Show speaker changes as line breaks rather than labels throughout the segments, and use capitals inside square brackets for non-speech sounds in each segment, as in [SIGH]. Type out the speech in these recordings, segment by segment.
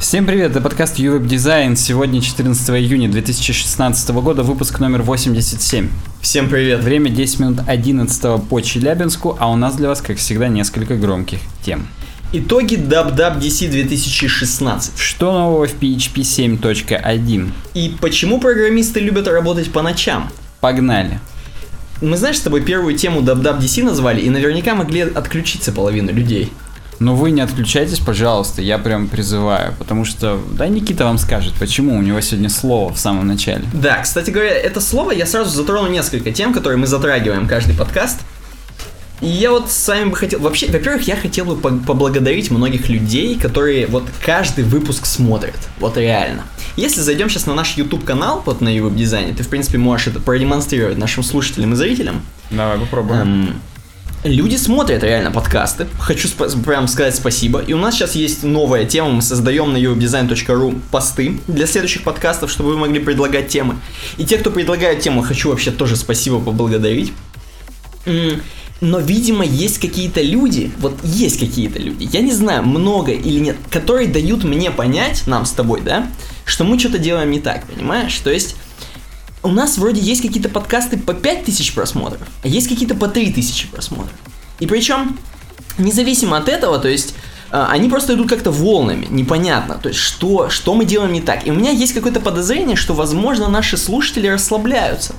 Всем привет, это подкаст UWeb Design. Сегодня 14 июня 2016 года, выпуск номер 87.
Всем привет.
Время 10 минут 11 по Челябинску, а у нас для вас, как всегда, несколько громких тем.
Итоги WWDC 2016.
Что нового в PHP 7.1?
И почему программисты любят работать по ночам?
Погнали.
Мы, знаешь, с тобой первую тему WWDC назвали, и наверняка могли отключиться половину людей.
Но вы не отключайтесь, пожалуйста, я прям призываю, потому что, да, Никита вам скажет, почему у него сегодня слово в самом начале.
Да, кстати говоря, это слово я сразу затрону несколько тем, которые мы затрагиваем каждый подкаст. И я вот с вами бы хотел... Вообще, во-первых, я хотел бы поблагодарить многих людей, которые вот каждый выпуск смотрят. Вот реально. Если зайдем сейчас на наш YouTube канал, вот на YouTube дизайне, ты, в принципе, можешь это продемонстрировать нашим слушателям и зрителям.
Давай попробуем. Эм,
Люди смотрят реально подкасты. Хочу сп- прям сказать спасибо. И у нас сейчас есть новая тема. Мы создаем на uwebdesign.ru посты для следующих подкастов, чтобы вы могли предлагать темы. И те, кто предлагает темы, хочу вообще тоже спасибо поблагодарить. Но, видимо, есть какие-то люди, вот есть какие-то люди, я не знаю, много или нет, которые дают мне понять, нам с тобой, да, что мы что-то делаем не так, понимаешь? То есть у нас вроде есть какие-то подкасты по 5000 просмотров, а есть какие-то по 3000 просмотров. И причем, независимо от этого, то есть э, они просто идут как-то волнами, непонятно, то есть что, что мы делаем не так. И у меня есть какое-то подозрение, что, возможно, наши слушатели расслабляются.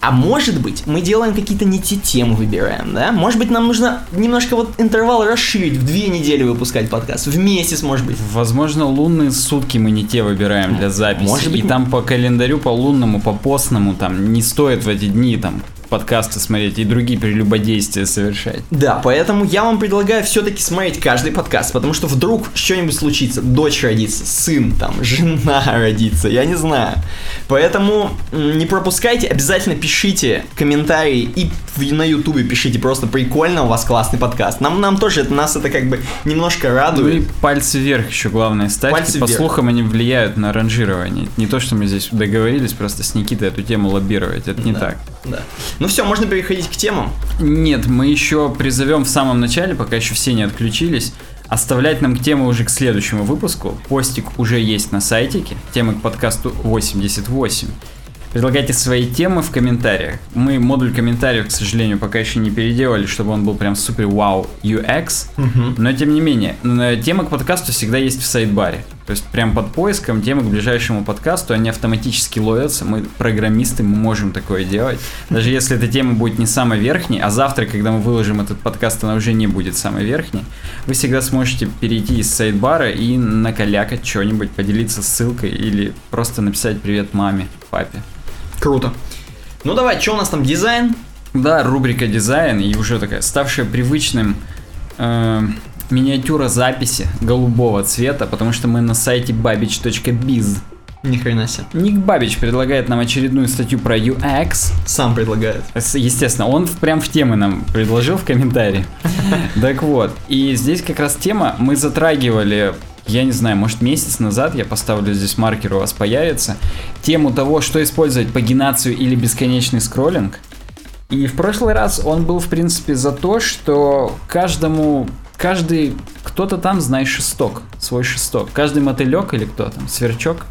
А может быть, мы делаем какие-то не те темы выбираем, да? Может быть, нам нужно немножко вот интервал расширить, в две недели выпускать подкаст, в месяц, может быть.
Возможно, лунные сутки мы не те выбираем для записи. Может быть, и там по календарю, по лунному, по постному, там не стоит в эти дни там подкасты смотреть и другие прелюбодействия совершать.
Да, поэтому я вам предлагаю все-таки смотреть каждый подкаст, потому что вдруг что-нибудь случится, дочь родится, сын там, [LAUGHS] жена родится, я не знаю. Поэтому не пропускайте, обязательно пишите комментарии и на ютубе пишите просто прикольно, у вас классный подкаст. Нам, нам тоже это, нас это как бы немножко радует. Ну и
пальцы вверх еще главное ставьте. Пальцы По вверх. слухам они влияют на ранжирование. Не то, что мы здесь договорились просто с Никитой эту тему лоббировать, это не
да,
так.
Да. Ну все, можно переходить к темам.
Нет, мы еще призовем в самом начале, пока еще все не отключились, оставлять нам темы уже к следующему выпуску. Постик уже есть на сайтике, темы к подкасту 88. Предлагайте свои темы в комментариях. Мы модуль комментариев, к сожалению, пока еще не переделали, чтобы он был прям супер вау UX. Угу. Но тем не менее, темы к подкасту всегда есть в сайт-баре. То есть прям под поиском темы к ближайшему подкасту они автоматически ловятся. Мы программисты, мы можем такое делать. Даже если эта тема будет не самая верхняя, а завтра, когда мы выложим этот подкаст, она уже не будет самой верхней, вы всегда сможете перейти из сайт-бара и накалякать что-нибудь, поделиться ссылкой или просто написать привет маме, папе.
Круто. Ну давай, что у нас там, дизайн?
Да, рубрика дизайн и уже такая ставшая привычным э, миниатюра записи голубого цвета, потому что мы на сайте babbage.biz.
Ни хрена себе.
Ник Бабич предлагает нам очередную статью про UX.
Сам предлагает.
Естественно, он прям в темы нам предложил в комментарии. [LAUGHS] Так вот, и здесь как раз тема, мы затрагивали я не знаю, может месяц назад я поставлю здесь маркер, у вас появится, тему того, что использовать пагинацию или бесконечный скроллинг. И в прошлый раз он был, в принципе, за то, что каждому каждый, кто-то там, знаешь, шесток, свой шесток. Каждый мотылек или кто там, сверчок.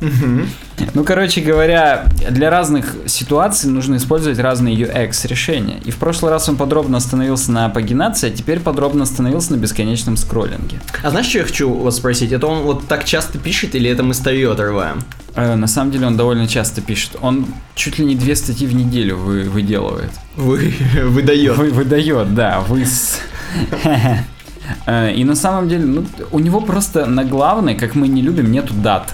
Ну, короче говоря, для разных ситуаций нужно использовать разные UX решения. И в прошлый раз он подробно остановился на пагинации, а теперь подробно остановился на бесконечном скроллинге.
А знаешь, что я хочу вас спросить? Это он вот так часто пишет или это мы старье отрываем?
Э, на самом деле он довольно часто пишет. Он чуть ли не две статьи в неделю вы, выделывает.
Вы, [LAUGHS] выдает.
Вы, выдает, да. Вы с... [LAUGHS] Э, и на самом деле, ну, у него просто на главной, как мы не любим, нету дат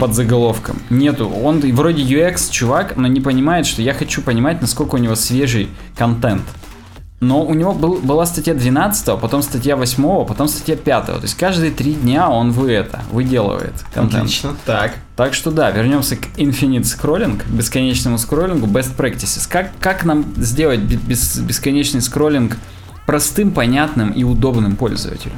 под заголовком. Нету. Он вроде UX чувак, но не понимает, что я хочу понимать, насколько у него свежий контент. Но у него был, была статья 12, потом статья 8, потом статья 5. То есть каждые три дня он вы это, выделывает контент.
Отлично, так.
Так что да, вернемся к Infinite Scrolling, бесконечному скроллингу, Best Practices. Как, как нам сделать бес, бесконечный скроллинг простым, понятным и удобным пользователю.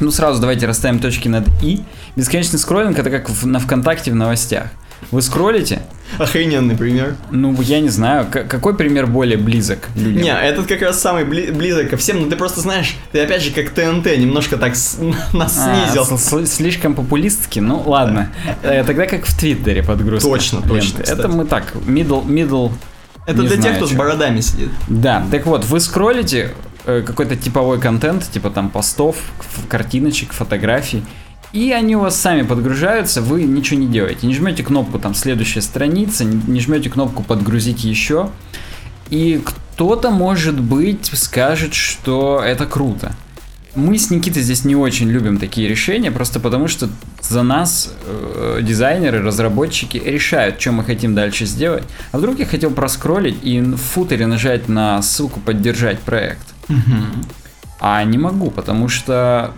Ну, сразу давайте расставим точки над «и». Бесконечный скроллинг — это как в, на ВКонтакте в новостях. Вы скроллите,
охрененный пример.
Ну, я не знаю, какой пример более близок людям?
Не, этот как раз самый бли- близок ко всем, но ты просто знаешь, ты опять же как ТНТ немножко так с- [LAUGHS] нас
А,
снизил.
с- с- слишком популистски, ну ладно. Э, Тогда как в Твиттере подгрузка.
Точно, точно.
Это мы так, middle, middle.
Это
не
для тех, кто с бородами сидит.
Да, так вот, вы скроллите э, какой-то типовой контент, типа там постов, картиночек, фотографий, и они у вас сами подгружаются, вы ничего не делаете. Не жмете кнопку там следующая страница, не жмете кнопку подгрузить еще. И кто-то, может быть, скажет, что это круто. Мы с Никитой здесь не очень любим такие решения, просто потому что за нас э, дизайнеры, разработчики решают, что мы хотим дальше сделать. А вдруг я хотел проскроллить и в footer е нажать на ссылку поддержать проект. А не могу, потому что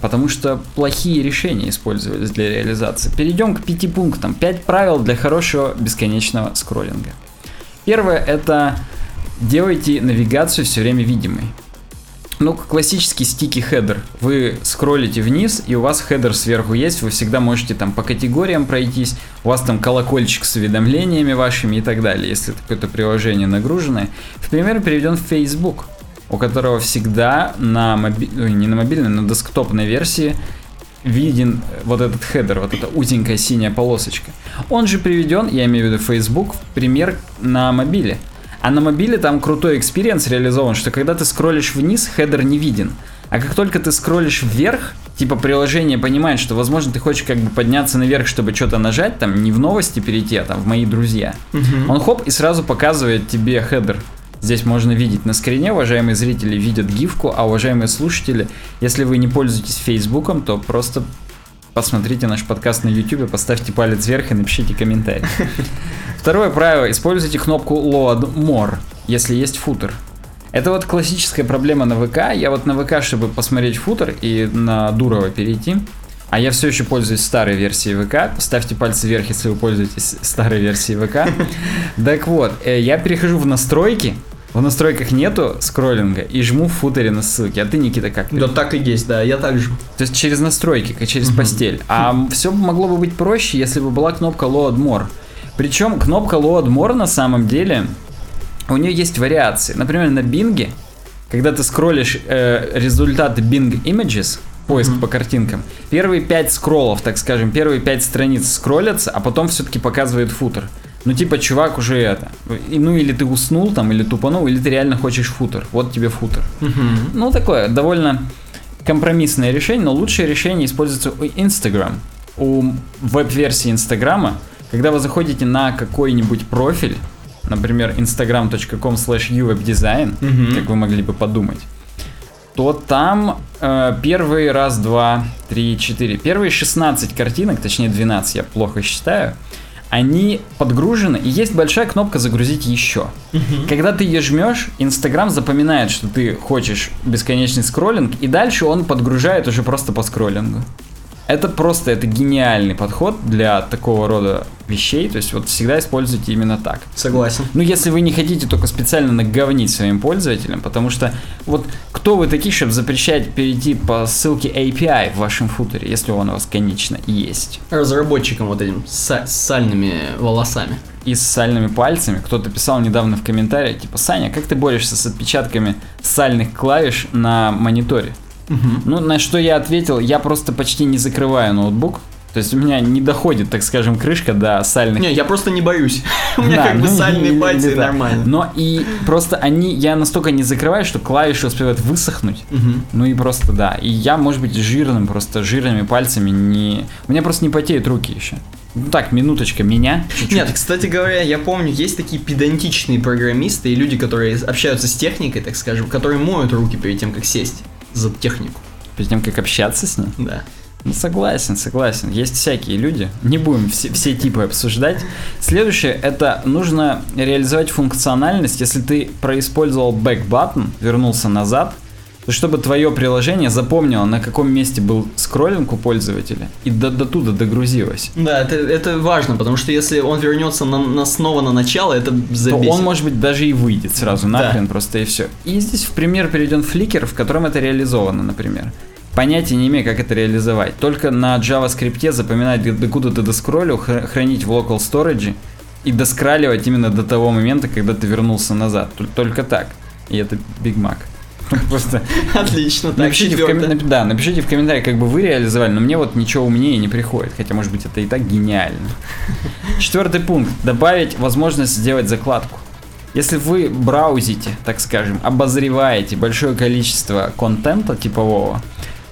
потому что плохие решения использовались для реализации. Перейдем к пяти пунктам. Пять правил для хорошего бесконечного скроллинга. Первое это делайте навигацию все время видимой. Ну, классический sticky header. Вы скроллите вниз, и у вас header сверху есть, вы всегда можете там по категориям пройтись, у вас там колокольчик с уведомлениями вашими и так далее, если какое-то приложение нагруженное. В пример приведен Facebook, у которого всегда на моби... ой, не на мобильной, на десктопной версии виден вот этот header, вот эта узенькая синяя полосочка. Он же приведен, я имею в виду Facebook, в пример на мобиле. А на мобиле там крутой experience реализован, что когда ты скроллишь вниз, header не виден. А как только ты скроллишь вверх, типа приложение понимает, что, возможно, ты хочешь как бы подняться наверх, чтобы что-то нажать, там не в новости перейти, а там в мои друзья. Он хоп и сразу показывает тебе хедер. Здесь можно видеть на скрине, уважаемые зрители видят гифку, а уважаемые слушатели, если вы не пользуетесь Фейсбуком, то просто посмотрите наш подкаст на YouTube, поставьте палец вверх и напишите комментарий. [LAUGHS] Второе правило. Используйте кнопку Load More, если есть футер. Это вот классическая проблема на ВК. Я вот на ВК, чтобы посмотреть футер и на Дурова перейти, а я все еще пользуюсь старой версией ВК. Ставьте пальцы вверх, если вы пользуетесь старой версией ВК. [LAUGHS] Так вот, э, я перехожу в настройки. В настройках нету скроллинга и жму в футере на ссылки. А ты, Никита, как?
Да так и есть, да, я так же.
То есть через настройки, как через постель. А все могло бы быть проще, если бы была кнопка Load More. Причем кнопка Load More на самом деле, у нее есть вариации. Например, на Bing, когда ты скроллишь э, результаты Bing Images, поиск по картинкам, первые пять скроллов, так скажем, первые пять страниц скроллятся, а потом все-таки показывает футер. Ну, типа, чувак уже это. и- Ну, или ты уснул там, или тупанул, или ты реально хочешь футер. Вот тебе футер. Ну, такое довольно компромиссное решение, но лучшее решение используется у Instagram. У веб-версии Инстаграма, когда вы заходите на какой-нибудь профиль, например, instagram.com slash uwebdesign,
Мгм.
как вы могли бы подумать, то там э, первый раз, два, три, четыре, первые 16 картинок, точнее 12, я плохо считаю, они подгружены, и есть большая кнопка «Загрузить еще». Когда ты ее жмешь, Инстаграм запоминает, что ты хочешь бесконечный скроллинг, и дальше он подгружает уже просто по скроллингу. Это просто, это гениальный подход для такого рода вещей, то есть вот всегда используйте именно так.
Согласен.
Ну, если вы не хотите только специально наговнить своим пользователям, потому что вот кто вы такие, чтобы запрещать перейти по ссылке API в вашем футере, если он у вас, конечно, есть.
Разработчиком вот этим с сальными волосами.
И с сальными пальцами. Кто-то писал недавно в комментариях, типа, Саня, как ты борешься с отпечатками сальных клавиш на мониторе? Ну, на что я ответил, я просто почти не закрываю ноутбук. То есть у меня не доходит, так скажем, крышка до сальных
Не, я просто не боюсь. [LAUGHS] У меня
Да,
как бы
ну,
сальные пальцы
так.
нормально.
Но и просто они, я настолько не закрываю, что клавиши успевают высохнуть. Ну и просто да. И я, может быть, жирным, просто жирными пальцами не... У меня просто не потеют руки еще. Ну так, минуточка, меня чуть-чуть.
Нет, кстати говоря, я помню, есть такие педантичные программисты и люди, которые общаются с техникой, так скажем, которые моют руки перед тем, как сесть за технику.
Перед тем, как общаться с ней.
Да.
Ну, согласен, согласен. Есть всякие люди. Не будем все, все типы обсуждать. Следующее, это нужно реализовать функциональность. Если ты происпользовал back button, вернулся назад, то чтобы твое приложение запомнило, на каком месте был скроллинг у пользователя, и до, до туда догрузилось.
Да, это, это важно, потому что если он вернется на, на- снова на начало, это
то
забесит.
он, может быть, даже и выйдет сразу
Да.
нахрен просто и все. И здесь в пример перейден Flickr, в котором это реализовано, например. Понятия не имею, как это реализовать. Только на JavaScript запоминать, докуда ты доскроллил, хр- хранить в local storage и доскраливать именно до того момента, когда ты вернулся назад. Только так. И это Биг Мак. [LAUGHS] Просто
Отлично, так,
напишите в, ком... да, напишите в комментариях, как бы вы реализовали, но мне вот ничего умнее не приходит, хотя, может быть, это и так гениально. [LAUGHS] Четвертый пункт. Добавить возможность сделать закладку. Если вы браузите, так скажем, обозреваете большое количество контента типового,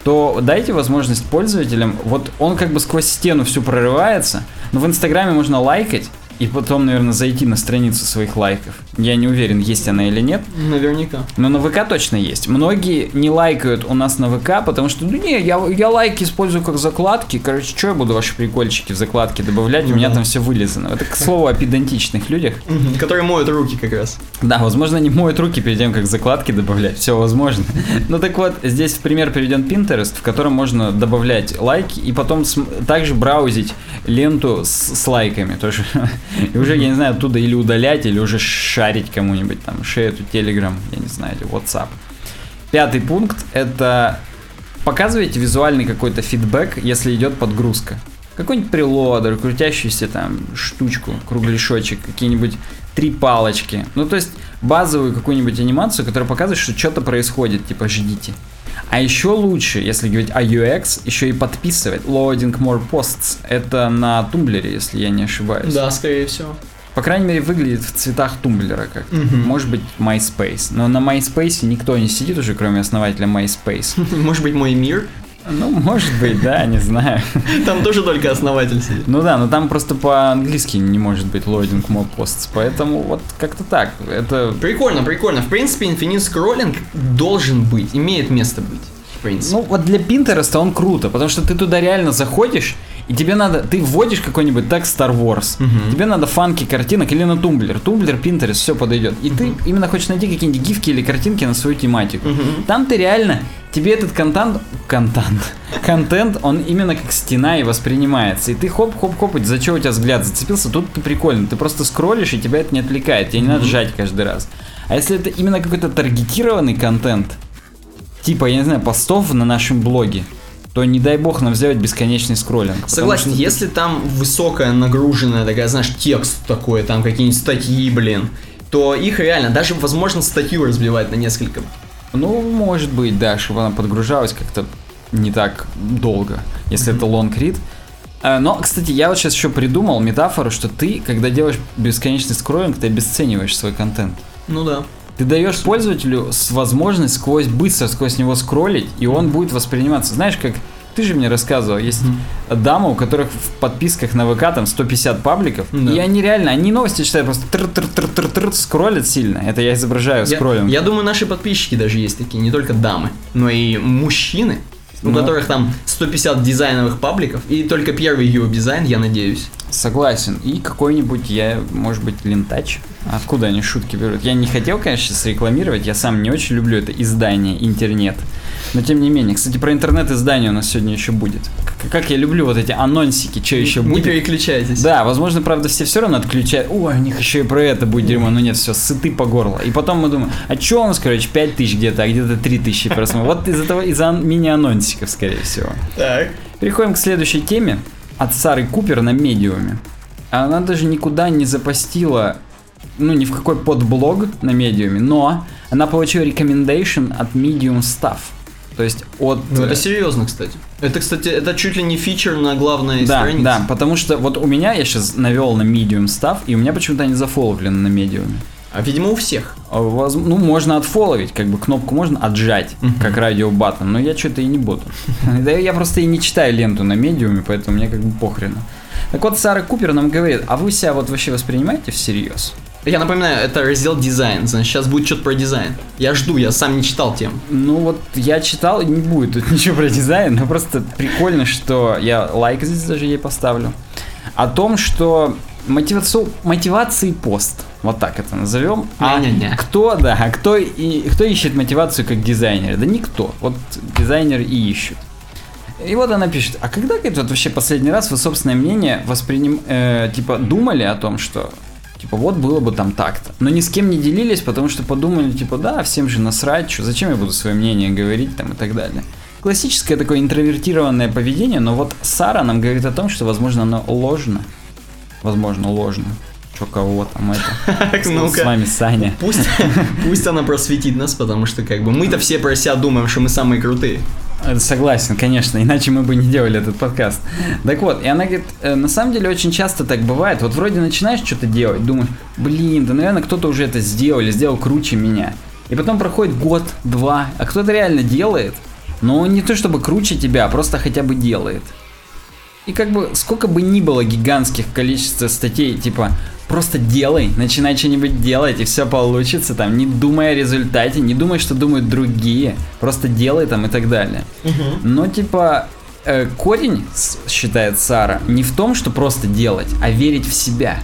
то дайте возможность пользователям, вот он как бы сквозь стену все прорывается, но в Инстаграме можно лайкать, и потом, наверное, зайти на страницу своих лайков. Я не уверен, есть она или нет.
Наверняка.
Но на ВК точно есть. Многие не лайкают у нас на ВК, потому что, ну не, я, я лайки использую как закладки. Короче, что я буду ваши прикольчики в закладки добавлять? У меня там все вылезано. Это, к слову, о педантичных людях.
Которые моют руки как раз.
Да, возможно, они моют руки перед тем, как закладки добавлять. Все возможно. [LAUGHS] Ну так вот, здесь в пример приведен Pinterest, в котором можно добавлять лайки и потом также браузить ленту с, с лайками. Тоже [LAUGHS] и уже, я не знаю, оттуда или удалять, или уже шарить кому-нибудь там, шею, телеграм, я не знаю, или WhatsApp. Пятый пункт – это показывайте визуальный какой-то фидбэк, если идет подгрузка. Какой-нибудь прилодер, крутящуюся там штучку, кругляшочек, какие-нибудь три палочки. Ну, то есть базовую какую-нибудь анимацию, которая показывает, что что-то происходит, типа ждите. А еще лучше, если говорить о UX, еще и подписывать loading more posts. Это на тумблере, если я не ошибаюсь.
Да, скорее всего.
По крайней мере, выглядит в цветах тумблера как. Угу. Может быть, MySpace. Но на MySpace никто не сидит уже, кроме основателя MySpace. [LAUGHS]
Может быть, мой мир?
Ну, может быть, да, не знаю.
Там тоже только основатель сидит.
Ну да, но там просто по-английски не может быть loading more posts, поэтому вот как-то так. Это...
Прикольно, прикольно. В принципе, Infinite Scrolling должен быть, имеет место быть. В принципе.
Ну вот для Pinterest он круто, потому что ты туда реально заходишь, и тебе надо, ты вводишь какой-нибудь текст Star Wars, угу. тебе надо фанки картинок или на тумблер, тумблер, Pinterest, все подойдет. И угу. ты именно хочешь найти какие-нибудь гифки или картинки на свою тематику. Угу. Там ты реально, тебе этот контент, контент, контент, он именно как стена и воспринимается. И ты хоп-хоп-хоп, за что у тебя взгляд зацепился, тут ты прикольно, ты просто скроллишь, и тебя это не отвлекает, тебе не надо жать каждый раз. А если это именно какой-то таргетированный контент, типа, я не знаю, постов на нашем блоге, то не дай бог нам сделать бесконечный скроллинг.
Согласен, что... если там высокая нагруженная такая, знаешь, текст такой, там какие-нибудь статьи, блин, то их реально, даже возможно статью разбивать на несколько.
Ну, может быть, да, чтобы она подгружалась как-то не так долго, если mm-hmm. это long read. А, но, кстати, я вот сейчас еще придумал метафору, что ты, когда делаешь бесконечный скроллинг, ты обесцениваешь свой контент.
Ну да.
Ты даешь пользователю возможность сквозь быстро сквозь него скроллить, и он будет восприниматься. Знаешь, как ты же мне рассказывал, есть mm-hmm. дамы, у которых в подписках на ВК там 150 пабликов, да. и они реально, они новости читают, просто тр-тр-тр-тр-тр, скроллят сильно. Это я изображаю скроллинг.
Я, я думаю, наши подписчики даже есть такие, не только дамы, но и мужчины, у ну, которых там 150 дизайновых пабликов, и только первый его дизайн, я надеюсь.
Согласен. И какой-нибудь я, может быть, лентач. Откуда они шутки берут? Я не хотел, конечно, сейчас рекламировать, я сам не очень люблю это издание, интернет. Но тем не менее, кстати, про интернет-издание у нас сегодня еще будет. Как, как я люблю вот эти анонсики, что еще
не,
будет.
Не переключайтесь.
Да, возможно, правда, все все равно отключают. Ой, у них еще и про это будет дерьмо. Ну нет, все, сыты по горло. И потом мы думаем, а что у нас, короче, 5 тысяч где-то, а где-то 3 тысячи просмотров. Вот из-за того, из-за мини-анонсиков, скорее всего.
Так.
Переходим к следующей теме. От Сары Купер на медиуме. Она даже никуда не запостила ну, ни в какой подблог на медиуме, но она получила recommendation от Medium Staff. То есть от...
Ну, это серьезно, кстати. Это, кстати, это чуть ли не feature на главной
да,
странице.
Да, потому что вот у меня, я сейчас навел на Medium Staff, и у меня почему-то они зафоловлены на Medium.
А, видимо, у всех.
А, ну, можно отфоловить, как бы кнопку можно отжать, uh-huh. как radio button, но я что-то и не буду. [LAUGHS] Да я просто и не читаю ленту на медиуме, поэтому мне как бы похрену. Так вот, Сара Купер нам говорит, а вы себя вот вообще воспринимаете всерьез?
Я напоминаю, это раздел дизайн, значит, сейчас будет что-то про дизайн. Я жду, я сам не читал тем.
Ну вот, я читал, не будет тут [LAUGHS] ничего про дизайн, но просто прикольно, что я лайк здесь даже ей поставлю. О том, что мотивацию, мотивации пост, вот так это назовем.
А не, не.
кто, да, а кто, и, кто ищет мотивацию как дизайнер? Да никто. Вот дизайнер и ищут. И вот она пишет, а когда, говорит, вот вообще последний раз вы собственное мнение восприним, э, типа, думали о том, что Типа, вот было бы там так-то. Но ни с кем не делились, потому что подумали, типа, да, всем же насрать, что, зачем я буду свое мнение говорить там и так далее. Классическое такое интровертированное поведение, но вот Сара нам говорит о том, что, возможно, оно ложно. Возможно, ложно. Чё кого там это? [LAUGHS] С вами Саня.
Пусть, пусть она просветит нас, потому что как бы мы-то все про себя думаем, что мы самые крутые.
Э, Согласен, конечно, [LAUGHS] иначе мы бы не делали этот подкаст. Так вот, и она говорит, «Э, на самом деле очень часто так бывает. Вот вроде начинаешь что-то делать, думаешь, блин, да, наверное, кто-то уже это сделал или сделал круче меня. И потом проходит год, два, а кто-то реально делает, но не то чтобы круче тебя, а просто хотя бы делает. И как бы сколько бы ни было гигантских количества статей, типа просто делай, начинай что-нибудь делать, и все получится, там, не думай о результате, не думай, что думают другие, просто делай там и так далее. Но типа э, корень, считает Сара, не в том, что просто делать, а верить в себя.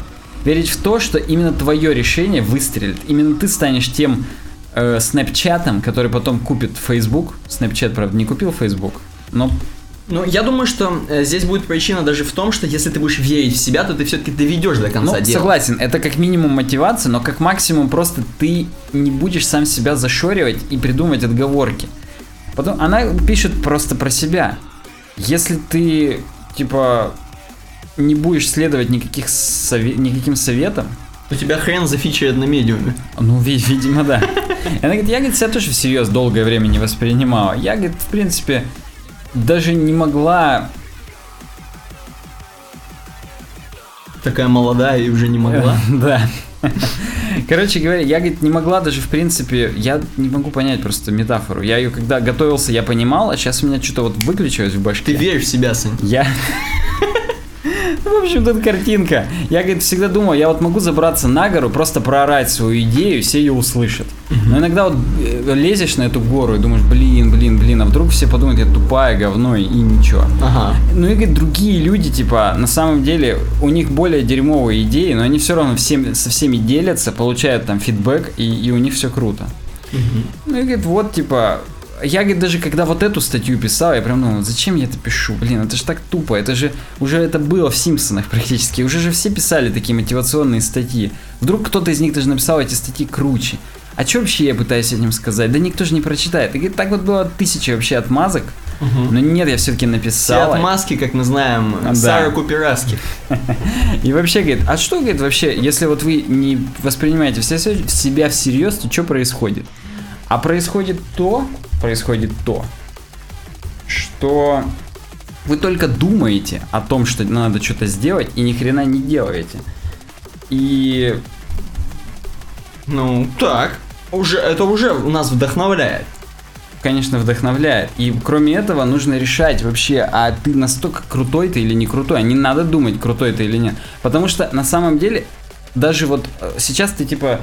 Верить в то, что именно твое решение выстрелит. Именно ты станешь тем э, снэпчатом, который потом купит Facebook. Снэпчат, правда, не купил Facebook, но
Ну, я думаю, что э, здесь будет причина даже в том, что если ты будешь верить в себя, то ты все-таки доведешь до конца
Ну,
дела.
согласен, это как минимум мотивация, но как максимум просто ты не будешь сам себя зашоривать и придумывать отговорки. Потом она пишет просто про себя. Если ты, типа, не будешь следовать никаких сове- никаким советам,
У тебя хрен зафичерит на медиуме.
ну, ви- видимо, да. Она говорит, я, говорит, себя тоже всерьез долгое время не воспринимала. Я, говорит, в принципе, даже не могла
Такая молодая и уже не могла. [LAUGHS]
Да. Короче говоря, я, говорит, не могла даже, в принципе, я не могу понять просто метафору. Я ее, когда готовился, я понимал, а сейчас у меня что-то вот выключилось в башке.
Ты веришь в себя, Сань.
Я... Ну, [LAUGHS] в общем, тут картинка. Я, говорит, всегда думал, я вот могу забраться на гору, просто проорать свою идею, все ее услышат. Но иногда вот э, лезешь на эту гору и думаешь, блин, блин, блин, а вдруг все подумают, я тупая, говно и ничего.
Ага.
Ну и говорит, другие люди, типа, на самом деле, у них более дерьмовые идеи, но они все равно всем, со всеми делятся, получают там фидбэк, и, и у них все круто. Ну и говорит, вот, типа, я, говорит, даже когда вот эту статью писал, я прям думал, зачем я это пишу? Блин, это же так тупо, это же уже это было в Симпсонах практически, уже же все писали такие мотивационные статьи. Вдруг кто-то из них даже написал эти статьи круче. А что вообще я пытаюсь этим сказать? Да никто же не прочитает. И так вот было тысяча вообще отмазок, но нет, я все-таки
Все
написал.
отмазки, как мы знаем,
Да.
Сара Купираски. [LAUGHS]
И вообще, говорит, а что, говорит, вообще, если вот вы не воспринимаете все се- себя всерьез, то что происходит? А происходит то, происходит то, что вы только думаете о том, что надо что-то сделать, и ни хрена не делаете. И
Ну, так. Уже, это уже нас вдохновляет.
конечно, вдохновляет. И кроме этого, нужно решать вообще, а ты настолько крутой ты или не крутой. А не надо думать, крутой ты или нет. Потому что на самом деле, даже вот э, сейчас ты типа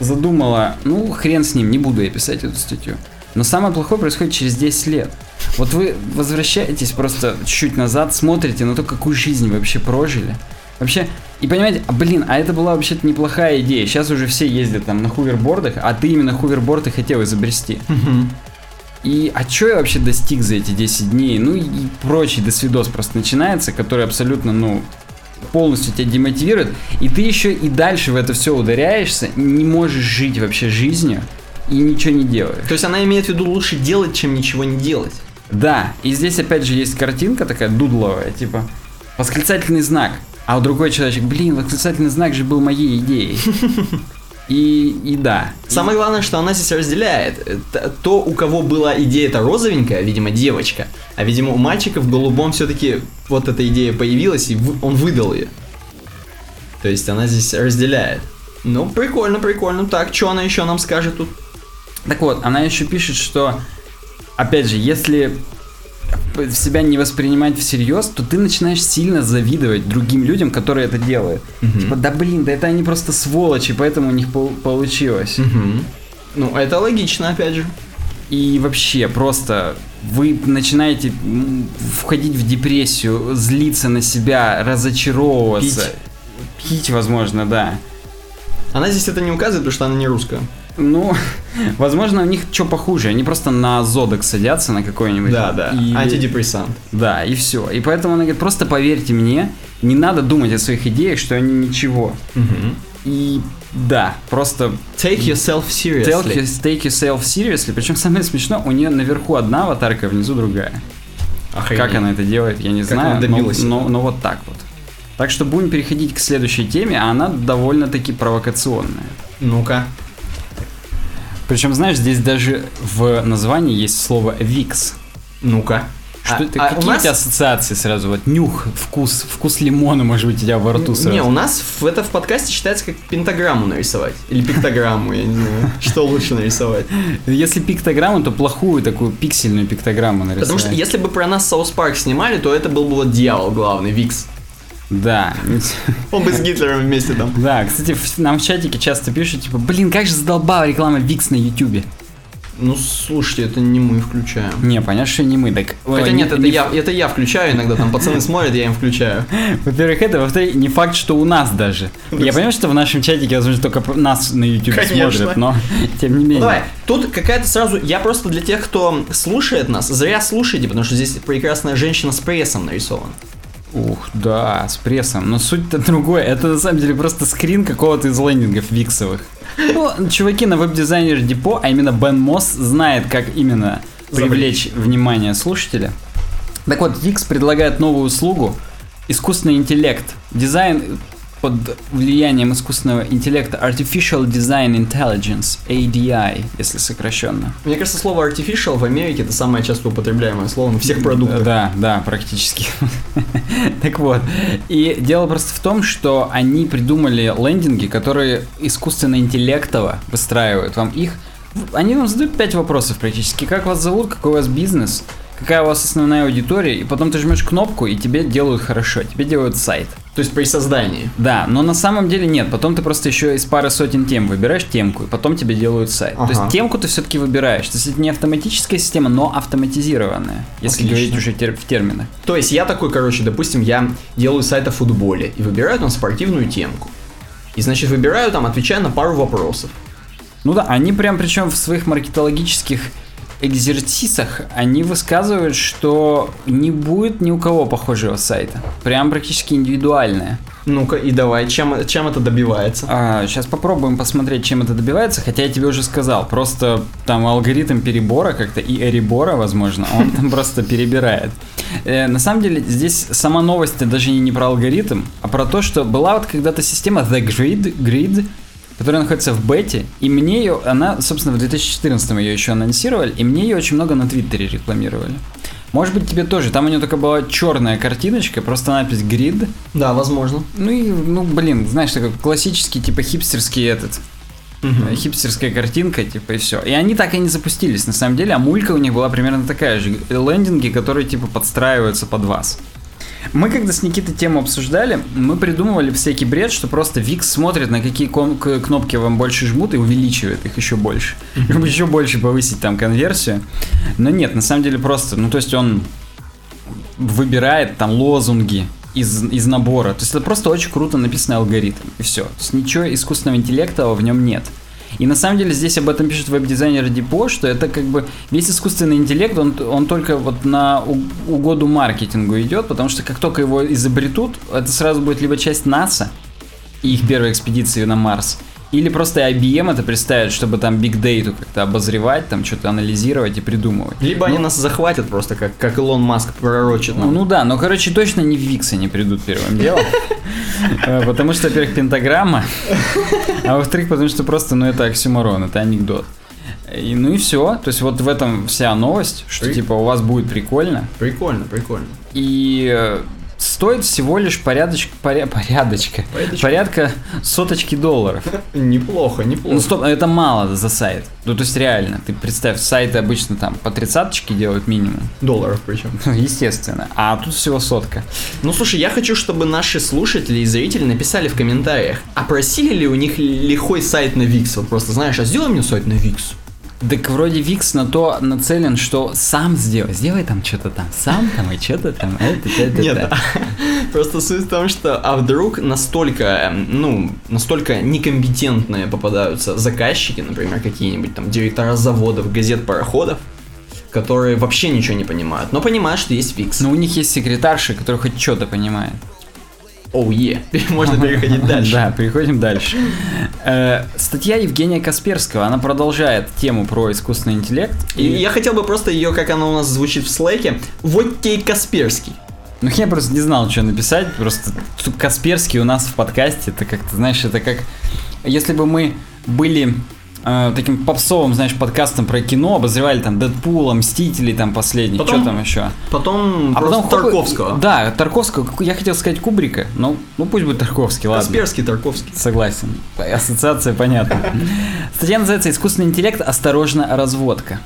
задумала, ну хрен с ним, не буду я писать эту статью. Но самое плохое происходит через 10 лет. Вот вы возвращаетесь просто чуть-чуть назад, смотрите на то, какую жизнь вы вообще прожили. Вообще, и понимаете, а, блин, а это была вообще-то неплохая идея. Сейчас уже все ездят там на хувербордах, а ты именно хуверборд и хотел изобрести. И а что я вообще достиг за эти 10 дней? Ну и прочий досвидос просто начинается, который абсолютно, ну, полностью тебя демотивирует. И ты еще и дальше в это все ударяешься, не можешь жить вообще жизнью и ничего не делаешь.
То есть она имеет в виду лучше делать, чем ничего не делать.
Да, и здесь опять же есть картинка такая дудловая, типа восклицательный знак. А у другой человек, блин, восклицательный знак же был моей идеей. [LAUGHS] И, и да.
Самое главное, что она здесь разделяет. э, То, у кого была идея это розовенькая, видимо, девочка, а видимо у мальчика в голубом все-таки вот эта идея появилась, и он выдал ее. То есть она здесь разделяет. Ну, прикольно, прикольно. Так, что она еще нам скажет тут?
Так вот, она еще пишет, что, опять же, если себя не воспринимать всерьез, то ты начинаешь сильно завидовать другим людям, которые это делают. Типа, да блин, да это они просто сволочи, поэтому у них пол- получилось.
Мгм. Ну, это логично, опять же.
И вообще, просто вы начинаете входить в депрессию, злиться на себя, разочаровываться. Пить, возможно, да.
Она здесь это не указывает, потому что она не русская.
Ну, [LAUGHS] возможно, у них что похуже. Они просто на зодок садятся на какой-нибудь.
Да, да.
и-
Антидепрессант.
Да, и все. И поэтому она говорит, просто поверьте мне, не надо думать о своих идеях, что они ничего. И да, просто
Take yourself seriously.
take, your- take yourself seriously. Причем самое смешно, у нее наверху одна аватарка, внизу другая.
Охренеть.
Как она это делает, я не
Как
знаю.
она
но-
добилась
но,
этого?
но вот так вот. Так что будем переходить к следующей теме, а она довольно-таки провокационная.
Ну-ка.
Причем, знаешь, здесь даже в названии есть слово «викс».
Ну-ка.
Что
А-
это?
а у
Какие
нас-
у тебя ассоциации сразу? Вот нюх, вкус, вкус лимона, может быть, у тебя во рту сразу.
Не, у нас в, это в подкасте считается как пентаграмму нарисовать. Или пиктограмму, я не знаю. [LAUGHS] Что лучше нарисовать.
Если пиктограмму, то плохую такую пиксельную пиктограмму нарисовать.
Потому что если бы про нас South Park снимали, то это был бы вот дьявол главный, Викс.
Да. [LAUGHS]
Он бы с Гитлером вместе там.
Да, кстати, в- нам в чатике часто пишут, типа, блин, как же задолбала реклама Викс на Ютубе.
Ну, слушайте, это не мы включаем.
Не, понятно, что не мы, так...
Хотя
ой,
нет,
не-
это
не
я, это я включаю иногда, там пацаны [LAUGHS] смотрят, я им включаю.
Во-первых, это, во-вторых, не факт, что у нас даже. Я понимаю, что в нашем чатике, возможно, только нас на YouTube
Конечно.
смотрят, но [LAUGHS] тем не менее.
Ну, давай, тут какая-то сразу, я просто для тех, кто слушает нас, зря слушайте, потому что здесь прекрасная женщина с прессом нарисована.
Ух, да, с прессом. Но суть-то другое. Это на самом деле просто скрин какого-то из лендингов виксовых. Ну, чуваки на веб-дизайнер Депо, а именно Бен Мосс, знает, как именно привлечь внимание слушателя. Так вот, Wix предлагает новую услугу искусственный интеллект. Дизайн под влиянием искусственного интеллекта Artificial Design Intelligence, ADI, если сокращенно.
Мне кажется, слово artificial в Америке это самое часто употребляемое слово на всех продуктах.
Да, да, практически. [LAUGHS] Так вот, и дело просто в том, что они придумали лендинги, которые искусственно интеллектово выстраивают вам их. Они вам задают пять вопросов практически. Как вас зовут, какой у вас бизнес, какая у вас основная аудитория, и потом ты жмешь кнопку, и тебе делают хорошо, тебе делают сайт.
То есть при создании.
Да, но на самом деле нет. Потом ты просто еще из пары сотен тем выбираешь темку, и потом тебе делают сайт. То
Ага.
есть темку ты все-таки выбираешь. То есть это не автоматическая система, но автоматизированная, если
Отлично.
говорить уже тер- в терминах.
То есть я такой, короче, допустим, я делаю сайт о футболе и выбираю там спортивную темку. И, значит, выбираю там, отвечаю на пару вопросов.
Ну да, они прям причем в своих маркетологических экзерсисах они высказывают, что не будет ни у кого похожего сайта. Прям практически индивидуальное.
Ну-ка, и давай, чем, чем это добивается?
сейчас попробуем посмотреть, чем это добивается, хотя я тебе уже сказал, просто там алгоритм перебора как-то и эрибора, возможно, он там [LAUGHS] просто перебирает. Э, на самом деле здесь сама новость даже не про алгоритм, а про то, что была вот когда-то система The Grid, Grid которая находится в бете, и мне ее, она, собственно, в 2014 ее еще анонсировали, и мне ее очень много на Твиттере рекламировали. Может быть, тебе тоже. Там у нее только была черная картиночка, просто надпись grid.
Да, возможно.
Ну и, ну, блин, знаешь, такой классический, типа, хипстерский этот, э, хипстерская картинка, типа, и все. И они так и не запустились, на самом деле, а мулька у них была примерно такая же. Лендинги, которые, типа, подстраиваются под вас. Мы когда с Никитой тему обсуждали, мы придумывали всякий бред, что просто Викс смотрит, на какие кон- кнопки вам больше жмут и увеличивает их еще больше. Чтобы еще больше повысить там конверсию. Но нет, на самом деле просто, ну то есть он выбирает там лозунги из, из набора. То есть это просто очень круто написанный алгоритм. И все. То есть ничего искусственного интеллекта в нем нет. И на самом деле здесь об этом пишет веб-дизайнер Дипо, что это как бы весь искусственный интеллект, он, он только вот на угоду маркетингу идет, потому что как только его изобретут, это сразу будет либо часть НАСА и их первой экспедиции на Марс, или просто IBM это представит, чтобы там биг дейту как-то обозревать, там что-то анализировать и придумывать.
Либо они нас захватят просто, как, как Илон Маск пророчит
Ну,
нам.
ну да, но, короче, точно не в Викс они придут первым делом. [LAUGHS] Э, Потому что, во-первых, пентаграмма, а во-вторых, потому что просто, ну, это оксюморон, это анекдот. И, ну и все. То есть вот в этом вся новость, что
При-
типа у вас будет прикольно.
Прикольно, прикольно.
И э, стоит всего лишь порядочка, поря- порядочка,
Порядочка.
порядка соточки долларов.
Неплохо, неплохо.
Ну стоп, это мало за сайт. Ну то есть реально, ты представь, сайты обычно там по тридцаточке делают минимум.
Долларов причем. [LAUGHS]
Естественно. А тут всего сотка.
Ну слушай, я хочу, чтобы наши слушатели и зрители написали в комментариях, а просили ли у них лихой сайт на Викс? Вот просто знаешь, а сделай мне сайт на Викс.
Так вроде Викс на то нацелен, что сам сделай. Сделай там что-то там, сам там и что-то там. Это, это,
Нет,
это. [LAUGHS]
просто суть в том, что а вдруг настолько, эм, ну, настолько некомпетентные попадаются заказчики, например, какие-нибудь там директора заводов, газет, пароходов, которые вообще ничего не понимают, но понимают, что есть Викс.
Но у них есть секретарши, которые хоть что-то понимают.
Оу, е, [LAUGHS] можно переходить [LAUGHS] дальше.
Да, переходим дальше. Э, Статья Евгения Касперского, она продолжает тему про искусственный интеллект.
И я хотел бы просто ее, как она у нас звучит в слэке, вот и Касперский.
Ну, я просто не знал, что написать. Просто Касперский у нас в подкасте. Это как-то, знаешь, это как... Если бы мы были э, таким попсовым, знаешь, подкастом про кино, обозревали там Дэдпула, Мстителей там последний,
Потом-
что там еще?
Потом
А потом хоп-
Тарковского.
Да, Тарковского. Я хотел сказать Кубрика, ну, ну пусть будет Тарковский, ладно.
Касперский, Тарковский.
Согласен. Ассоциация понятна. Статья называется «Искусственный интеллект. Осторожно, разводка».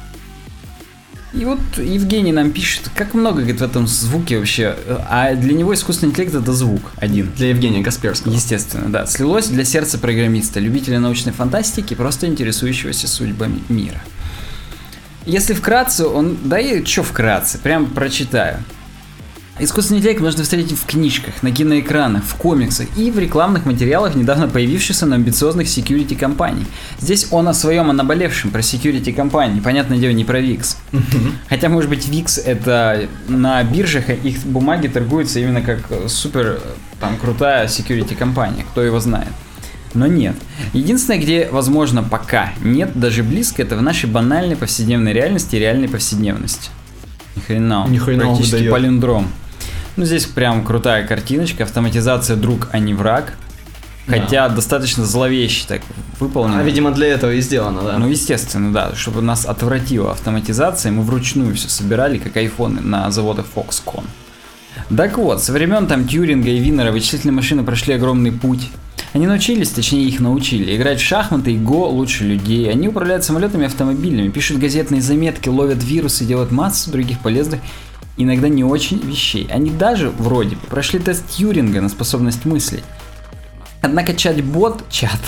И вот Евгений нам пишет, как много, говорит, в этом звуке вообще. А для него искусственный интеллект это звук один.
Для Евгения Касперского.
Естественно, да. Слилось для сердца программиста, любителя научной фантастики, просто интересующегося судьбами мира. Если вкратце, он... Да и что вкратце? Прям прочитаю. Искусственный интеллект можно встретить в книжках, на киноэкранах, в комиксах и в рекламных материалах недавно появившихся на амбициозных security компаний. Здесь он о своем, о наболевшем, про security компании, понятное дело, не про VIX. Хотя, может быть, VIX это на биржах их бумаги торгуются именно как супер там крутая security компания, кто его знает. Но нет. Единственное, где, возможно, пока нет даже близко, это в нашей банальной повседневной реальности и реальной повседневности. Ни хрена.
Ни хрена
Практически
выдает.
палиндром. Ну, здесь прям крутая картиночка. Автоматизация друг, а не враг.
Да.
Хотя достаточно зловеще так выполнено.
А, видимо, для этого и сделано, да.
Ну, естественно, да, чтобы нас отвратила автоматизация, мы вручную все собирали, как айфоны на заводах Foxconn. Так вот, со времен там Тьюринга и Винера вычислительные машины прошли огромный путь. Они научились, точнее их научили, играть в шахматы и го лучше людей. Они управляют самолетами и автомобилями, пишут газетные заметки, ловят вирусы, делают массу других полезных, иногда не очень вещей. Они даже, вроде бы, прошли тест Тьюринга на способность мыслить. Однако чат-бот, чат,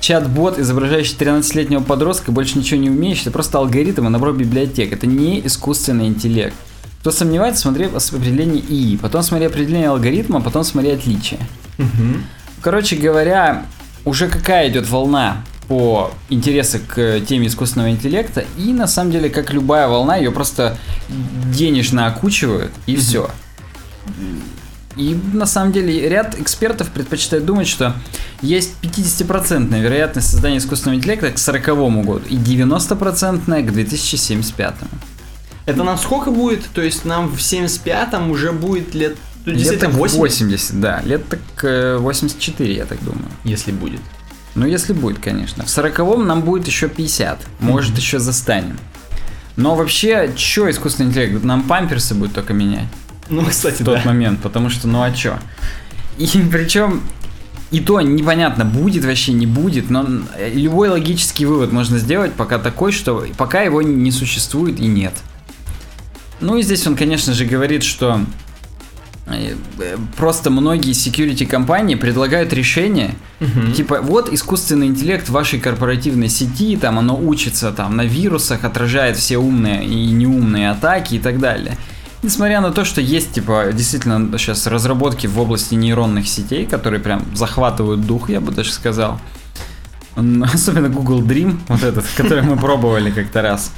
чат-бот, изображающий 13-летнего подростка, больше ничего не умеющий, это просто алгоритм и набор библиотек. Это не искусственный интеллект. Кто сомневается, смотри определение ИИ, потом смотри определение алгоритма, потом смотри отличия.
Мгм.
Короче говоря, уже какая идет волна по интересу к теме искусственного интеллекта, и на самом деле, как любая волна, ее просто денежно окучивают, и все. И на самом деле ряд экспертов предпочитает думать, что есть 50% вероятность создания искусственного интеллекта к 40 году и 90% к 2075.
Это нам сколько будет? То есть нам в 75-м уже будет лет... Ну,
Лет
действительно,
так
80,
80, да. Лет так э, 84, я так думаю.
если будет.
Ну, если будет, конечно. В сороковом нам будет еще 50. Может, еще застанем. Но вообще, что искусственный интеллект? Нам памперсы будет только менять
Ну, кстати,
в тот
да.
момент, потому что, ну а чё? И [LAUGHS] причем и то непонятно, будет вообще, не будет, но любой логический вывод можно сделать пока такой, что пока его не существует и нет. Ну и здесь он, конечно же, говорит, что э, э, просто многие security компании предлагают решение,
Мгм.
Типа, вот искусственный интеллект вашей корпоративной сети, там оно учится там на вирусах, отражает все умные и неумные атаки и так далее. Несмотря на то, что есть, типа, действительно сейчас разработки в области нейронных сетей, которые прям захватывают дух, я бы даже сказал. [LAUGHS] Особенно Google Dream, вот этот, который мы пробовали как-то раз.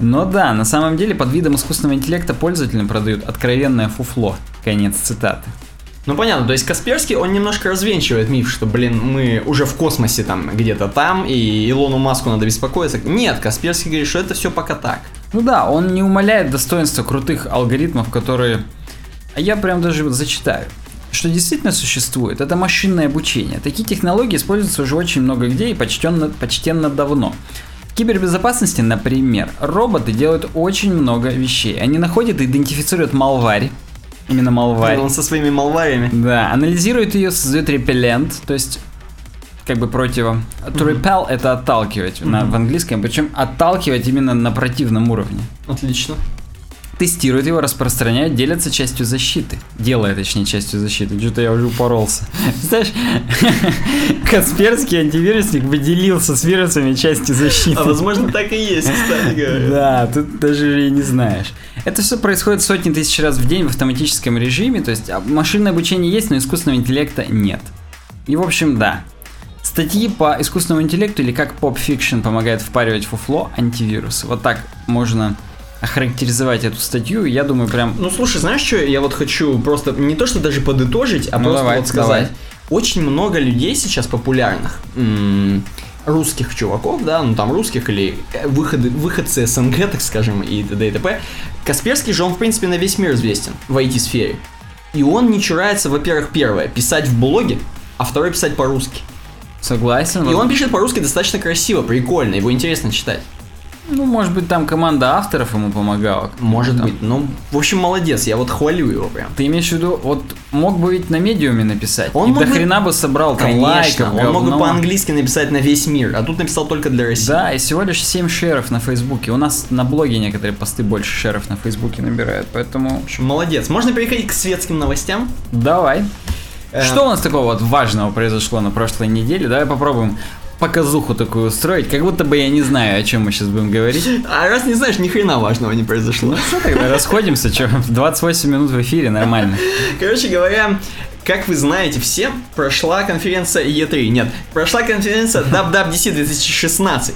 Но да, на самом деле под видом искусственного интеллекта пользователям продают откровенное фуфло. Конец цитаты.
Ну понятно, то есть Касперский, он немножко развенчивает миф, что, блин, мы уже в космосе там где-то там, и Илону Маску надо беспокоиться. Нет, Касперский говорит, что это все пока так.
Ну да, он не умаляет достоинства крутых алгоритмов, которые... А я прям даже вот зачитаю. Что действительно существует, это машинное обучение. Такие технологии используются уже очень много где и почтенно, почтенно давно. Кибербезопасности, например, роботы делают очень много вещей. Они находят и идентифицируют малварь, именно малварь.
Он со своими малварями.
Да, анализирует ее, создает репеллент, то есть как бы противо. To repel это отталкивать на, в английском, причем отталкивать именно на противном уровне.
Отлично.
Тестирует его, распространяет, делятся частью защиты. Делая, точнее, частью защиты. Что-то я уже упоролся. [LAUGHS] Знаешь, [LAUGHS] Касперский антивирусник бы делился с вирусами частью защиты.
А возможно так и есть, [LAUGHS] кстати говоря.
Да, тут даже и не знаешь. Это все происходит сотни тысяч раз в день в автоматическом режиме, то есть а, машинное обучение есть, но искусственного интеллекта нет. И в общем, да. Статьи по искусственному интеллекту или как Fiction помогает впаривать фуфло антивирусы. Вот так можно охарактеризовать эту статью. Я думаю, прям
Ну слушай, знаешь что, я вот хочу просто не то, что даже подытожить, а
Ну,
просто
давай,
вот сказать.
давай.
Очень много людей сейчас популярных, м, русских чуваков, да, ну там русских или э, выходы, выходцы СНГ, так скажем, и т.д. и т.п. Касперский же, он в принципе на весь мир известен в IT-сфере. И он не чурается, во-первых, первое, писать в блоге, а второе писать по-русски.
Согласен.
И он пишет по-русски достаточно красиво, прикольно, его интересно читать.
Ну, может быть, там команда авторов ему помогала.
Может
Там.
быть. Ну, в общем, молодец, я вот хвалю его прям.
Ты имеешь в виду, вот мог бы ведь на медиуме написать.
Он
и
мог
до
бы-
хрена бы собрал там
Конечно,
лайков,
он мог бы
говно.
по-английски написать на весь мир, а тут написал только для России.
Да, и всего лишь 7 шеров на Фейсбуке. У нас на блоге некоторые посты больше шеров на Фейсбуке набирают, поэтому
В общем, молодец. Можно переходить к светским новостям?
давай.
Э,
Что у нас такого вот важного произошло на прошлой неделе? Давай попробуем показуху такую устроить, как будто бы я не знаю, о чем мы сейчас будем говорить.
А раз не знаешь, ни хрена важного не произошло.
Ну что тогда, расходимся, что, 28 минут в эфире, нормально.
Короче говоря, как вы знаете все, прошла конференция E3. Нет, прошла конференция WWDC 2016.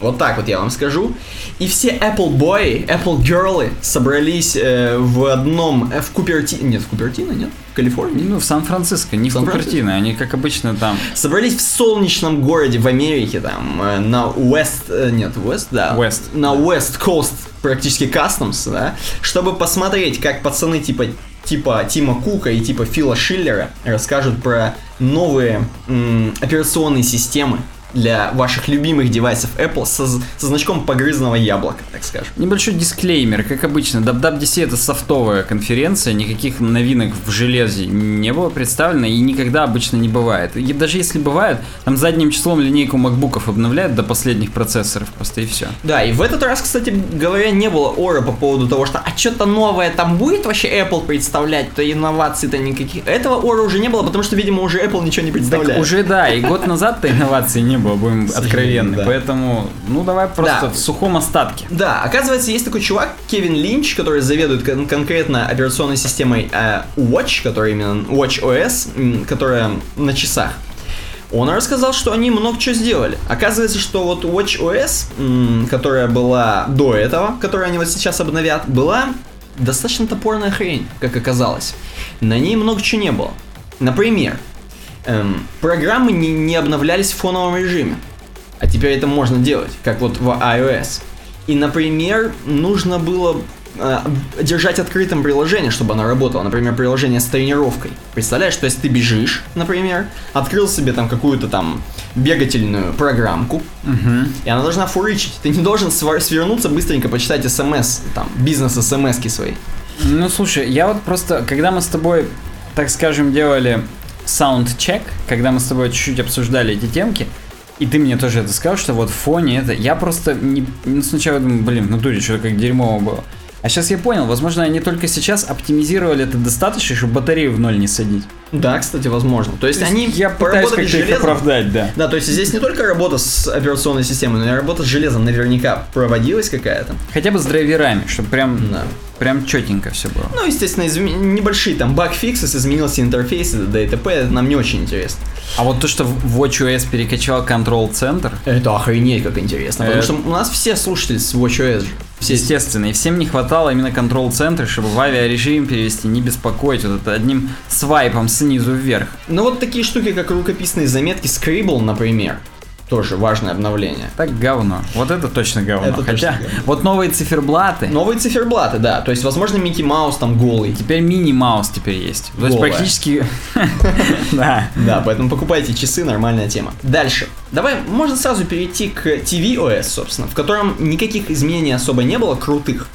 Вот так вот я вам скажу. И все Apple Boy, Apple Girl собрались э, в одном, э, в Купертино, нет, в Купертино, нет, в Калифорнии.
Ну, в Сан-Франциско, не в? Купертино, они, как обычно, там.
Собрались в солнечном городе в Америке, там, э, на West, э, нет, West, да.
West.
На West Coast, практически Customs, да, чтобы посмотреть, как пацаны типа типа Тима Кука и типа Фила Шиллера расскажут про новые м, операционные системы для ваших любимых девайсов Apple со, со значком погрызного яблока, так скажем.
Небольшой дисклеймер, как обычно, WWDC это софтовая конференция, никаких новинок в железе не было представлено и никогда обычно не бывает. И даже если бывает, там задним числом линейку макбуков обновляют до последних процессоров просто и все.
Да, и в этот раз, кстати говоря, не было ора по поводу того, что а что-то новое там будет вообще Apple представлять, то инноваций-то никаких. Этого ора уже не было, потому что, видимо, уже Apple ничего не представляет.
Так уже да, и год назад-то инноваций не было, будем
сожалению,
откровенны.
да.
Поэтому, ну давай просто
Да.
в сухом остатке.
Да, оказывается, есть такой чувак, Кевин Линч, который заведует кон- конкретно операционной системой э, Watch, которая именно Watch OS, которая на часах. Он рассказал, что они много чего сделали. Оказывается, что вот Watch OS, которая была до этого, которую они вот сейчас обновят, была достаточно топорная хрень, как оказалось. На ней много чего не было. Например, эм, программы не, не обновлялись в фоновом режиме. А теперь это можно делать, как вот в iOS. И, например, нужно было э, держать открытым приложение, чтобы оно работало. Например, приложение с тренировкой. Представляешь, что если ты бежишь, например, открыл себе там какую-то там бегательную программку, и она должна фурычить. Ты не должен свернуться быстренько почитать смс, там, бизнес-смски свои.
Ну слушай, я вот просто, когда мы с тобой, так скажем, делали саундчек, когда мы с тобой чуть-чуть обсуждали эти темки, и ты мне тоже это сказал, что вот в фоне это, я просто не, ну, сначала думаю, блин, в натуре что-то как дерьмово было. А сейчас я понял, возможно, они только сейчас оптимизировали это достаточно, чтобы батарею в ноль не садить.
Да, кстати, возможно. То есть, они
я пытаюсь как-то их
железом.
оправдать, да.
Да, то есть здесь не только работа с операционной системой, но и работа с железом наверняка проводилась какая-то.
Хотя бы с драйверами, чтобы прям,
Да.
прям четенько все было.
Ну, естественно, изме- небольшие там баг-фиксы, изменился интерфейс, да и т.п. нам не очень интересно.
А вот то, что в WatchOS перекачал контрол-центр,
Это охренеть как интересно, потому
Э,
что у нас все слушатели с WatchOS же. Все
Естественно, и всем не хватало именно контрол-центра, чтобы в авиарежим перевести, не беспокоить вот это одним свайпом снизу вверх.
Ну вот такие штуки, как рукописные заметки Scribble, например, тоже важное обновление.
Так говно. Вот это точно говно.
Это
Хотя,
точно говно.
вот новые циферблаты,
Новые циферблаты, да, то есть, возможно, Микки Маус там голый.
теперь мини-маус теперь есть. То есть
Голая.
практически... [LAUGHS] Да.
Да, поэтому покупайте часы, нормальная тема. Дальше. Давай, можно сразу перейти к tvOS, собственно, в котором никаких изменений особо не было крутых.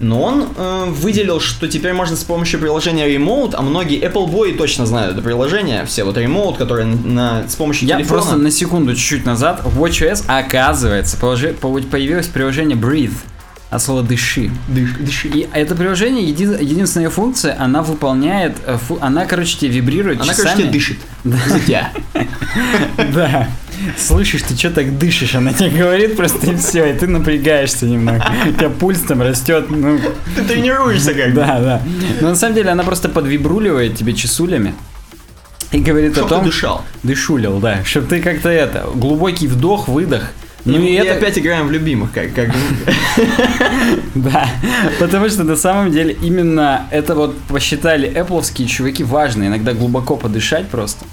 Но он э, выделил, что теперь можно с помощью приложения Remote, а многие Apple Boy точно знают это приложение, все вот Remote, которое на, с помощью
Я
телефона.
просто на секунду чуть-чуть назад в WatchOS, оказывается, положи- по- появилось приложение Breathe от слова дыши.
Дыш- дыши.
И это приложение, еди- единственная функция, она выполняет, э, фу- она, короче, тебе вибрирует
Она,
часами.
короче, тебе дышит. За тебя. [LAUGHS]
Да. Слышишь, ты что так дышишь? Она тебе говорит просто и все, и ты напрягаешься немного. У тебя пульс там растет, ну,
Ты тренируешься как
да, да. Но на самом деле она просто подвибруливает тебе часулями и говорит о
Чтоб ты
том...
дышал.
Дышулил, да. Чтобы ты как-то это, глубокий вдох, выдох. Ну
Ну
и
и
это,
опять играем в любимых, как, как [LAUGHS]
да, потому что на самом деле именно это вот посчитали Appleские чуваки важно, иногда глубоко подышать просто.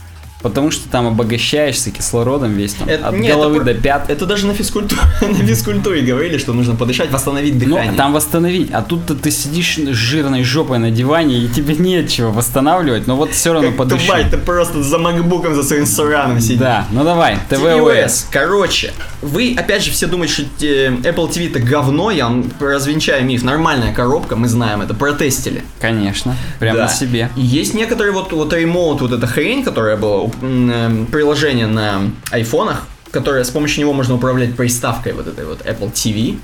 Потому что там обогащаешься кислородом весь там,
Это-
от
не, это
головы
про-
до пят.
Это даже на физкультуре, [LAUGHS] на физкультуре говорили, что нужно подышать, восстановить
Ну,
дыхание.
там восстановить, а тут ты сидишь с жирной жопой на диване, и тебе нечего восстанавливать, но вот все равно
Как
подыши.
тварь, ты просто за макбуком, за своим сураном сидишь.
Да, ну давай. ТВОС.
Короче, вы опять же все думаете, что э, Apple TV это говно, я вам развенчаю миф. Нормальная коробка, мы знаем это, протестили.
Конечно, прямо
Да.
на себе.
И есть некоторые вот, вот ремоут, вот эта хрень, которая была, м, э, приложение на айфонах, которое с помощью него можно управлять приставкой вот этой вот Apple TV.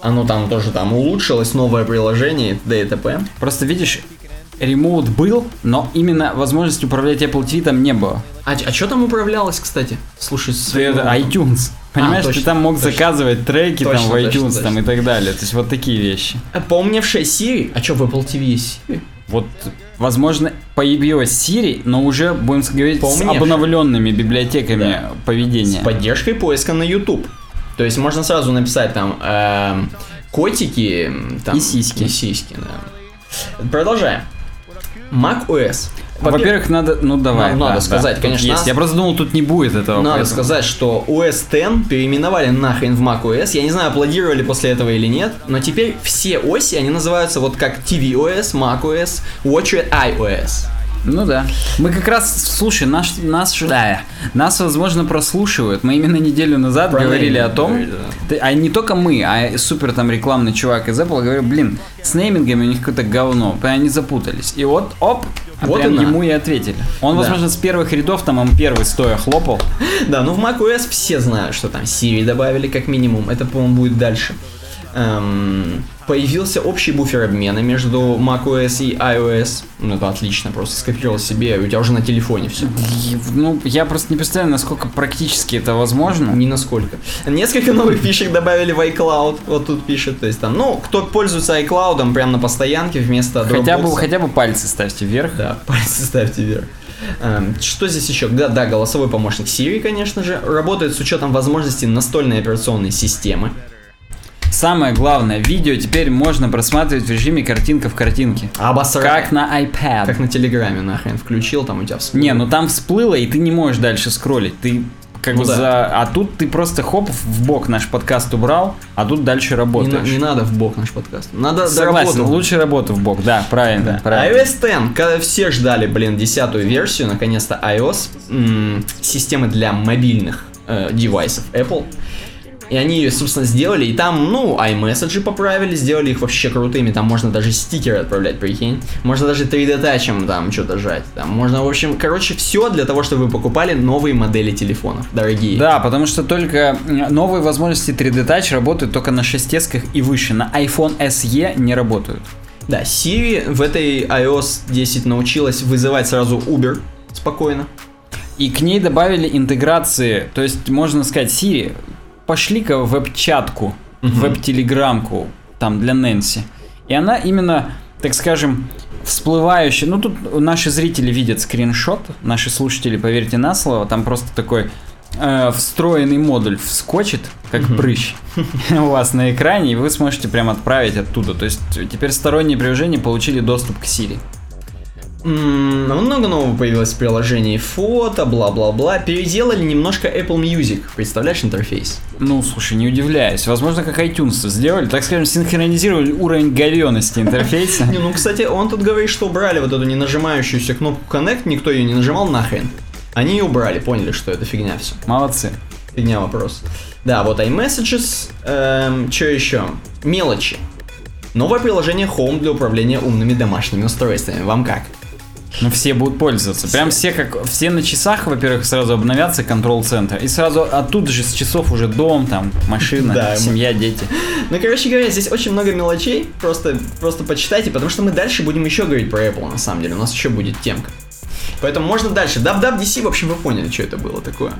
Оно там тоже там улучшилось, новое приложение, т.д. и т.п.
Просто видишь, ремоут был, но именно возможности управлять Apple TV там не было.
А, что там управлялось, кстати? Слушай, с
это iTunes. Понимаешь,
точно,
ты там мог
точно.
заказывать треки
Точно,
там в
точно,
iTunes там
точно.
и так далее. То есть вот такие вещи.
Помнившая Siri. А что, в Apple TV есть Siri?
Вот, возможно, появилась Siri, но уже, будем говорить, с
Поумневшая.
обновленными библиотеками
Да.
поведения.
С поддержкой поиска на YouTube. То есть можно сразу написать там эм, котики там,
И сиськи.
И сиськи, да. Продолжаем. Mac OS.
Во-первых, надо, ну давай.
Надо- надо
да,
сказать,
тут
конечно,
есть.
нас-
Я просто думал, тут не будет этого.
Надо
поэтому.
сказать, что OS X переименовали нахрен в Mac OS. Я не знаю, аплодировали после этого или нет, но теперь все оси, они называются вот как tvOS, macOS, WatchOS, iOS.
Ну да. Мы как раз, слушай, наш, нас, да, нас, возможно, прослушивают. Мы именно неделю назад
Про
говорили о том,
говорили,
Ты- а не только мы, а супер там рекламный чувак из Apple говорил, блин, с неймингами у них какое-то говно, они запутались. И вот, оп, а
Вот
прям ему и ответили. Он,
Да.
возможно, с первых рядов, там он первый стоя хлопал.
Да, ну в macOS все знают, что там Siri добавили как минимум. Это, по-моему, будет дальше. Эм, появился общий буфер обмена между macOS и iOS. Ну, это отлично, просто скопировал себе, у тебя уже на телефоне все.
Ну, я просто не представляю, насколько практически это возможно.
Ни насколько. Несколько новых фишек добавили в iCloud, вот тут пишет. То есть там, ну, кто пользуется iCloud, прям на постоянке вместо
Хотя бы,
Dropbox.
хотя бы пальцы ставьте вверх.
Да, [LAUGHS] пальцы ставьте вверх. Эм, Что здесь еще? Да, да, голосовой помощник Siri, конечно же, работает с учетом возможностей настольной операционной системы.
Самое главное, видео теперь можно просматривать в режиме картинка в картинке.
Обосрать.
Как на iPad.
Как на Телеграме нахрен включил, там у тебя всплыло.
Не, ну там всплыло, и ты не можешь дальше скроллить. Ты как
Ну
бы
да.
за... А тут ты просто хоп, в бок наш подкаст убрал, а тут дальше
не,
работаешь.
на- не надо в бок наш подкаст. Надо
Согласен,
доработать.
лучше работу в бок, да, правильно,
Да.
правильно.
iOS 10, когда все ждали, блин, десятую версию, наконец-то iOS, м, системы для мобильных э, девайсов Apple. И они ее, собственно, сделали, и там, ну, iMessage поправили, сделали их вообще крутыми, там можно даже стикеры отправлять, прикинь. Можно даже 3D тачем там что-то жать. Там можно, в общем, короче, все для того, чтобы вы покупали новые модели телефонов, дорогие.
Да, потому что только м, новые возможности 3D Touch работают только на 6 и выше. На iPhone SE не работают.
Да, Siri в этой iOS 10 научилась вызывать сразу Uber спокойно.
И к ней добавили интеграции, то есть можно сказать, Siri, пошли-ка в веб-чатку, в веб-телеграмку, там, для Нэнси. И она именно, так скажем, всплывающая, ну тут наши зрители видят скриншот, наши слушатели, поверьте на слово, там просто такой э, встроенный модуль вскочит, как прыщ, [LAUGHS] у вас на экране, и вы сможете прям отправить оттуда. То есть теперь сторонние приложения получили доступ к Siri.
Много нового появилось в приложении фото, бла-бла-бла. Переделали немножко Apple Music. Представляешь интерфейс?
Ну, слушай, не удивляюсь. Возможно, как iTunes сделали, так скажем, синхронизировали уровень говенности интерфейса. [LAUGHS]
Не, ну, кстати, он тут говорит, что убрали вот эту не нажимающуюся кнопку Connect, никто ее не нажимал нахрен. Они ее убрали, поняли, что это фигня все.
Молодцы.
Фигня вопрос. Да, вот iMessages, эм, что еще? Мелочи. Новое приложение Home для управления умными домашними устройствами. Вам как?
Ну, все будут пользоваться. Прям все как все на часах, во-первых, сразу обновятся контрол-центр. И сразу оттуда же с часов уже дом, там, машина,
Да,
семья, дети.
Ну, короче говоря, здесь очень много мелочей, просто, просто почитайте, потому что мы дальше будем еще говорить про Apple, на самом деле, у нас еще будет темка. Поэтому можно дальше. WWDC, в общем, вы поняли, что это было такое.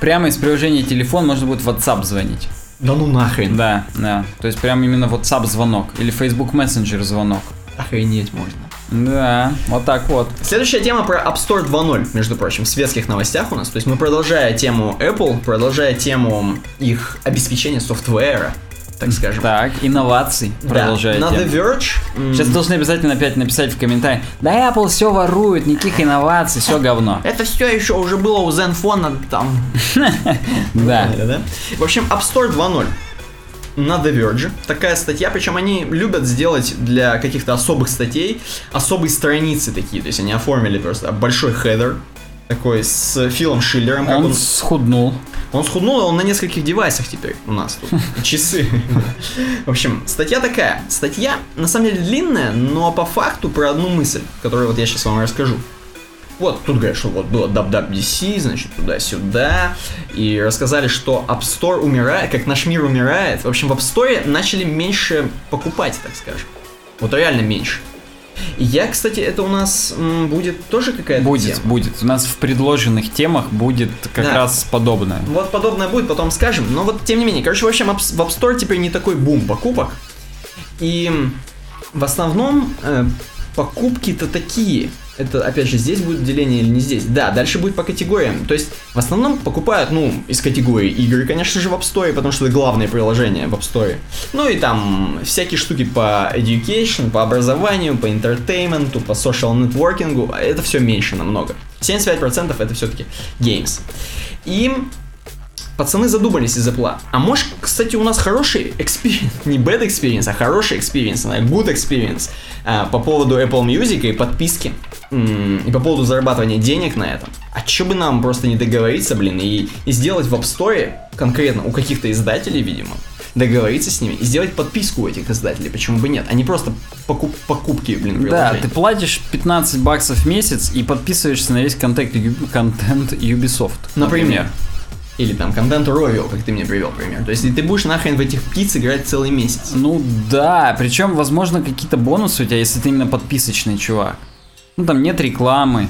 Прямо из приложения телефон можно будет в WhatsApp звонить.
Да ну нахрен.
Да, да. То есть прям именно WhatsApp звонок. Или Facebook Messenger звонок.
Охренеть можно.
Да, вот так вот.
Следующая тема про App Store 2.0, между прочим, в светских новостях у нас. То есть мы продолжая тему Apple, продолжая тему их обеспечения софтвера, так скажем.
Так, инноваций.
Да.
Продолжайте.
На The Verge...
Сейчас должны обязательно опять написать в комментариях. Да Apple все ворует, никаких инноваций, все говно.
Это все еще уже было у Zenfone там. [LAUGHS]
Да.
Да? В общем, App Store 2.0 на The Verge. Такая статья, причем они любят сделать для каких-то особых статей особые страницы такие. То есть они оформили просто большой хедер такой с Филом Шиллером.
Он
он-
схуднул.
Он схуднул, он на нескольких девайсах теперь у нас тут. [LAUGHS] Часы. В общем, статья такая. Статья, на самом деле, длинная, но по факту про одну мысль, которую вот я сейчас вам расскажу. Вот, тут говорят, что вот было WWDC, значит, туда-сюда, и рассказали, что App Store умирает, как наш мир умирает. В общем, в App Store начали меньше покупать, так скажем. Вот реально меньше. Я, кстати, это у нас будет тоже какая-то
Будет,
тема.
будет. У нас в предложенных темах будет как
Да.
раз подобное.
Вот подобное будет, потом скажем. Но вот тем не менее, короче, в общем, в App Store теперь не такой бум покупок. И в основном э, покупки-то такие. Это, опять же, здесь будет деление или не здесь. Да, дальше будет по категориям. То есть, в основном покупают, ну, из категории игры, конечно же, в App Store, потому что это главное приложение в App Store. Ну и там всякие штуки по education, по образованию, по entertainment, по social networking. Это все меньше намного. 75% это все-таки games. И пацаны задумались из Apple. А может, кстати, у нас хороший experience, [LAUGHS] не bad experience, а хороший experience, good experience а, по поводу Apple Music и подписки. И по поводу зарабатывания денег на этом. А чё бы нам просто не договориться, блин, и, и сделать в App Store, конкретно у каких-то издателей, видимо, договориться с ними и сделать подписку у этих издателей, почему бы нет, а не просто покуп- покупки, блин,
Да, ты платишь 15 баксов в месяц и подписываешься на весь контент, контент Ubisoft.
Например. Или там контент Royal, как ты мне привел пример. То есть и ты будешь нахрен в этих птиц играть целый месяц.
Ну да, причем, возможно, какие-то бонусы у тебя, если ты именно подписочный чувак. Ну там нет рекламы.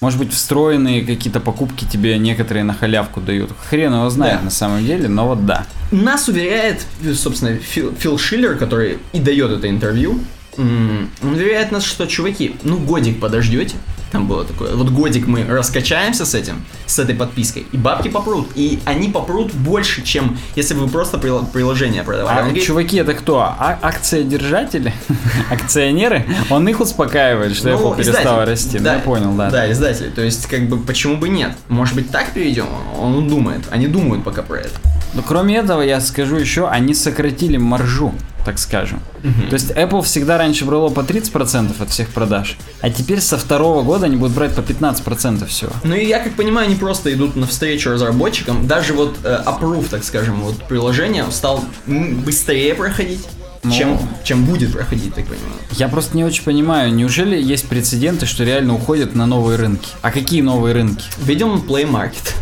Может быть, встроенные какие-то покупки тебе некоторые на халявку дают. Хрен его знает
Да.
на самом деле, но вот да.
Нас уверяет, собственно, Фил, Фил Шиллер, который и дает это интервью, он уверяет нас, что, чуваки, ну годик подождете, там было такое, вот годик мы раскачаемся с этим, с этой подпиской, и бабки попрут, и они попрут больше, чем если бы вы просто приложение продавали. Он
А
говорит,
чуваки, это кто? А акциодержатели? [LAUGHS] Акционеры? Он их успокаивает, что
ну,
Apple перестала расти. Ну,
Да,
Я понял, да.
Да, издатели. То есть, как бы, почему бы нет? Может быть, так перейдем? Он думает. Они думают пока про это.
Но кроме этого, я скажу еще, они сократили маржу, так скажем. То есть Apple всегда раньше брало по 30% от всех продаж, а теперь со второго года они будут брать по 15% всего.
Ну и я как понимаю, они просто идут навстречу разработчикам. Даже вот э, approve, так скажем, вот приложение стал быстрее проходить,
Ну.
чем, чем будет проходить, так понимаю.
Я просто не очень понимаю, неужели есть прецеденты, что реально уходят на новые рынки? А какие новые рынки?
Ведем Play Market.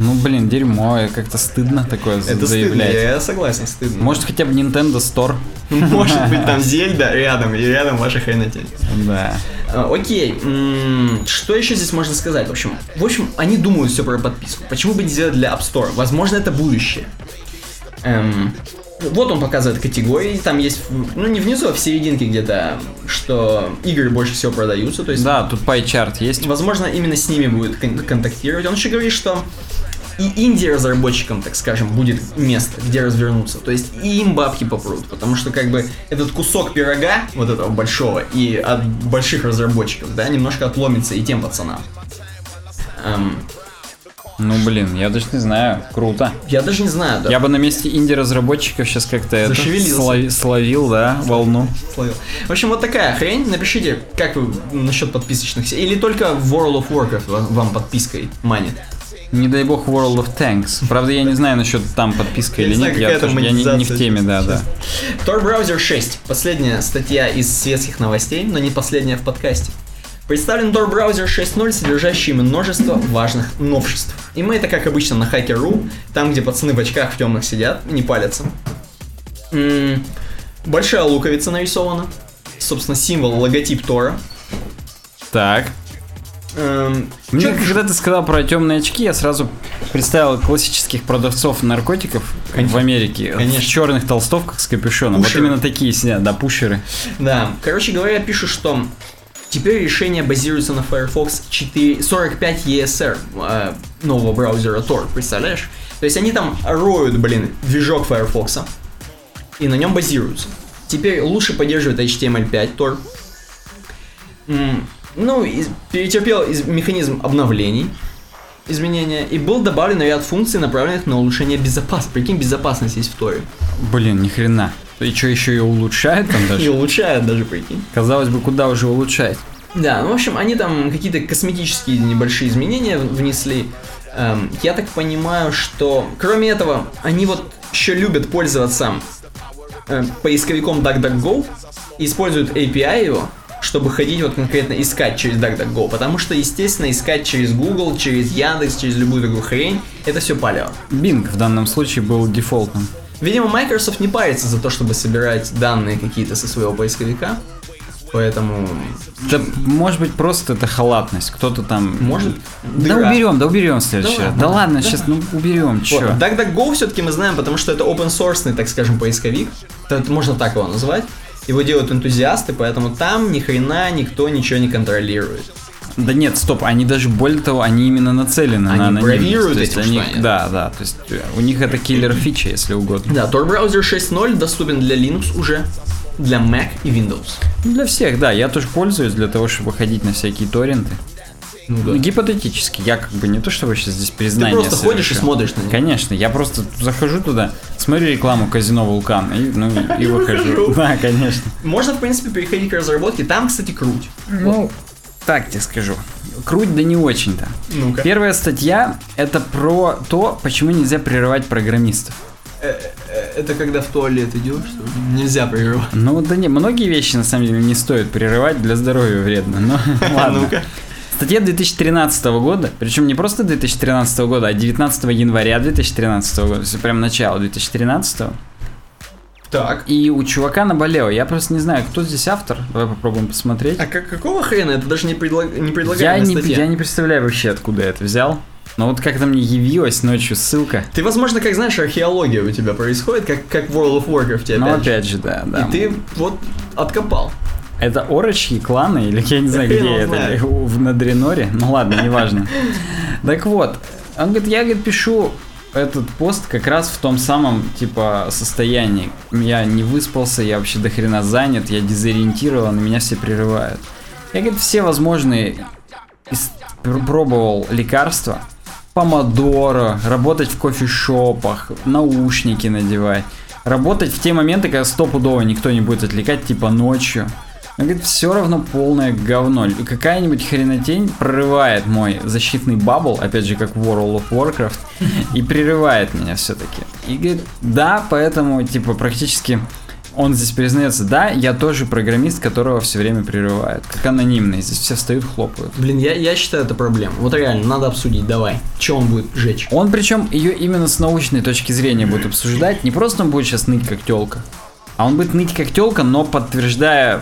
Ну блин, дерьмо, как-то стыдно такое
Это стыдно,
заявлять.
я согласен, стыдно.
Может хотя бы Nintendo Store? [LAUGHS]
Может быть там [LAUGHS] Зельда рядом, и рядом ваша хренотень.
Да.
А, Окей, что еще здесь можно сказать? В общем, в общем, они думают все про подписку. Почему бы не сделать для App Store? Возможно, это будущее. Эм, вот он показывает категории, там есть, ну не внизу, а в серединке где-то, что игры больше всего продаются, то есть,
Да, тут пай-чарт есть.
возможно, именно с ними будет кон- контактировать. Он еще говорит, что и инди-разработчикам, так скажем, будет место, где развернуться. То есть и им бабки попрут, потому что как бы этот кусок пирога, вот этого большого, и от больших разработчиков, да, немножко отломится и тем пацанам. Эм,
Ну блин, я даже не знаю, круто.
я даже не знаю, да.
Я бы на месте инди-разработчиков сейчас как-то это слови- словил, да, волну.
словил. В общем, вот такая хрень. Напишите, как вы насчет подписочных. Или только World of Warcraft ва- вам подпиской манит.
Не дай бог World of Tanks. Правда, я не знаю насчет там подписка или нет, я, тоже- я не, не в теме, да, да.
Tor Browser 6. Последняя статья из светских новостей, но не последняя в подкасте. Представлен Tor Browser 6.0, содержащий множество важных новшеств. И мы это, как обычно, на Hacker.ru, там, где пацаны в очках в темных сидят, и не палятся. М, Большая луковица нарисована. Собственно, символ, логотип Тора.
Так.
Эм,
Мне,
чё-
когда ты сказал про темные очки, я сразу представил классических продавцов наркотиков в Америке
Конечно.
в черных толстовках с капюшоном.
Пушеры.
Вот именно такие сидят, да, пушеры.
Да, короче говоря, пишут, что теперь решение базируется на Firefox 4, 45 ESR э, нового браузера Tor, представляешь? То есть они там роют, блин, движок Firefox. и на нем базируются. Теперь лучше поддерживает HTML5 Tor. Ну, и перетерпел из- механизм обновлений, изменения, и был добавлен ряд функций, направленных на улучшение безопасности. Прикинь, безопасность есть в Торе.
Блин, ни хрена. И что еще ее улучшает там [LAUGHS]
И
даже?
улучшает даже, прикинь.
Казалось бы, куда уже улучшать?
Да, ну, в общем, они там какие-то косметические небольшие изменения внесли. Эм, я так понимаю, что, кроме этого, они вот еще любят пользоваться э, поисковиком DuckDuckGo и используют API его, чтобы ходить вот конкретно искать через DuckDuckGo, потому что, естественно, искать через Google, через Яндекс, через любую другую хрень, это все палево.
Bing в данном случае был дефолтным.
Видимо, Microsoft не парится за то, чтобы собирать данные какие-то со своего поисковика, поэтому
Да, может быть, просто это халатность. Кто-то там...
может
Да
дыра.
уберем, да уберем в следующий
Да
раз. Да
да,
ладно,
да.
сейчас, ну уберем,
Вот,
чё.
DuckDuckGo все-таки мы знаем, потому что это open source, так скажем, поисковик. Это можно так его назвать. Его делают энтузиасты, поэтому там ни хрена никто ничего не контролирует.
Да нет, стоп, они даже более того, они именно нацелены
Они
на анонимность.
этим,
они-
что
Да, да, то есть э, у них это киллер фича, если угодно.
Да, Tor браузер 6.0 доступен для Linux уже, для Mac и Windows.
Для всех, да, я тоже пользуюсь для того, чтобы ходить на всякие торренты.
Ну
Ну, Гипотетически, я как бы не то, чтобы сейчас здесь признание
Ты просто ходишь и смотришь на них.
Конечно, я просто захожу туда, смотрю рекламу казино Вулкан и, ну, и [LAUGHS] выхожу. Да, конечно.
Можно, в принципе, переходить к разработке. Там, кстати, круть.
Ну, так тебе скажу. Круть, да не очень-то.
Ну-ка.
Первая статья это про то, почему нельзя прерывать программистов.
Это когда в туалет идешь, что ли? Нельзя прерывать.
Ну да не, многие вещи на самом деле не стоит прерывать, для здоровья вредно, но [LAUGHS] ладно. Статья 2013 года, причем не просто 2013 года, а 19 января 2013 года, то есть прям начало 2013.
Так.
И у чувака наболело, я просто не знаю, кто здесь автор, давай попробуем посмотреть.
А как, какого хрена? Это даже не, предлаг... не
Я
предлагаемая
не,
статья.
я не представляю вообще, откуда я это взял. Но вот как-то мне явилась ночью ссылка.
Ты, возможно, как знаешь, археология у тебя происходит, как, как World of Warcraft
Ну,
опять же.
опять же, да, да.
И ты вот откопал.
Это орочьи кланы, или я не знаю, где это, в на Дреноре? Ну ладно, неважно. Так вот, он говорит, я, говорит, пишу этот пост как раз в том самом, типа, состоянии. Я не выспался, я вообще до хрена занят, я дезориентирован, и меня все прерывают. Я, говорит, все возможные пробовал лекарства, помодоро, работать в кофешопах, наушники надевать, работать в те моменты, когда стопудово никто не будет отвлекать, типа ночью. Он говорит, все равно полное говно. Какая-нибудь хренотень прорывает мой защитный бабл, опять же, как в World of Warcraft, и прерывает меня все-таки. И говорит, да, поэтому, типа, практически он здесь признается, да, я тоже программист, которого все время прерывают. Как анонимный, здесь все встают, хлопают.
Блин, я, я считаю это проблема. Вот реально, надо обсудить, давай. Че он будет жечь?
Он причем ее именно с научной точки зрения будет обсуждать. Не просто он будет сейчас ныть как телка, а он будет ныть как телка, но подтверждая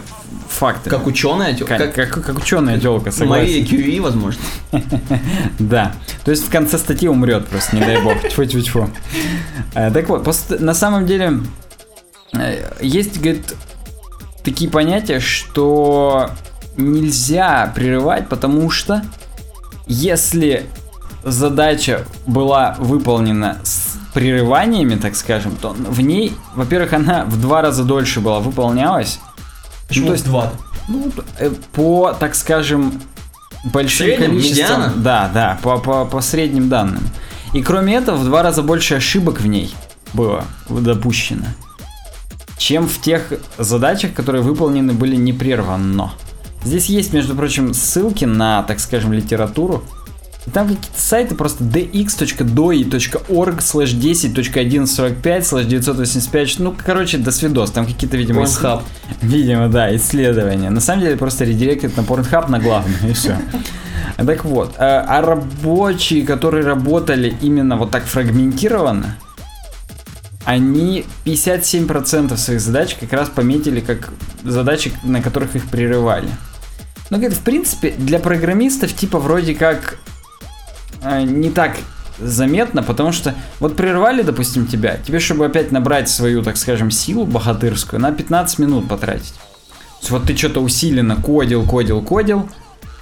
факты.
Как ученая,
как,
как,
как, как ученая телка,
Мария
согласен.
Кюри, возможно. [LAUGHS]
Да. То есть в конце статьи умрет просто, не дай бог. [LAUGHS] Тьфу-тьфу-тьфу. Э, Так вот, на самом деле э, есть, говорит, такие понятия, что нельзя прерывать, потому что если задача была выполнена с прерываниями, так скажем, то в ней, во-первых, она в два раза дольше была выполнялась.
Почему
Ну, то есть
два?
ну, э, по, так скажем, большим
Средним?
количествам.
Медиана?
Да, да, по, по, по средним данным. И кроме этого, в два раза больше ошибок в ней было допущено, чем в тех задачах, которые выполнены были непрерванно. Здесь есть, между прочим, ссылки на, так скажем, литературу. Там какие-то сайты просто dx.doi.org slash 10.1145 slash 985. Ну, короче, до свидос. Там какие-то, видимо,
Pornhub.
Видимо, да, исследования. На самом деле просто редиректит на Pornhub на главную и все. [LAUGHS] Так вот, э, а рабочие, которые работали именно вот так фрагментированно, они 57% своих задач как раз пометили как задачи, на которых их прерывали. Ну, говорит, в принципе, для программистов типа вроде как э, не так заметно, потому что вот прервали, допустим, тебя, тебе, чтобы опять набрать свою, так скажем, силу богатырскую, на 15 минут потратить. То есть вот ты что-то усиленно кодил, кодил, кодил.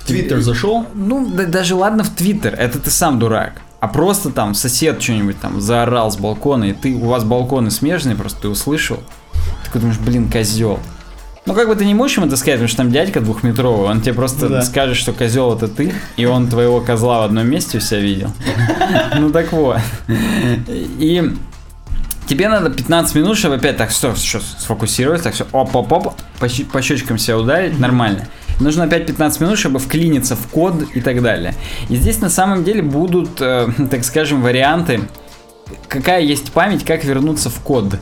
В Твиттер зашел.
Ну, да- даже ладно в Твиттер, это ты сам дурак. А просто там сосед что-нибудь там заорал с балкона, и ты, у вас балконы смежные, просто ты услышал. такой думаешь, блин, козел. Ну, как бы ты не можешь ему это сказать, потому что там дядька двухметровый, он тебе просто
Да.
скажет, что козел это ты, и он твоего козла в одном месте у себя видел. [LAUGHS] Ну так вот. И тебе надо 15 минут, чтобы опять так, все, все, сфокусировать, так все, оп-оп-оп, по щечкам себя ударить, нормально. Нужно опять 15 минут, чтобы вклиниться в код и так далее. И здесь на самом деле будут, э, так скажем, варианты, какая есть память, как вернуться в код.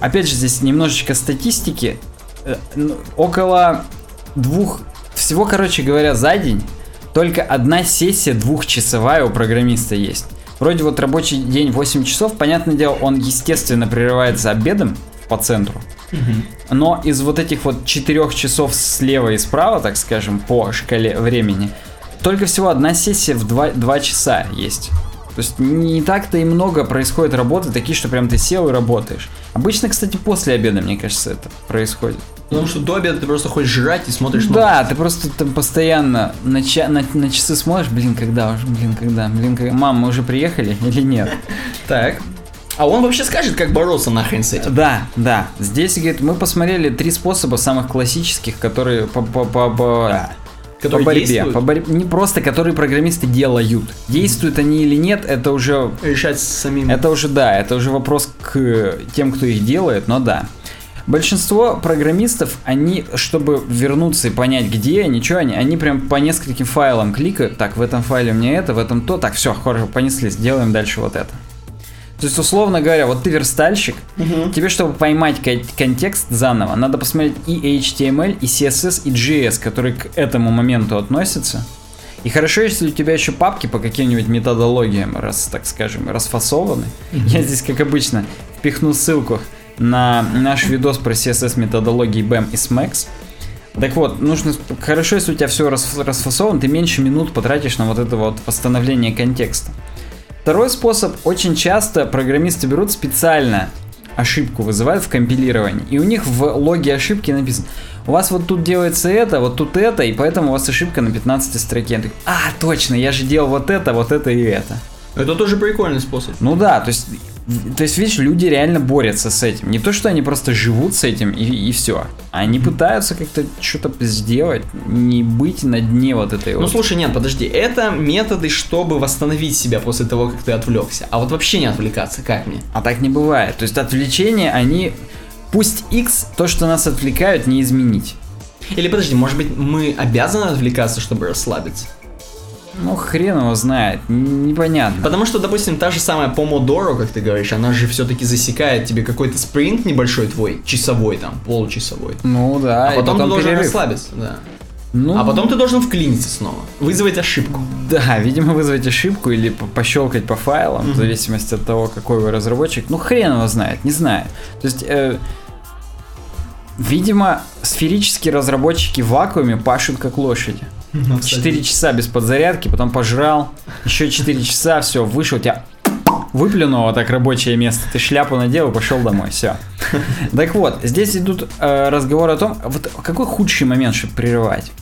Опять же, здесь немножечко статистики. Э, ну, Около двух, всего, короче говоря, за день только одна сессия двухчасовая у программиста есть. Вроде вот рабочий день 8 часов, понятное дело, он естественно прерывается обедом по центру. Но из вот этих вот четырех часов слева и справа, так скажем, по шкале времени, только всего одна сессия в 2, часа есть. То есть не так-то и много происходит работы, такие, что прям ты сел и работаешь. Обычно, кстати, после обеда, мне кажется, это происходит.
Потому что до обеда ты просто хочешь жрать и смотришь
Да, ты просто там постоянно на, ча- на, на часы смотришь, блин, когда уже, блин, когда, блин, когда. Мам, мы уже приехали [LAUGHS] или нет?
Так. А он вообще скажет, как бороться нахрен с этим.
Да, да. Здесь, говорит, мы посмотрели три способа самых классических, которые по, по, по, по-
Которые
по борьбе.
действуют?
По борь- Не просто, которые программисты делают. Действуют они или нет, это уже
Решать самим.
это уже да, это уже вопрос к тем, кто их делает, но да. Большинство программистов, они, чтобы вернуться и понять, где они, что они, они прям по нескольким файлам кликают. Так, в этом файле у меня это, в этом то. Так, все, хорошо, понеслись, делаем дальше вот это. То есть, условно говоря, вот ты верстальщик, тебе, чтобы поймать кон- контекст заново, надо посмотреть и HTML, и CSS, и JS, которые к этому моменту относятся. И хорошо, если у тебя еще папки по каким-нибудь методологиям, раз, так скажем, расфасованы. Я здесь, как обычно, впихну ссылку на наш видос про CSS методологии BAM и SMAX. Так вот, нужно хорошо, если у тебя все расфасовано, ты меньше минут потратишь на вот это вот восстановление контекста. Второй способ, очень часто программисты берут специально ошибку вызывают в компилировании, и у них в логе ошибки написано, у вас вот тут делается это, вот тут это, и поэтому у вас ошибка на 15 строке. Такой, а, точно, я же делал вот это, вот это и это.
Это тоже прикольный способ.
Ну да, то есть, то есть, видишь, люди реально борются с этим. Не то, что они просто живут с этим и, и все. Они пытаются как-то что-то сделать, не быть на дне вот этой
Ну
вот.
слушай, нет, подожди, это методы, чтобы восстановить себя после того, как ты отвлекся. А вот вообще не отвлекаться, как мне?
А так не бывает. То есть отвлечения, они... Пусть X, то, что нас отвлекают, не изменить.
Или подожди, может быть, мы обязаны отвлекаться, чтобы расслабиться?
Ну, хрен его знает, непонятно.
Потому что, допустим, та же самая Помодоро, как ты говоришь, она же все-таки засекает тебе какой-то спринт небольшой твой, часовой там, получасовой.
Ну да,
А
и
потом, ты должен
перерыв.
расслабиться, да.
Ну,
А потом ты должен вклиниться снова, вызвать ошибку.
Да, видимо, вызвать ошибку или по- пощелкать по файлам, в зависимости от того, какой вы разработчик. Ну, хрен его знает, не знаю. То есть, э, видимо, сферические разработчики в вакууме пашут как лошади. 4 часа без подзарядки, потом пожрал, еще 4 часа, все, вышел, тебя выплюнуло так рабочее место, ты шляпу надел и пошел домой, все. [LAUGHS] Так вот, здесь идут э, разговоры о том, вот какой худший момент, чтобы прерывать.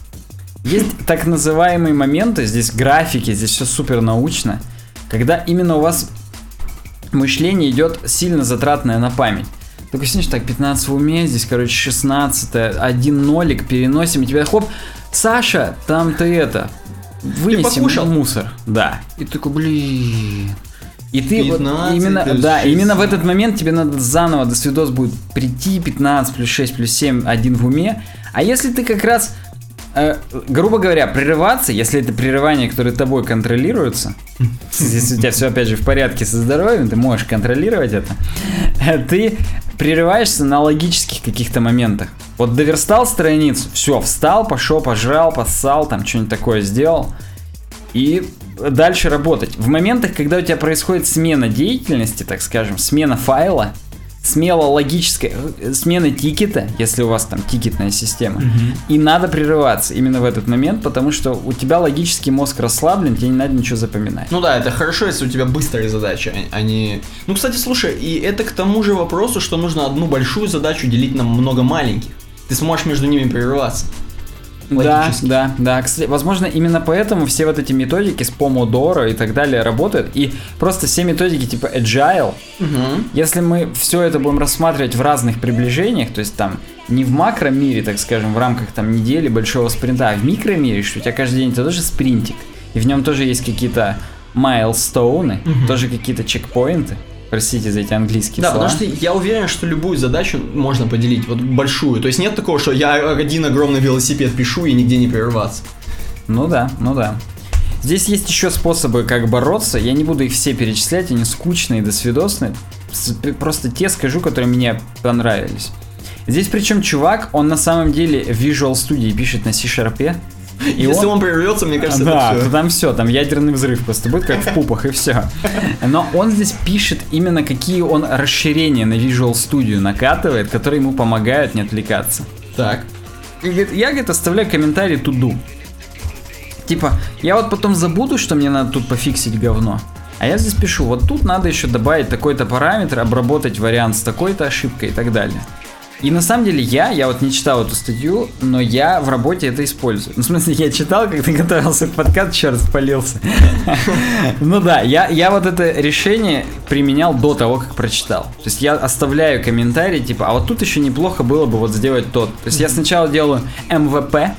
Есть так называемые моменты, здесь графики, здесь все супер научно, когда именно у вас мышление идет сильно затратное на память. Только сидишь так, 15 в уме, здесь, короче, 16, один нолик, переносим, и тебя хоп, Саша, там ты это, вынеси
покушал?
мусор. Да. И ты такой, блин. И ты вот
15
именно,
плюс
да,
6.
именно в этот момент тебе надо заново до свидос будет прийти 15 плюс 6 плюс 7, один в уме. А если ты как раз, э, грубо говоря, прерываться, если это прерывание, которое тобой контролируется, [LAUGHS] если у тебя все опять же в порядке со здоровьем, ты можешь контролировать это, э, ты прерываешься на логических каких-то моментах. Вот доверстал страницу, все, встал, пошел, пожрал, поссал, там что-нибудь такое сделал. И дальше работать. В моментах, когда у тебя происходит смена деятельности, так скажем, смена файла, смела логическая, э, смена тикета, если у вас там тикетная система, и надо прерываться именно в этот момент, потому что у тебя логический мозг расслаблен, тебе не надо ничего запоминать.
Ну да, это хорошо, если у тебя быстрые задачи, а- а не... Ну, кстати, слушай, и это к тому же вопросу, что нужно одну большую задачу делить на много маленьких. Ты сможешь между ними прерываться.
Да,
Логически.
да, да. Кстати, возможно, именно поэтому все вот эти методики с Pomodoro и так далее работают. И просто все методики типа Agile,
Мгм.
если мы все это будем рассматривать в разных приближениях, то есть там не в макромире, так скажем, в рамках там недели большого спринта, а в микромире, что у тебя каждый день это тоже спринтик, и в нем тоже есть какие-то майлстоуны, тоже какие-то чекпоинты. Простите за эти английские
Да,
слова.
потому что я уверен, что любую задачу можно поделить, вот большую. То есть нет такого, что я один огромный велосипед пишу и нигде не прерваться.
Ну да, ну да. Здесь есть еще способы, как бороться. Я не буду их все перечислять, они скучные, досвидосные. Просто те скажу, которые мне понравились. Здесь причем чувак, он на самом деле в Visual Studio пишет на C-Sharp. И
Если он, прервется, мне кажется,
да,
это
то
все.
там все, там ядерный взрыв просто будет, как в [LAUGHS] пупах, и все. Но он здесь пишет именно какие он расширения на Visual Studio накатывает, которые ему помогают не отвлекаться.
Так.
И говорит, я, говорит, оставляю комментарий туду. Типа, я вот потом забуду, что мне надо тут пофиксить говно. А я здесь пишу, вот тут надо еще добавить такой-то параметр, обработать вариант с такой-то ошибкой и так далее. И на самом деле я, я вот не читал эту статью, но я в работе это использую. Ну, в смысле, я читал, как ты [LAUGHS] готовился к подкасту, черт, спалился. [LAUGHS] Ну да, я, я вот это решение применял до того, как прочитал. То есть я оставляю комментарий, типа, а вот тут еще неплохо было бы вот сделать тот. То есть я сначала делаю MVP,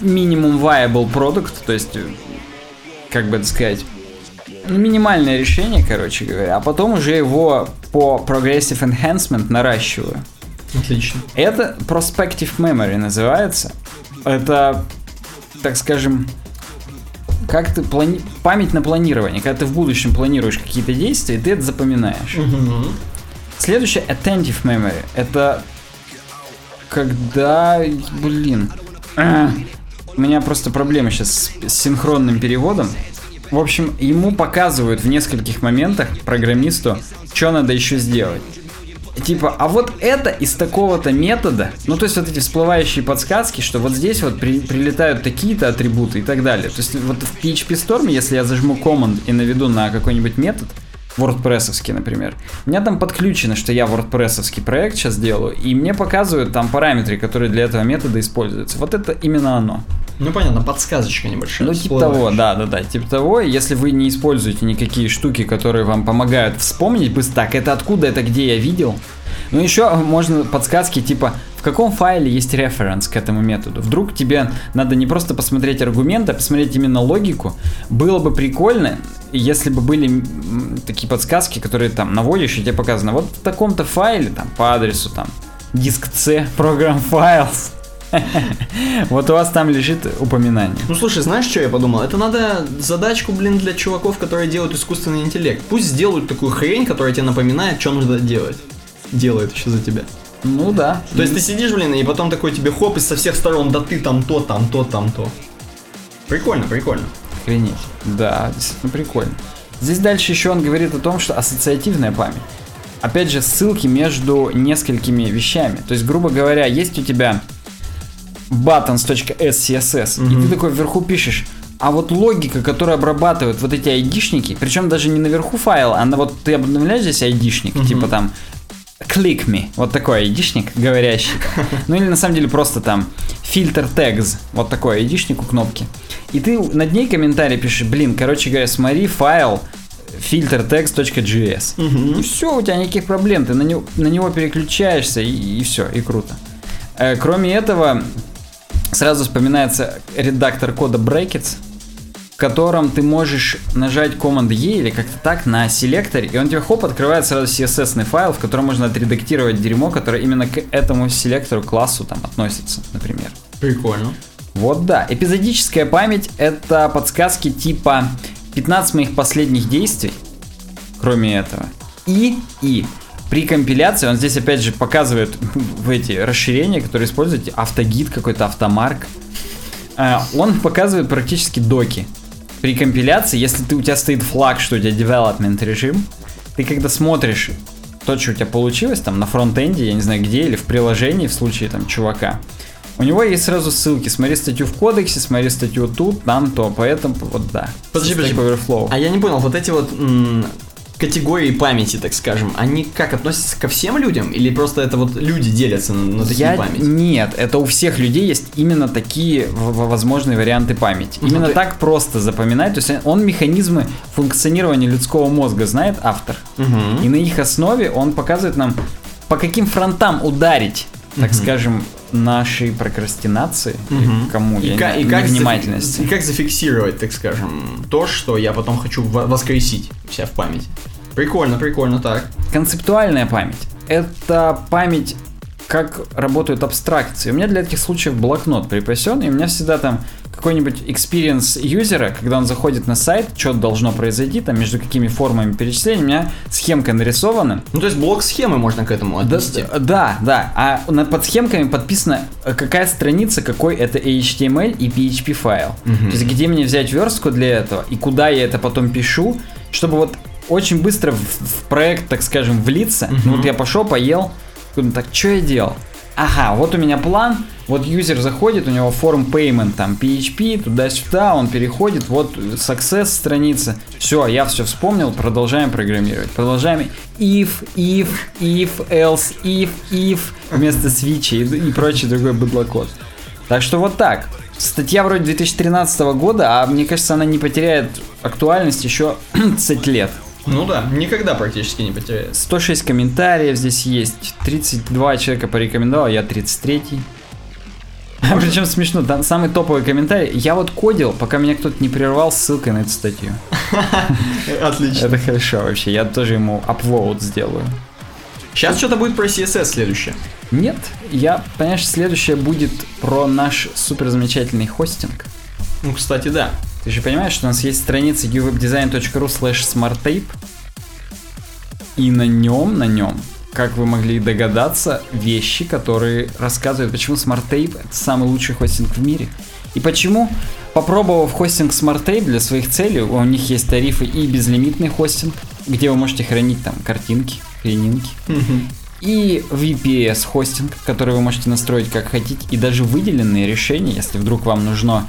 Minimum Viable Product, то есть, как бы это сказать, ну, минимальное решение, короче говоря, а потом уже его по Progressive Enhancement наращиваю.
Отлично.
Это Prospective Memory называется. Это, так скажем, как ты плани... память на планирование. Когда ты в будущем планируешь какие-то действия, ты это запоминаешь.
Мгм.
Следующее Attentive Memory. Это когда, блин, [CLEARS THROAT] у меня просто проблемы сейчас с синхронным переводом. В общем, ему показывают в нескольких моментах программисту, что надо еще сделать. Типа, а вот это из такого-то метода, ну то есть вот эти всплывающие подсказки, что вот здесь вот при- прилетают такие-то атрибуты и так далее. То есть вот в PHP Storm, если я зажму command и наведу на какой-нибудь метод, WordPress, например. У меня там подключено, что я WordPress проект сейчас делаю, и мне показывают там параметры, которые для этого метода используются. Вот это именно оно.
Ну понятно, подсказочка небольшая.
Ну, типа того, да, да, да, типа того. Если вы не используете никакие штуки, которые вам помогают вспомнить быстро, так, это откуда, это где я видел. Ну, еще можно подсказки, типа, в каком файле есть референс к этому методу. Вдруг тебе надо не просто посмотреть аргументы, а посмотреть именно логику. Было бы прикольно, если бы были такие подсказки, которые там наводишь, и тебе показано, вот в таком-то файле, там, по адресу, там, диск C, программ [LAUGHS] files. [LAUGHS] Вот у вас там лежит упоминание.
Ну слушай, знаешь, что я подумал? Это надо задачку, блин, для чуваков, которые делают искусственный интеллект. Пусть сделают такую хрень, которая тебе напоминает, что нужно делать. Делает еще за тебя.
Ну да.
То есть ты сидишь, блин, и потом такой тебе хоп, и со всех сторон, да ты там то, там то, там то. Прикольно, прикольно.
Охренеть. Да, действительно прикольно. Здесь дальше еще он говорит о том, что ассоциативная память. Опять же, ссылки между несколькими вещами. То есть, грубо говоря, есть у тебя buttons.scss, и ты такой вверху пишешь, а вот логика, которая обрабатывает вот эти айдишники, причем даже не наверху файла, а на вот ты обновляешь здесь айдишник, типа там click me, вот такой айдишник говорящий. Ну или на самом деле просто там фильтр tags, вот такой айдишник у кнопки. И ты над ней комментарий пишешь, блин, короче говоря, смотри файл filtertext.js. И все, у тебя никаких проблем, ты на него, на него переключаешься и, все, и круто. Э, кроме этого, сразу вспоминается редактор кода Brackets, котором ты можешь нажать Command E или как-то так на селекторе, и он тебе хоп, открывает сразу CSS файл, в котором можно отредактировать дерьмо, которое именно к этому селектору, классу там относится, например.
Прикольно.
Вот да, эпизодическая память это подсказки типа 15 моих последних действий, кроме этого. И, и, при компиляции, он здесь опять же показывает в эти расширения, которые используете, автогид какой-то, автомарк. Э, Он показывает практически доки. При компиляции, если ты, у тебя стоит флаг, что у тебя development режим, ты когда смотришь то, что у тебя получилось там на фронтенде, я не знаю где, или в приложении в случае там чувака, у него есть сразу ссылки. Смотри статью в кодексе, смотри статью тут, там, то, поэтому вот да.
Подожди, подожди.
Overflow.
А я не понял, вот эти вот категории памяти, так скажем, они как относятся ко всем людям? Или просто это вот люди делятся на, на такие
Я...
памяти?
Нет, это у всех людей есть именно такие возможные варианты памяти.
Ну,
Именно
ты-
так просто запоминать. То есть он механизмы функционирования людского мозга знает автор.
Мгм.
И на их основе он показывает нам, по каким фронтам ударить, так
Мгм.
скажем, нашей прокрастинации.
Мгм.
Кому?
И,
я
и как
невнимательности.
зафи- и как зафиксировать, так скажем, то, что я потом хочу во- воскресить себя в памяти. Прикольно, прикольно, так.
Концептуальная память – это память, как работают абстракции. У меня для этих случаев блокнот припасен, и у меня всегда там какой-нибудь experience юзера, когда он заходит на сайт, что должно произойти, там между какими формами перечисления, у меня схемка нарисована.
Ну, то есть блок схемы можно к этому
Да,
отнести.
да, да. А над под схемками подписано, э, какая страница, какой это HTML и PHP файл.
Мгм.
То есть, где мне взять верстку для этого и куда я это потом пишу, чтобы вот очень быстро в, в проект, так скажем, влиться.
Мгм.
Ну вот я пошел, поел, так что я делал? Ага, вот у меня план, вот юзер заходит, у него форм payment, там PHP, туда-сюда, он переходит, вот success страница. Все, я все вспомнил, продолжаем программировать. Продолжаем if, if, if, else, if, if, вместо свича и, и прочий другой быдлокод. Так что вот так. Статья вроде 2013 года, а мне кажется, она не потеряет актуальность еще [CLEARS THROAT] 30 лет.
Ну да, никогда практически не потеряется.
106 комментариев здесь есть, 32 человека порекомендовал, я 33. [LAUGHS] Причем смешно, там самый топовый комментарий. Я вот кодил, пока меня кто-то не прервал ссылкой на эту статью. [LAUGHS]
Отлично.
Это хорошо вообще, я тоже ему upvote сделаю.
Сейчас что-то будет про CSS следующее.
Нет, я, понимаешь, следующее будет про наш супер замечательный хостинг.
Ну, кстати, да.
Ты же понимаешь, что у нас есть страница uwebdesign.ru slash smarttape, и на нем, на нем, как вы могли догадаться, вещи, которые рассказывают, почему SmartTape это самый лучший хостинг в мире. И почему, попробовав хостинг SmartTape для своих целей, у них есть тарифы и безлимитный хостинг, где вы можете хранить там картинки, хренинки, и VPS хостинг, который вы можете настроить как хотите, и даже выделенные решения, если вдруг вам нужно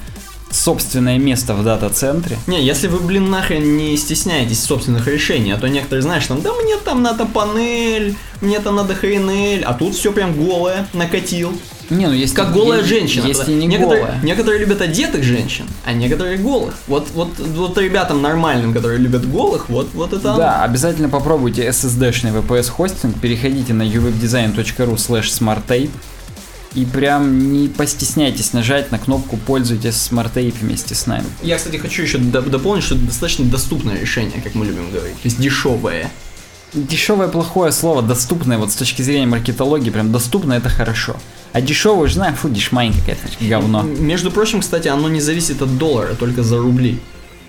собственное место в дата-центре.
Не, если вы, блин, нахрен не стесняетесь собственных решений, а то некоторые, знаешь, там, да мне там надо панель, мне там надо HNL, а тут все прям голое, накатил.
Не, ну есть
Как голая
есть-
женщина.
Есть и не
некоторые,
голая.
некоторые любят одетых женщин, а некоторые голых. Вот, вот, вот ребятам нормальным, которые любят голых, вот, вот это оно.
Да, обязательно попробуйте SSD-шный VPS хостинг, переходите на uwebdesign.ru slash smarttape и прям не постесняйтесь нажать на кнопку «Пользуйтесь SmartTape» вместе с нами.
Я, кстати, хочу еще до- дополнить, что это достаточно доступное решение, как мы любим говорить. То есть дешевое.
Дешевое плохое слово, доступное, вот с точки зрения маркетологии, прям доступно это хорошо. А дешевое, уже знаю, фу, дешмань какая-то, говно.
Между прочим, кстати, оно не зависит от доллара, только за рубли.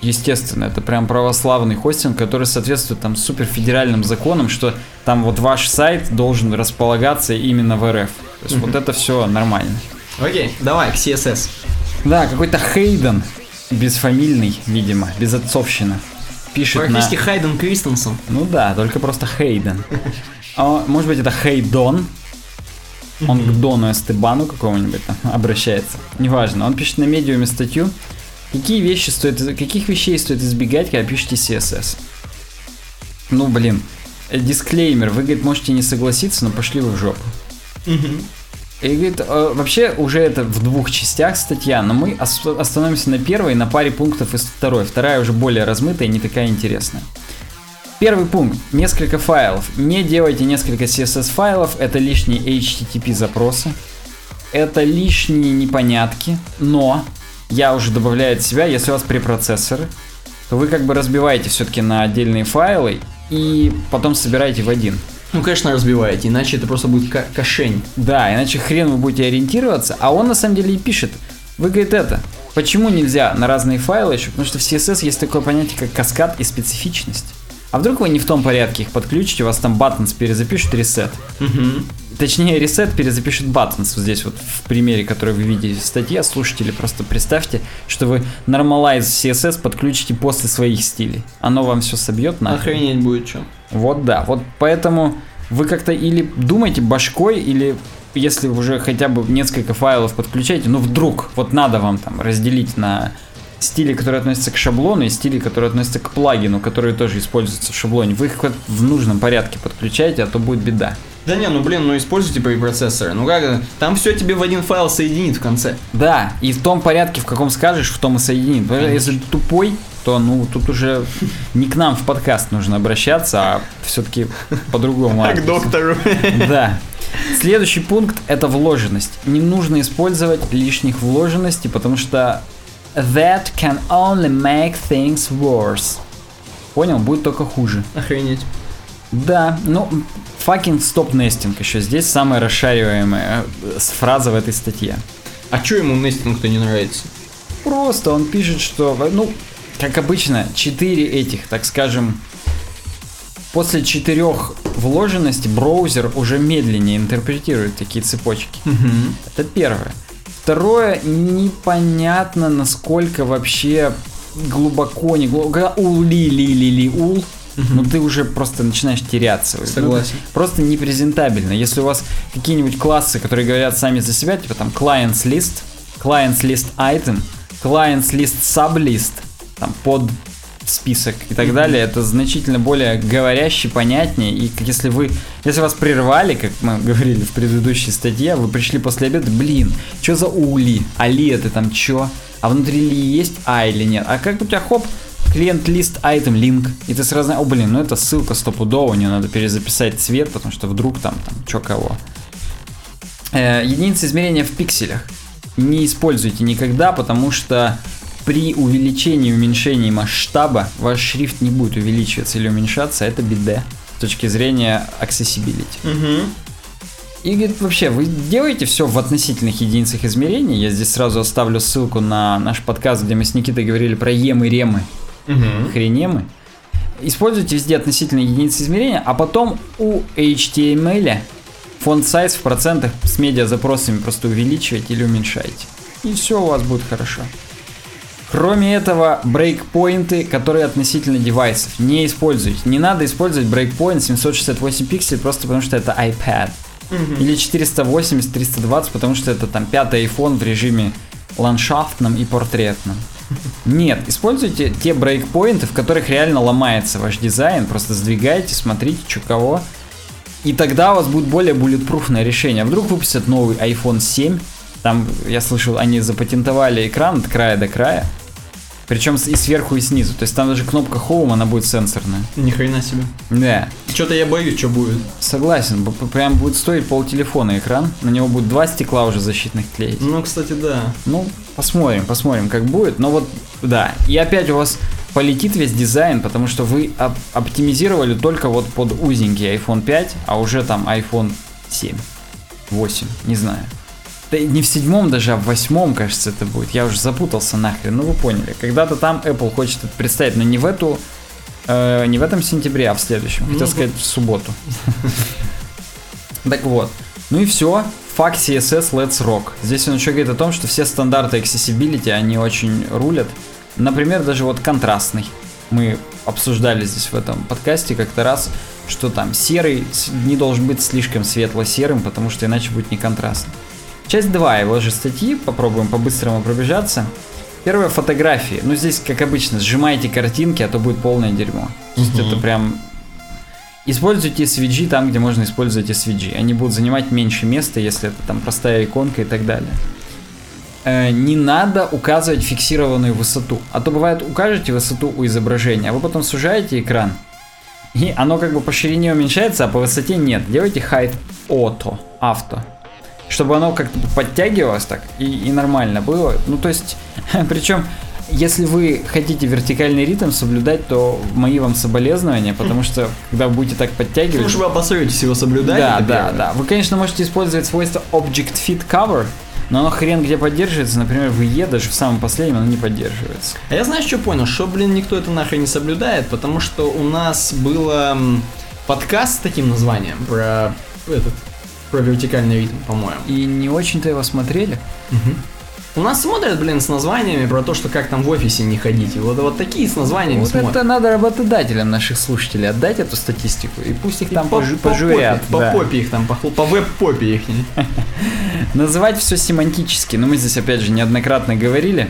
Естественно, это прям православный хостинг, который соответствует там супер федеральным законам, что там вот ваш сайт должен располагаться именно в РФ. То есть вот это все нормально.
Окей, давай к CSS.
Да, какой-то Хейден, безфамильный, видимо, без отцовщина. Пишет на...
Практически Хайден Кристенсен.
Ну да, только просто Хейден. А, может быть это Хейдон? Он к Дону Эстебану какому-нибудь там обращается. Неважно. Он пишет на медиуме статью, какие вещи стоит, каких вещей стоит избегать, когда пишете CSS. Ну блин, э, дисклеймер, вы, говорит, можете не согласиться, но пошли вы в жопу. И говорит, э, вообще уже это в двух частях статья, но мы ос- остановимся на первой, на паре пунктов из второй. Вторая уже более размытая и не такая интересная. Первый пункт. Несколько файлов. Не делайте несколько CSS файлов. Это лишние HTTP запросы. Это лишние непонятки. Но я уже добавляю от себя, если у вас препроцессоры, то вы как бы разбиваете все-таки на отдельные файлы и потом собираете в один.
Ну, конечно, разбиваете, иначе это просто будет кошень.
Да, иначе хрен вы будете ориентироваться. А он на самом деле и пишет. Вы, говорит, это. Почему нельзя на разные файлы еще? Потому что в CSS есть такое понятие, как каскад и специфичность. А вдруг вы не в том порядке их подключите, у вас там buttons перезапишет reset. Точнее, reset перезапишет buttons. Вот здесь вот в примере, который вы видите в статье, слушатели, просто представьте, что вы normalize CSS подключите после своих стилей. Оно вам все собьет нахрен.
Охренеть будет что.
Вот да, вот поэтому вы как-то или думаете башкой, или если уже хотя бы несколько файлов подключаете, ну вдруг, вот надо вам там разделить на стили, которые относятся к шаблону, и стили, которые относятся к плагину, которые тоже используются в шаблоне. Вы их вот в нужном порядке подключаете, а то будет беда.
Да не, ну блин, ну используйте препроцессоры. Ну как, там все тебе в один файл соединит в конце.
Да, и в том порядке, в каком скажешь, в том и соединит. Что Если ты тупой, то ну тут уже не к нам в подкаст нужно обращаться, а все-таки по-другому.
К
адресу.
доктору.
Да. Следующий пункт это вложенность. Не нужно использовать лишних вложенностей, потому что that can only make things worse. Понял? Будет только хуже.
Охренеть.
Да, ну, fucking stop nesting еще здесь самая расшариваемая э, фраза в этой статье.
А чё ему нестинг-то не нравится?
Просто он пишет, что, ну, как обычно, четыре этих, так скажем, после четырех вложенностей браузер уже медленнее интерпретирует такие цепочки. Это первое. Второе, непонятно, насколько вообще глубоко, не глубоко, ул ли ли ли ли ул, ну ты уже просто начинаешь теряться. Ну,
Согласен.
просто непрезентабельно. Если у вас какие-нибудь классы, которые говорят сами за себя, типа там clients list, clients list item, clients list sublist, там под список и так далее, это значительно более говорящий, понятнее. И если вы, если вас прервали, как мы [LAUGHS] говорили в предыдущей статье, вы пришли после обеда, блин, что за ули? А ли это там что? А внутри ли есть а или нет? А как у тебя хоп, клиент лист айтем линк, и ты сразу, знаешь, о блин, ну это ссылка стопудово, у нее надо перезаписать цвет, потому что вдруг там, там, чё кого. Э, единицы измерения в пикселях не используйте никогда, потому что при увеличении и уменьшении масштаба ваш шрифт не будет увеличиваться или уменьшаться, это беда с точки зрения accessibility.
Угу.
И говорит, вообще, вы делаете все в относительных единицах измерения. Я здесь сразу оставлю ссылку на наш подкаст, где мы с Никитой говорили про емы, ремы,
Угу.
хренемы. Используйте везде относительные единицы измерения, а потом у HTML фонд сайз в процентах с медиа запросами просто увеличивайте или уменьшайте. И все у вас будет хорошо. Кроме этого, брейкпоинты, которые относительно девайсов, не используйте. Не надо использовать брейкпоинт 768 пикселей просто потому что это iPad. Или 480, 320, потому что это там пятый iPhone в режиме ландшафтном и портретном. Нет, используйте те брейкпоинты, в которых реально ломается ваш дизайн, просто сдвигайте, смотрите, что кого. И тогда у вас будет более буллетпруфное решение. А вдруг выпустят новый iPhone 7, там, я слышал, они запатентовали экран от края до края, причем и сверху, и снизу. То есть там даже кнопка Home, она будет сенсорная.
Ни хрена себе.
Да.
Что-то я боюсь, что будет.
Согласен, прям будет стоить пол телефона экран, на него будет два стекла уже защитных клеить.
Ну, кстати, да.
Ну, посмотрим, посмотрим, как будет. Но вот, да. И опять у вас полетит весь дизайн, потому что вы оп- оптимизировали только вот под узенький iPhone 5, а уже там iPhone 7, 8, не знаю. Да не в седьмом даже, а в восьмом, кажется, это будет. Я уже запутался нахрен, ну вы поняли. Когда-то там Apple хочет это представить, но не в эту, э, не в этом сентябре, а в следующем. Хотел
Ну,
сказать в субботу. [LAUGHS] Так вот. Ну и все. Fuck CSS, let's rock. Здесь он еще говорит о том, что все стандарты accessibility, они очень рулят. Например, даже вот контрастный. Мы обсуждали здесь в этом подкасте как-то раз, что там серый не должен быть слишком светло-серым, потому что иначе будет не контрастно. Часть 2 его же статьи, попробуем по-быстрому пробежаться. Первое фотографии. Ну здесь, как обычно, сжимайте картинки, а то будет полное дерьмо. То есть это прям Используйте SVG там, где можно использовать SVG. Они будут занимать меньше места, если это там простая иконка и так далее. Э, не надо указывать фиксированную высоту. А то бывает, укажете высоту у изображения, а вы потом сужаете экран. И оно как бы по ширине уменьшается, а по высоте нет. Делайте height auto, авто. Чтобы оно как-то подтягивалось так и, и нормально было. Ну, то есть, [LAUGHS] причем, если вы хотите вертикальный ритм соблюдать, то мои вам соболезнования, потому что, когда вы будете так подтягивать...
Ну, что вы опасаетесь его соблюдать.
Да, да,
первое.
да. Вы, конечно, можете использовать свойство Object Fit Cover, но оно хрен где поддерживается. Например, в E даже в самом последнем оно не поддерживается.
А я знаешь, что понял? Что, блин, никто это нахрен не соблюдает, потому что у нас было подкаст с таким названием про этот, про вертикальный ритм, по-моему.
И не очень-то его смотрели.
У нас смотрят, блин, с названиями про то, что как там в офисе не ходить. Вот, вот такие с названиями
Вот
смотрят.
это надо работодателям наших слушателей отдать эту статистику, и пусть их
И
там
по,
пожу-
по
пожурят.
попе, по
да.
попе их там, похло- по веб-попе их. [LAUGHS]
Называть все семантически, но мы здесь опять же неоднократно говорили.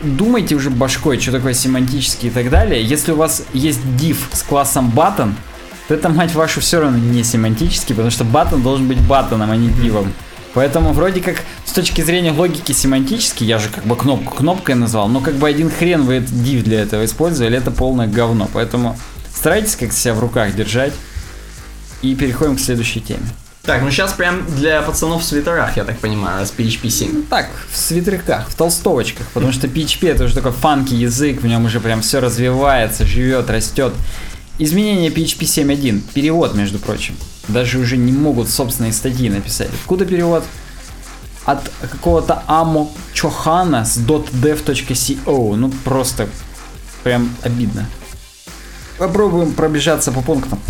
думайте уже башкой, что такое семантический и так далее. Если у вас есть div с классом button, то это, мать вашу, все равно не семантический, потому что button должен быть баттоном, а не дивом. Поэтому вроде как с точки зрения логики семантически, я же как бы кнопку кнопкой назвал, но как бы один хрен вы этот div для этого использовали, это полное говно. Поэтому старайтесь как-то себя в руках держать. И переходим к следующей теме.
Так, ну сейчас прям для пацанов в свитерах, я так понимаю, раз PHP 7.
Так, в свитерках, в толстовочках, потому что PHP это уже такой фанки язык, в нем уже прям все развивается, живет, растет. Изменение PHP 7.1, перевод, между прочим. Даже уже не могут собственные статьи написать. Откуда перевод? От какого-то Амо Чохана с .dev.co. Ну, просто прям обидно. Попробуем пробежаться по пунктам.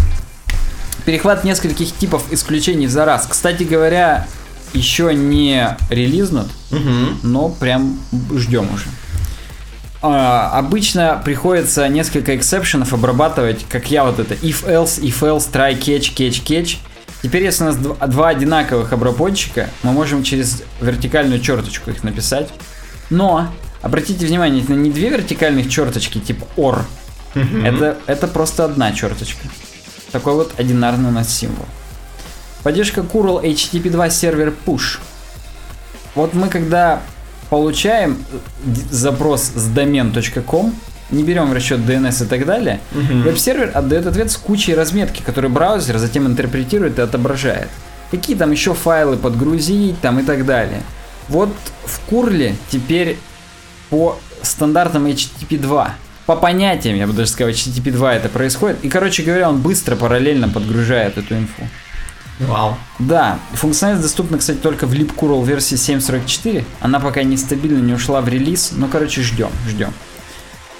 Перехват нескольких типов исключений за раз. Кстати говоря, еще не релизнут,
Угу.
но прям ждем уже. А, обычно приходится несколько эксепшенов обрабатывать, как я вот это if else, if else, try catch, catch, catch. Теперь, если у нас дв- два одинаковых обработчика, мы можем через вертикальную черточку их написать. Но, обратите внимание, это не две вертикальных черточки типа or. Это, это просто одна черточка. Такой вот одинарный у нас символ. Поддержка curl HTTP 2 сервер push. Вот мы когда получаем д- запрос с домен.com, не берем в расчет DNS и так далее, веб-сервер отдает ответ с кучей разметки, который браузер затем интерпретирует и отображает. Какие там еще файлы подгрузить там и так далее. Вот в курле теперь по стандартам HTTP 2. По понятиям, я бы даже сказал, HTTP 2 это происходит. И, короче говоря, он быстро параллельно подгружает эту инфу.
Вау.
Да, функциональность доступна, кстати, только в libcurl версии 7.44. Она пока нестабильно не ушла в релиз, но, короче, ждем, ждем.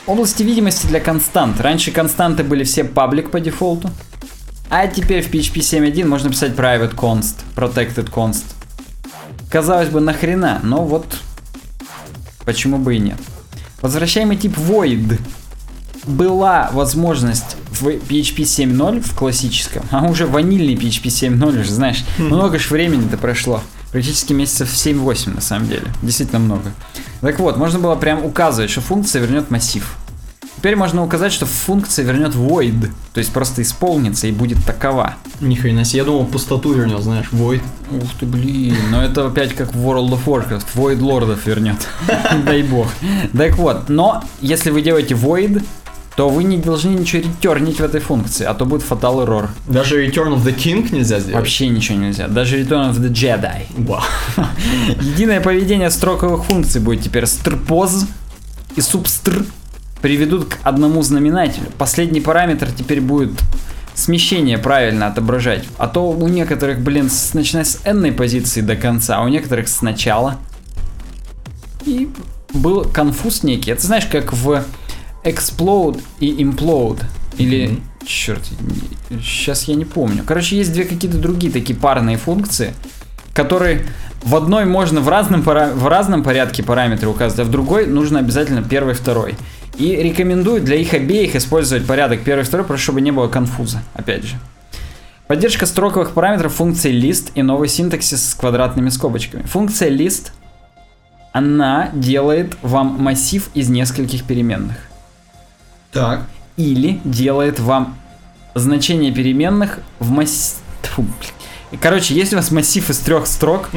Области видимости для констант. Раньше константы были все паблик по дефолту. А теперь в PHP 7.1 можно писать private const, protected const. Казалось бы, нахрена, но вот почему бы и нет. Возвращаемый тип void. Была возможность в PHP 7.0 в классическом, а уже ванильный PHP 7.0 уже, знаешь, много ж времени-то прошло. Практически месяцев 7-8 на самом деле. Действительно много. Так вот, можно было прям указывать, что функция вернет массив. Теперь можно указать, что функция вернет void, то есть просто исполнится и будет такова.
Ни хрена себе, я думал, пустоту вернет, знаешь, void.
Ух ты, блин, но это опять как в World of Warcraft, Void лордов вернет. [LAUGHS] Дай бог. Так вот, но если вы делаете Void, то вы не должны ничего ретернить в этой функции, а то будет fatal error.
Даже Return of the King нельзя сделать.
Вообще ничего нельзя. Даже Return of the Jedi.
Вау. [LAUGHS]
Единое поведение строковых функций будет теперь strpos и substr приведут к одному знаменателю. Последний параметр теперь будет смещение правильно отображать. А то у некоторых, блин, с, начиная с n позиции до конца, а у некоторых сначала. И был конфуз некий. Это знаешь, как в explode и implode. Или, черт, сейчас я не помню. Короче, есть две какие-то другие такие парные функции, которые в одной можно в разном, пара- в разном порядке параметры указывать, а в другой нужно обязательно первый, второй. И рекомендую для их обеих использовать порядок первый, второй, просто чтобы не было конфуза, опять же. Поддержка строковых параметров функции list и новый синтаксис с квадратными скобочками. Функция list, она делает вам массив из нескольких переменных.
Так.
Или делает вам значение переменных в масс... Блин. Короче, если у вас массив из трех строк,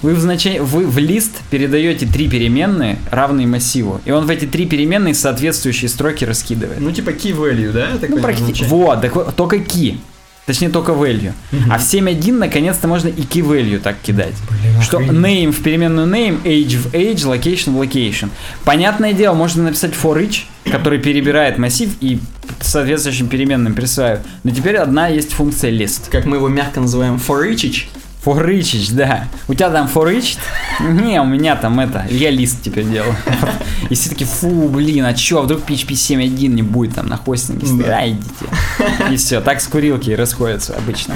вы в, значение, вы в лист передаете три переменные, равные массиву, и он в эти три переменные соответствующие строки раскидывает.
Ну, типа key value, да?
Ну, практически. Вот, так вот, только key. Точнее, только value. А в 7.1 наконец-то можно и key value так кидать.
Блин,
Что name в переменную name, age в age, location в location. Понятное дело, можно написать for each, который перебирает массив и соответствующим переменным присваивает. Но теперь одна есть функция list.
Как мы его мягко называем, for each.
Each, да. У тебя там each? Не, у меня там это, я лист теперь делаю. [LAUGHS] И все таки фу, блин, а чё, а вдруг PHP 7.1 не будет там на хостинге? стоять?
Да.
А, идите. И все, так с курилки расходятся обычно.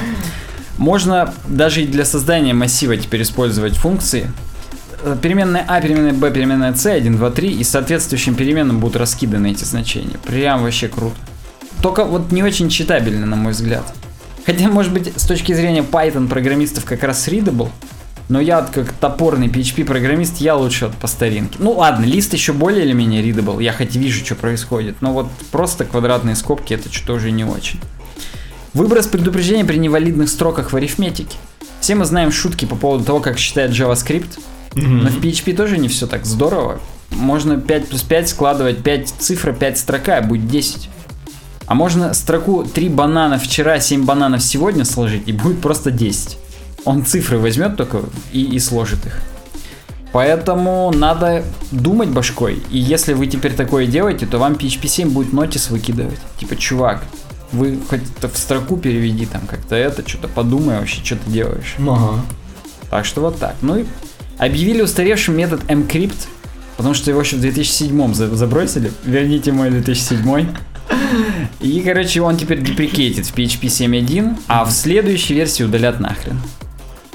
Можно даже и для создания массива теперь использовать функции. Э, Переменная А, переменная Б, переменная С, 1, 2, 3, и соответствующим переменным будут раскиданы эти значения. Прям вообще круто. Только вот не очень читабельно, на мой взгляд. Хотя, может быть, с точки зрения Python программистов как раз readable, Но я как топорный PHP-программист, я лучше вот по старинке. Ну ладно, лист еще более или менее readable, я хоть вижу, что происходит. Но вот просто квадратные скобки, это что-то уже не очень. Выброс предупреждения при невалидных строках в арифметике. Все мы знаем шутки по поводу того, как считает JavaScript. Но в PHP тоже не все так здорово. Можно 5 плюс 5 складывать 5 цифр, 5 строка, будет 10. А можно строку 3 банана вчера, 7 бананов сегодня сложить, и будет просто 10. Он цифры возьмет только и, и сложит их. Поэтому надо думать башкой. И если вы теперь такое делаете, то вам PHP 7 будет нотис выкидывать. Типа, чувак, вы хоть это в строку переведи там как-то это, что-то подумай вообще, что ты делаешь.
Ага.
Так что вот так. Ну и объявили устаревшим метод mcrypt, потому что его еще в 2007 за- забросили. Верните мой 2007. И, короче, он теперь деприкейтит в PHP 7.1, а в следующей версии удалят нахрен.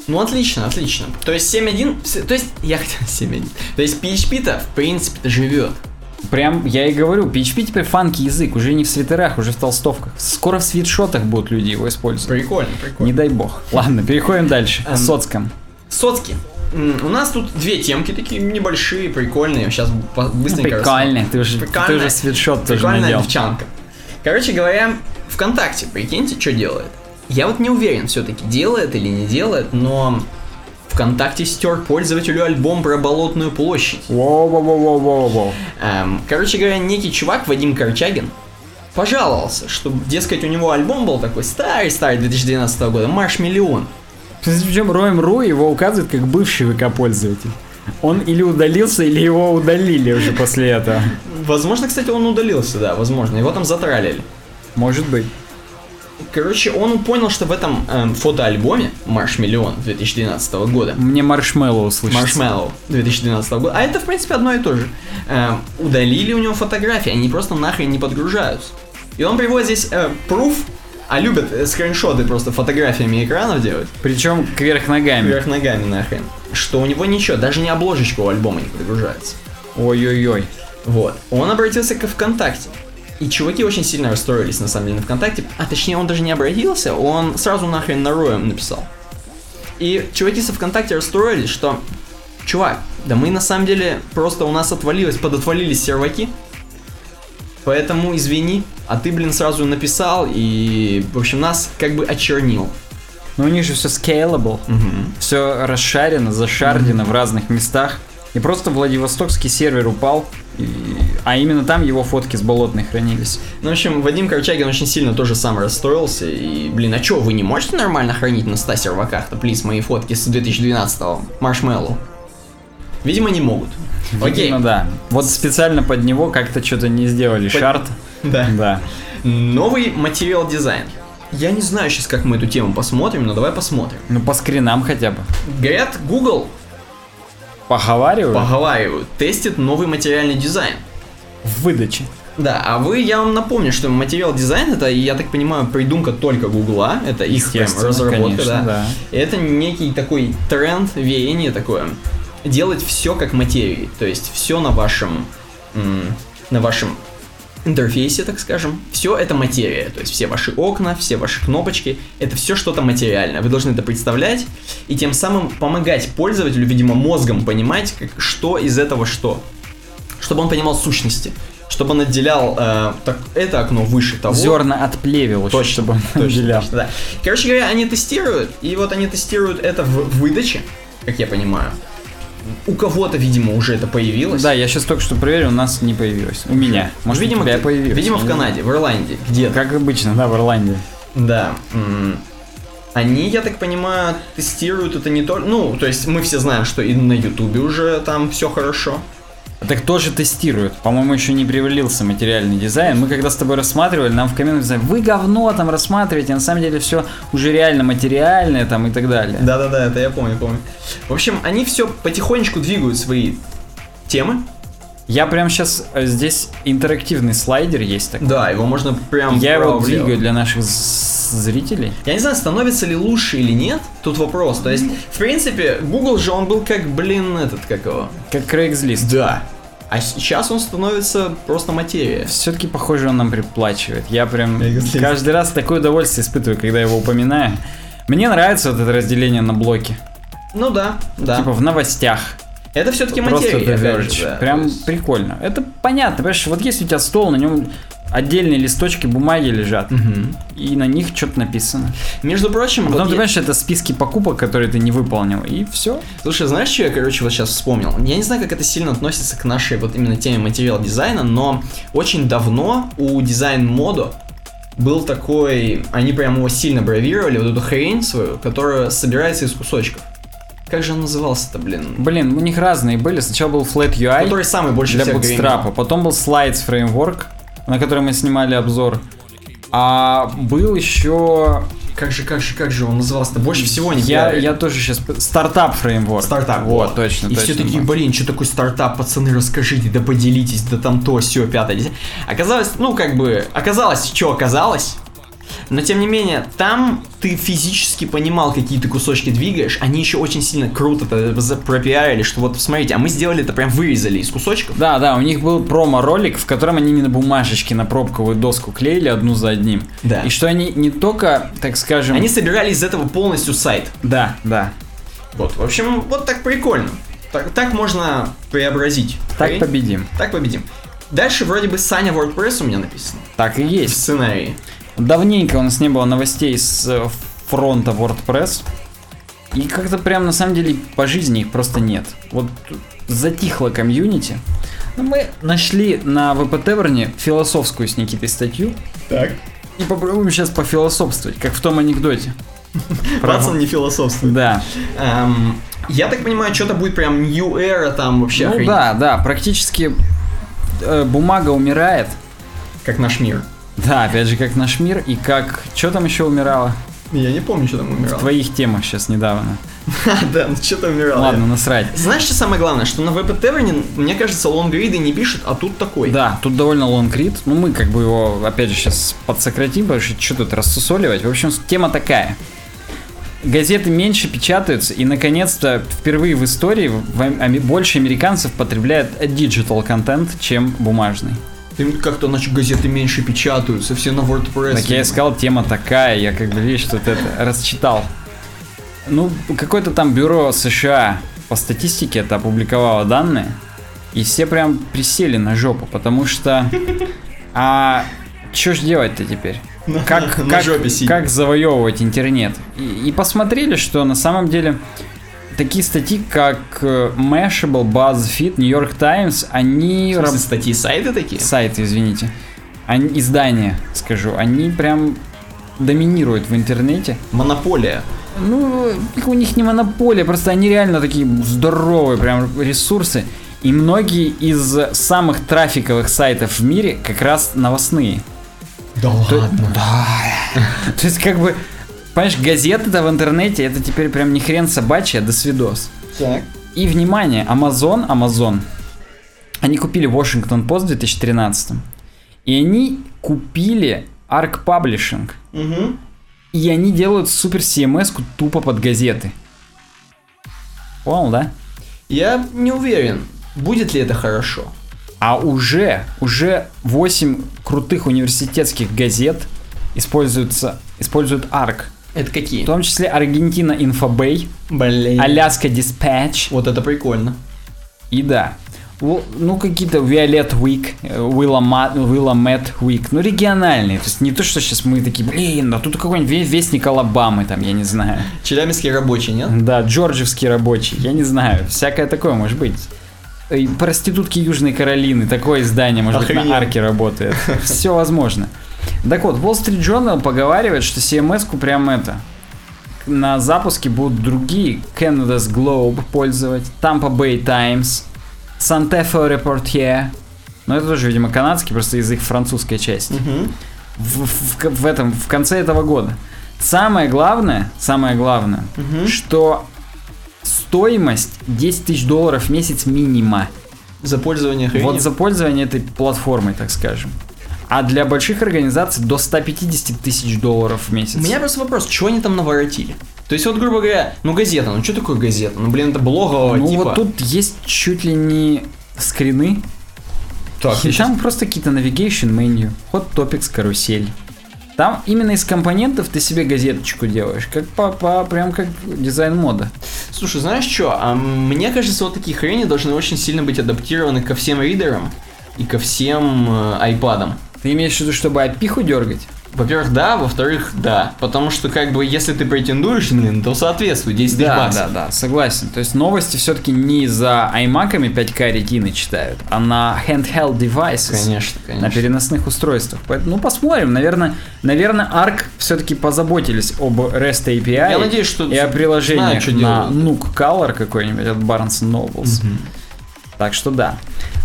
Ну, отлично, отлично. То есть 7.1, вс- то есть, я хотел [LAUGHS] 7.1. То есть PHP-то, в принципе-то, живет.
Прям, я и говорю, PHP теперь фанки язык, уже не в свитерах, уже в толстовках. Скоро в свитшотах будут люди его использовать.
Прикольно, прикольно.
Не дай бог. Ладно, переходим дальше.
Эм,
Соцком.
Соцки. У нас тут две темки такие небольшие, прикольные. Сейчас быстренько
Прикольно, ты уже, ты
Прикольно.
уже свитшот тоже
Прикольная
надел.
девчонка. Короче говоря, ВКонтакте, прикиньте, что делает. Я вот не уверен все-таки, делает или не делает, но ВКонтакте стер пользователю альбом про Болотную площадь.
Воу-воу-воу-воу-воу.
Эм, короче говоря, некий чувак, Вадим Корчагин, пожаловался, что, дескать, у него альбом был такой старый-старый 2012 года, Марш Миллион.
Причем Roem.ru его указывает как бывший ВК-пользователь. Он или удалился, или его удалили уже после этого.
Возможно, кстати, он удалился, да, возможно, его там затроллили.
Может быть.
Короче, он понял, что в этом эм, фотоальбоме Марш Миллион 2012 года
Мне маршмеллоу слышится.
Маршмеллоу 2012 года. А это, в принципе, одно и то же. Эм, удалили у него фотографии, они просто нахрен не подгружаются. И он приводит здесь э, пруф, а любят скриншоты просто фотографиями экранов делать,
Причем кверх ногами.
вверх ногами нахрен, что у него ничего, даже не обложечка у альбома не подгружается.
Ой-ой-ой.
Вот. Он обратился к ВКонтакте. И чуваки очень сильно расстроились, на самом деле, на ВКонтакте. А точнее, он даже не обратился, он сразу нахрен на Роем написал. И чуваки со ВКонтакте расстроились, что Чувак, да мы на самом деле просто у нас отвалилось, подотвалились серваки. Поэтому извини, а ты, блин, сразу написал и, в общем, нас как бы очернил.
Но у них же все scalable. Все расшарено, зашардено в разных местах. И просто Владивостокский сервер упал, и- а именно там его фотки с болотной хранились.
Ну, в общем, Вадим Корчагин очень сильно тоже сам расстроился. И, блин, а чё, вы не можете нормально хранить на 100 серваках-то, плиз, мои фотки с 2012-го? Маршмеллоу. Видимо, не могут. Окей.
Ну да. Вот специально под него как-то что-то не сделали
Под-
шарт. [LAUGHS]
Да.
Да.
Новый материал дизайн. Я не знаю сейчас, как мы эту тему посмотрим, но давай посмотрим.
Ну по скринам хотя бы.
Говорят, Google,
Поговариваю
поговаривают, тестит новый материальный дизайн.
в выдаче.
Да, а вы, я вам напомню, что материал дизайн это, я так понимаю, придумка только Гугла, это их прям разработка,
конечно,
да.
да.
Это некий такой тренд, веяние такое, делать все как материи, то есть все на вашем, на вашем интерфейсе, так скажем, все это материя, то есть все ваши окна, все ваши кнопочки, это все что-то материальное. Вы должны это представлять и тем самым помогать пользователю, видимо, мозгом понимать, как, что из этого что, чтобы он понимал сущности, чтобы он отделял э, так, это окно выше того.
Зерна отплевел еще,
Точно,
чтобы он
точно,
отделял.
точно, да. Короче говоря, они тестируют, и вот они тестируют это в выдаче, как я понимаю. У кого-то, видимо, уже это появилось.
Да, я сейчас только что проверил, у нас не появилось. У меня. Может,
видимо,
у тебя
ты-
появилось.
видимо, в Канаде, в Ирландии, где-то.
знаю. Как обычно, да, в Ирландии.
Да. Они, я так понимаю, тестируют это не только... Ну, то есть мы все знаем, что и на Ютубе уже там все хорошо.
Так тоже тестируют. По-моему, еще не привалился материальный дизайн. Мы когда с тобой рассматривали, нам в комментах сказали, вы говно там рассматриваете, на самом деле все уже реально материальное там и так далее.
Да-да-да, это я помню, помню. В общем, они все потихонечку двигают свои темы.
Я прям сейчас здесь интерактивный слайдер есть такой.
Да, его можно прям
Я его двигаю для наших зрителей.
Я не знаю, становится ли лучше или нет, тут вопрос. То есть, в принципе, Google же он был как, блин, этот, как его?
Как Craigslist.
Да. А сейчас он становится просто материя.
Все-таки, похоже, он нам приплачивает. Я прям
Craigslist.
каждый раз такое удовольствие испытываю, когда его упоминаю. Мне нравится вот это разделение на блоки.
Ну да, да.
Типа в новостях.
это все-таки
Просто
материя. Же, да.
Прям
есть-
прикольно. Это понятно, понимаешь, вот если у тебя стол, на нем отдельные листочки бумаги лежат,
Мгм.
и на них что-то написано.
Между прочим,
А потом
вот
ты
я-
понимаешь, это списки покупок, которые ты не выполнил, и все.
Слушай, знаешь, что я, короче, вот сейчас вспомнил? Я не знаю, как это сильно относится к нашей вот именно теме материал дизайна, но очень давно у дизайн модо был такой, они прям его сильно бравировали, вот эту хрень свою, которая собирается из кусочков. Как же он назывался-то, блин?
Блин, у них разные были. Сначала был Flat UI
Который самый больше
для Bootstrap,
гремел.
потом был Slides Framework, на который мы снимали обзор. А был еще...
Как же, как же, как же он назывался-то? Больше всего не
Я, я тоже сейчас... Стартап Framework.
Стартап.
Вот, точно,
И
точно.
все такие, блин, что такое стартап, пацаны, расскажите, да поделитесь, да там то, все, пятое. Оказалось, ну, как бы, оказалось, что оказалось. Но, тем не менее, там ты физически понимал, какие ты кусочки двигаешь. Они еще очень сильно круто пропиарили, что вот, смотрите, а мы сделали это прям вырезали из кусочков.
Да, да, у них был промо-ролик, в котором они именно бумажечки на пробковую доску клеили одну за одним.
Да.
И что они не только, так скажем...
Они собирали из этого полностью сайт.
Да, да.
Вот, в общем, вот так прикольно. Так, так можно преобразить.
Так
Окей?
победим.
Так победим. Дальше вроде бы Саня WordPress у меня написано.
Так и
В
есть.
сценарии.
Давненько у нас не было новостей с э, фронта WordPress. И как-то прям на самом деле по жизни их просто нет. Вот затихло комьюнити. Но мы нашли на ВП Таверне философскую с Никитой статью.
Так.
И попробуем сейчас пофилософствовать, как в том анекдоте. [LAUGHS]
Пацан не философствует.
Да.
Эм, я так понимаю, что-то будет прям New Era там вообще.
Ну
охренеть.
да, да, практически э, бумага умирает.
Как наш мир.
Да, опять же, как наш мир и как... Что там еще умирало?
Я не помню, что там
В
умирало.
твоих темах сейчас недавно. [LAUGHS]
да, ну что-то умирало.
Ладно, насрать.
Знаешь, что самое главное? Что на ВП мне кажется, лонгриды не пишут, а тут такой.
Да, тут довольно лонгрид. Ну, мы как бы его, опять же, сейчас подсократим, потому что что тут рассусоливать. В общем, тема такая. Газеты меньше печатаются, и, наконец-то, впервые в истории в больше американцев потребляют digital контент, чем бумажный.
Как-то, значит, газеты меньше печатаются, все на WordPress.
Так я и сказал, тема такая, я как бы, видишь, тут это расчитал. Ну, какое-то там бюро США по статистике это опубликовало данные, и все прям присели на жопу, потому что... А что ж делать-то теперь? Как, как, как завоевывать интернет? И, и посмотрели, что на самом деле такие статьи, как э, Mashable, BuzzFeed, New York Times, они...
В смысле, статьи сайты такие?
сайты, извините, они, издания, скажу, они прям доминируют в интернете.
Монополия.
Ну, у них не монополия, просто они реально такие здоровые прям ресурсы. И многие из самых трафиковых сайтов в мире как раз новостные.
Да ладно.
Да. [LAUGHS] То есть как бы, понимаешь, газеты-то в интернете, это теперь прям не хрен собачий, а до свидос.
Так.
И внимание, Amazon, Amazon, они купили Washington Post в 2013 и они купили Arc Publishing.
Угу.
И они делают супер CMS тупо под газеты. Понял, да?
Я не уверен, будет ли это хорошо.
А уже, уже 8 крутых университетских газет используются, используют ARC.
Это какие?
В том числе Аргентина Infobay,
Блин.
Аляска Dispatch
Вот это прикольно.
и да. Ну, какие-то Violet Week, э, Willamette Week, ну, региональные. То есть не то, что сейчас мы такие, блин, а тут какой-нибудь ве- вестник Алабамы, там, я не знаю.
Челябинский рабочий, нет?
Да, джорджевский рабочий, я не знаю, всякое такое может быть. И проститутки Южной Каролины, такое издание, может быть,
Охренеть.
на арке работает. [LAUGHS] Все возможно. Так вот, Wall Street Journal поговаривает, что CMS-ку прям это, на запуске будут другие Canada's Globe пользовать, Tampa Bay Times, Santa Fe Reportier, но это тоже, видимо, канадский, просто из их французской части
Угу.
в, в- в этом, в конце этого года. Самое главное, самое главное,
Мгм.
что стоимость 10 тысяч долларов в месяц минима.
За пользование хренью.
Вот за пользование этой платформой, так скажем. А для больших организаций до 150 тысяч долларов в месяц.
У меня просто вопрос, чего они там наворотили? То есть вот, грубо говоря, ну газета, ну что такое газета? Ну блин, это блогового
ну
типа.
вот тут есть чуть ли не скрины.
Так,
и там просто какие-то navigation меню, hot topics, карусель. Там именно из компонентов ты себе газеточку делаешь, как по, по прям как дизайн мода.
Слушай, знаешь что? А мне кажется, вот такие хрени должны очень сильно быть адаптированы ко всем ридерам и ко всем э, айпадам.
Ты имеешь в виду, чтобы опиху дергать?
Во-первых, да, во-вторых, да. Потому что, как бы, если ты претендуешь, блин, то соответствует 10 тысяч
Да,
баксов.
да, да, согласен. То есть новости все-таки не за аймаками 5К ретины читают, а на handheld devices.
Конечно,
На
конечно.
переносных устройствах. Поэтому, ну, посмотрим. Наверное, наверное, ARC все-таки позаботились об REST API
Я надеюсь, что
и о
что
на
делают.
Nuke Color какой-нибудь от Barnes Nobles. Так что да.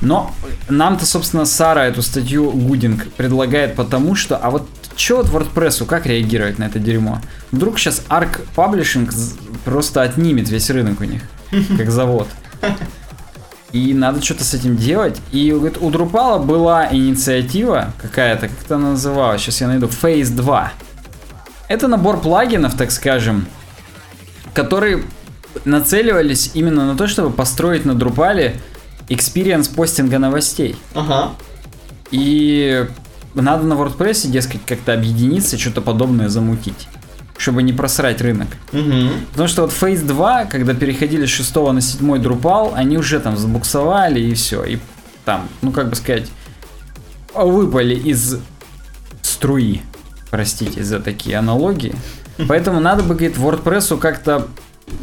Но нам-то, собственно, Сара эту статью Гудинг предлагает потому, что... А вот что вот WordPress, как реагировать на это дерьмо? Вдруг сейчас Arc Publishing просто отнимет весь рынок у них, [LAUGHS] как завод. И надо что-то с этим делать. И говорит, у Drupal была инициатива какая-то, как это называлась, сейчас я найду, Phase 2. Это набор плагинов, так скажем, которые нацеливались именно на то, чтобы построить на Drupal experience постинга новостей.
Ага.
И надо на WordPress, дескать, как-то объединиться, что-то подобное замутить, чтобы не просрать рынок.
Угу.
Потому что вот Phase 2, когда переходили с 6 на 7 Drupal, они уже там забуксовали и все. И там, ну как бы сказать, выпали из струи. Простите за такие аналогии. [LAUGHS] Поэтому надо бы, говорит, WordPress как-то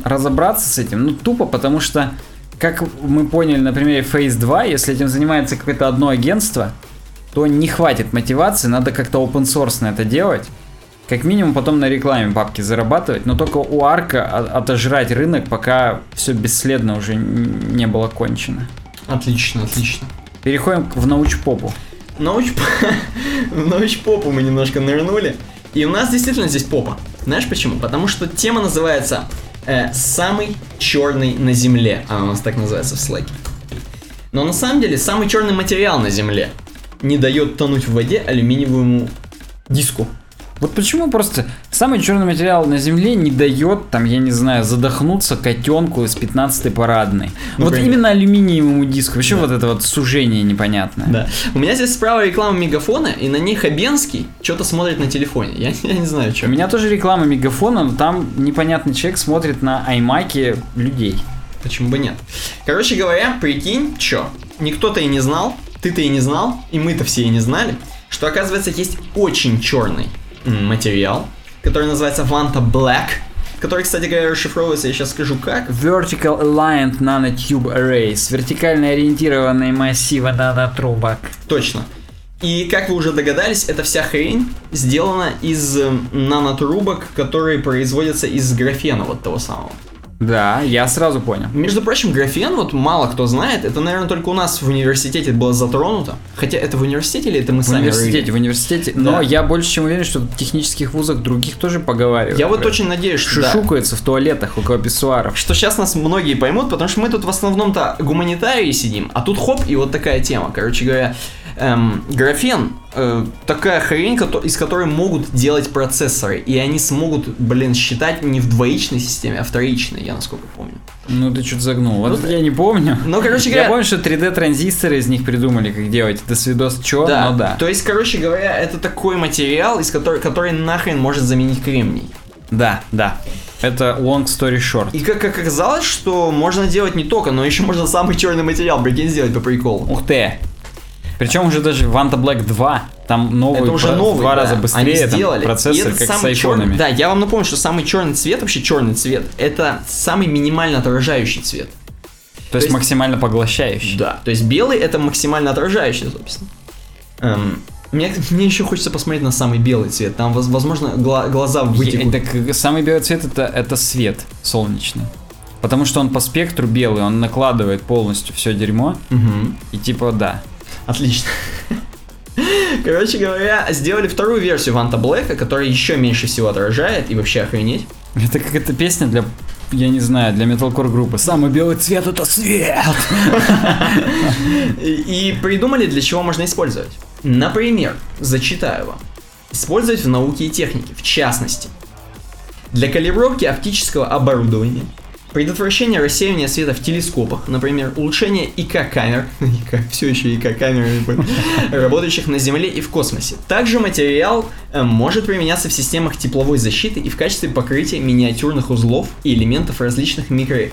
разобраться с этим. Ну, тупо, потому что, как мы поняли на примере Phase 2, если этим занимается какое-то одно агентство, то не хватит мотивации, надо как-то open source это делать. Как минимум потом на рекламе бабки зарабатывать, но только у Арка отожрать рынок, пока все бесследно уже не было кончено.
Отлично, отлично.
Переходим в научпопу.
Науч... [LAUGHS] В научпопу мы немножко нырнули. И у нас действительно здесь попа. Знаешь почему? Потому что тема называется э, «Самый черный на Земле». Она у нас так называется в слэке. Но на самом деле самый черный материал на Земле не дает тонуть в воде алюминиевому диску.
Вот почему просто самый черный материал на Земле не дает, там, я не знаю, задохнуться котенку из 15-й парадной.
Ну,
вот
прям-
именно алюминиевому диску. Вообще вот это вот сужение непонятное.
Да. У меня здесь справа реклама мегафона, и на ней Хабенский что-то смотрит на телефоне. Я, я не знаю,
У
что.
меня тоже реклама мегафона, но там непонятный человек смотрит на аймаке людей.
Почему бы нет? Короче говоря, прикинь, чё, никто-то и не знал, ты-то и не знал, и мы-то все и не знали, что оказывается есть очень черный материал, который называется Vanta Black, который, кстати говоря, расшифровывается, я сейчас скажу как.
Vertical Aligned Nanotube Arrays. Вертикально ориентированные массивы нанотрубок.
Точно. И как вы уже догадались, эта вся хрень сделана из нанотрубок, которые производятся из графена вот того самого.
Да, я сразу понял.
Между прочим, графен, вот мало кто знает, это, наверное, только у нас в университете было затронуто. Хотя это в университете или это мы
В
сами
университете,
рыли?
в университете.
Да.
Но я больше чем уверен, что в технических вузах других тоже поговаривают.
Я вот очень надеюсь, что да.
Шушукаются в туалетах около писсуаров.
Что сейчас нас многие поймут, потому что мы тут в основном-то гуманитарии сидим, а тут хоп, и вот такая тема. Короче говоря, эм, графен э, такая хрень, из которой могут делать процессоры, и они смогут, блин, считать не в двоичной системе, а в троичной, я насколько помню.
Ну ты что-то загнул. Вот
Ну,
я не помню.
Ну, короче
Я
говоря,
помню, что 3D-транзисторы из них придумали, как делать. До свидос чё,
да,
но да.
То есть, короче говоря, это такой материал, из который, который нахрен может заменить кремний.
Да, да. Это long story short.
И как, как оказалось, что можно делать не только, но еще можно самый черный материал, прикинь, сделать по приколу.
Ух ты. Причем уже даже Vanta Black 2, там новый,
это уже
про- в
новый,
два
да.
раза
Они
быстрее, там
сделали. И
процессор, как с айфонами.
да, я вам напомню, что самый черный цвет, вообще черный цвет, это самый минимально отражающий цвет.
То есть
есть-
максимально поглощающий.
Да. То есть белый это максимально отражающий, собственно. Эм, мне, мне еще хочется посмотреть на самый белый цвет. Там, воз- возможно, гла- глаза вытекут.
Так э, самый белый цвет это, это свет солнечный. Потому что он по спектру белый, он накладывает полностью все дерьмо.
Мгм.
И типа да.
Отлично. Короче говоря, сделали вторую версию Ванта Блэка, которая еще меньше всего отражает и вообще охренеть.
Это как эта песня для, я не знаю, для металкор группы. Самый белый цвет это свет. [LAUGHS]
И, придумали, для чего можно использовать. Например, зачитаю вам. Использовать в науке и технике, в частности. Для калибровки оптического оборудования Предотвращение рассеивания света в телескопах, например, улучшение ИК-камер, все еще ИК-камер, работающих на Земле и в космосе. Также материал э, может применяться в системах тепловой защиты и в качестве покрытия миниатюрных узлов и элементов различных микро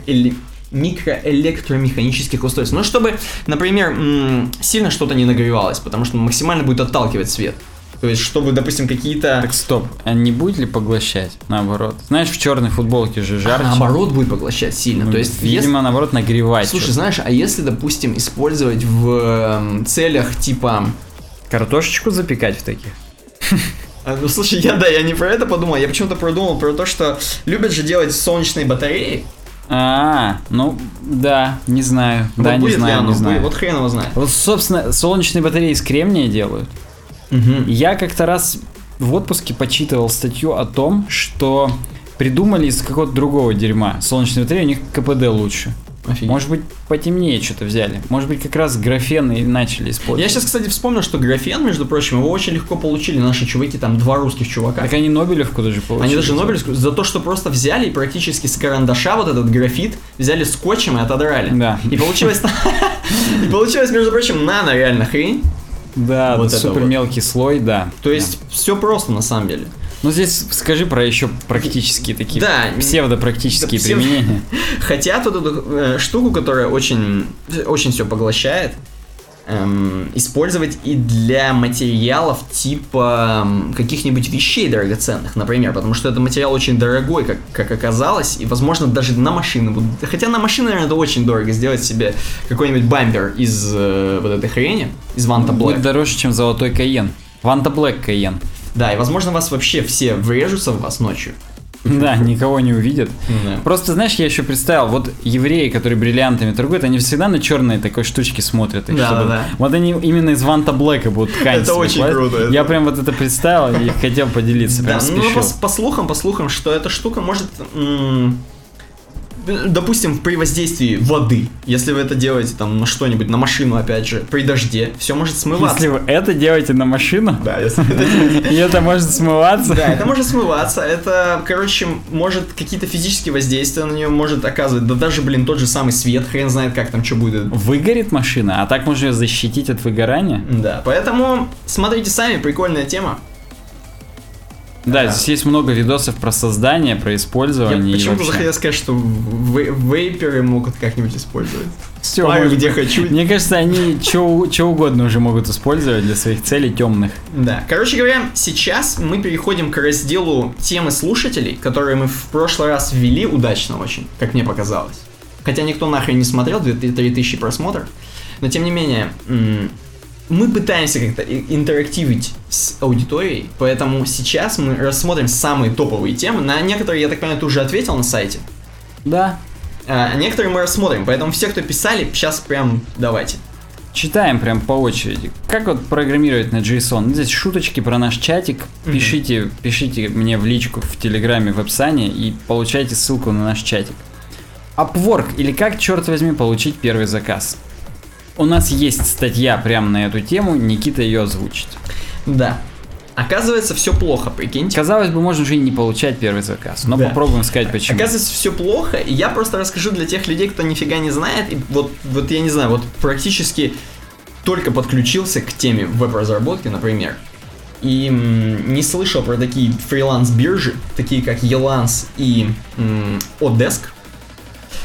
микроэлектромеханических устройств. Ну, чтобы, например, сильно что-то не нагревалось, потому что максимально будет отталкивать свет. То есть, чтобы, допустим, какие-то...
Так, стоп, а не будет ли поглощать, наоборот? Знаешь, в черной футболке же жарче.
А, наоборот, будет поглощать сильно.
Ну,
То есть,
видимо,
если...
наоборот, нагревать.
Слушай,
что-то.
знаешь, а если, допустим, использовать в эм, целях типа...
Картошечку запекать в таких? [LAUGHS]
А, Ну, слушай, я, да, я не про это подумал, я почему-то продумал про то, что любят же делать солнечные батареи.
А, ну, да, не знаю.
Вот
да, не знаю,
оно?
не знаю.
Вот хрен его знает.
Вот, собственно, солнечные батареи из кремния делают.
Мгм.
Я как-то раз в отпуске почитывал статью о том, что придумали из какого-то другого дерьма солнечные батареи, у них КПД лучше.
Офигеть.
Может быть, потемнее что-то взяли. Может быть, как раз графен и начали использовать.
Я сейчас, кстати, вспомнил, что графен, между прочим, его очень легко получили наши чуваки, там два русских чувака.
Так они Нобелевку даже получили.
Они даже Нобелевскую за то, что просто взяли и практически с карандаша вот этот графит взяли скотчем и отодрали.
Да.
И получилось, [LAUGHS] и получилось, между прочим, нано реально хрень.
Да,
Вот
да, супер
вот.
мелкий слой, да.
То есть все просто на самом деле.
Ну здесь скажи про еще практические такие
Да,
псевдопрактические
да, псев-
применения. [LAUGHS]
Хотят вот эту э, штуку, которая очень, очень все поглощает, эм, использовать и для материалов типа м, каких-нибудь вещей драгоценных, например, потому что это материал очень дорогой, как, как оказалось, и, возможно, даже на машины будут. Хотя на машины, наверное, это очень дорого сделать себе какой-нибудь бампер из э, вот этой хрени, из Ванта
Будет
Black.
дороже, чем золотой Каен. Ванта Блэк Каен.
Да, и, возможно, вас вообще все врежутся в вас ночью. [LAUGHS]
Да, никого не увидят.
Да.
Просто, знаешь, я еще представил, вот евреи, которые бриллиантами торгуют, они всегда на черные такой штучки смотрят.
Да,
чтобы-
да.
Вот они именно из Ванта Блэка будут ткань
Это очень круто, это-
Я прям вот это представил и хотел поделиться,
Да, ну
спешил.
по, по слухам, по слухам, что эта штука может, допустим, при воздействии воды, если вы это делаете там на что-нибудь, на машину, опять же, при дожде, все может смываться.
Если вы это делаете на машину,
Да, если это
и это может смываться.
Да, это может смываться, это, короче, может какие-то физические воздействия на нее может оказывать, да даже, блин, тот же самый свет, хрен знает, как там что будет.
Выгорит машина, а так можно ее защитить от выгорания.
Да, поэтому смотрите сами, прикольная тема.
Да,
Да.
здесь есть много видосов про создание, про
Я
использование. и
почему-то захотел сказать, что вей- вейперы могут как-нибудь использовать. Парю,
может
где
быть.
хочу.
Мне кажется, они что угодно уже могут использовать для своих целей темных.
Да. Короче говоря, сейчас мы переходим к разделу темы слушателей, которые мы в прошлый раз ввели удачно очень, как мне показалось. Хотя никто нахрен не смотрел, 2-3 тысячи просмотров. Но тем не менее, мы пытаемся как-то интерактивить с аудиторией, поэтому сейчас мы рассмотрим самые топовые темы. На некоторые, я так понимаю, ты уже ответил на сайте.
Да.
А некоторые мы рассмотрим, поэтому все, кто писали, сейчас прям давайте.
Читаем прям по очереди. Как вот программировать на JSON? Ну, Здесь шуточки про наш чатик.
Мгм.
Пишите, пишите мне в личку в Телеграме в описании и получайте ссылку на наш чатик. Upwork или как, черт возьми, получить первый заказ? У нас есть статья прямо на эту тему, Никита ее озвучит.
Да. Оказывается, все плохо, прикиньте.
Казалось бы, можно уже и не получать первый заказ, но
Да.
попробуем сказать почему.
Оказывается, все плохо, и я просто расскажу для тех людей, кто нифига не знает, и вот, вот я не знаю, вот практически только подключился к теме веб-разработки, например, и м, не слышал про такие фриланс-биржи, такие как Elance и м, Odesk,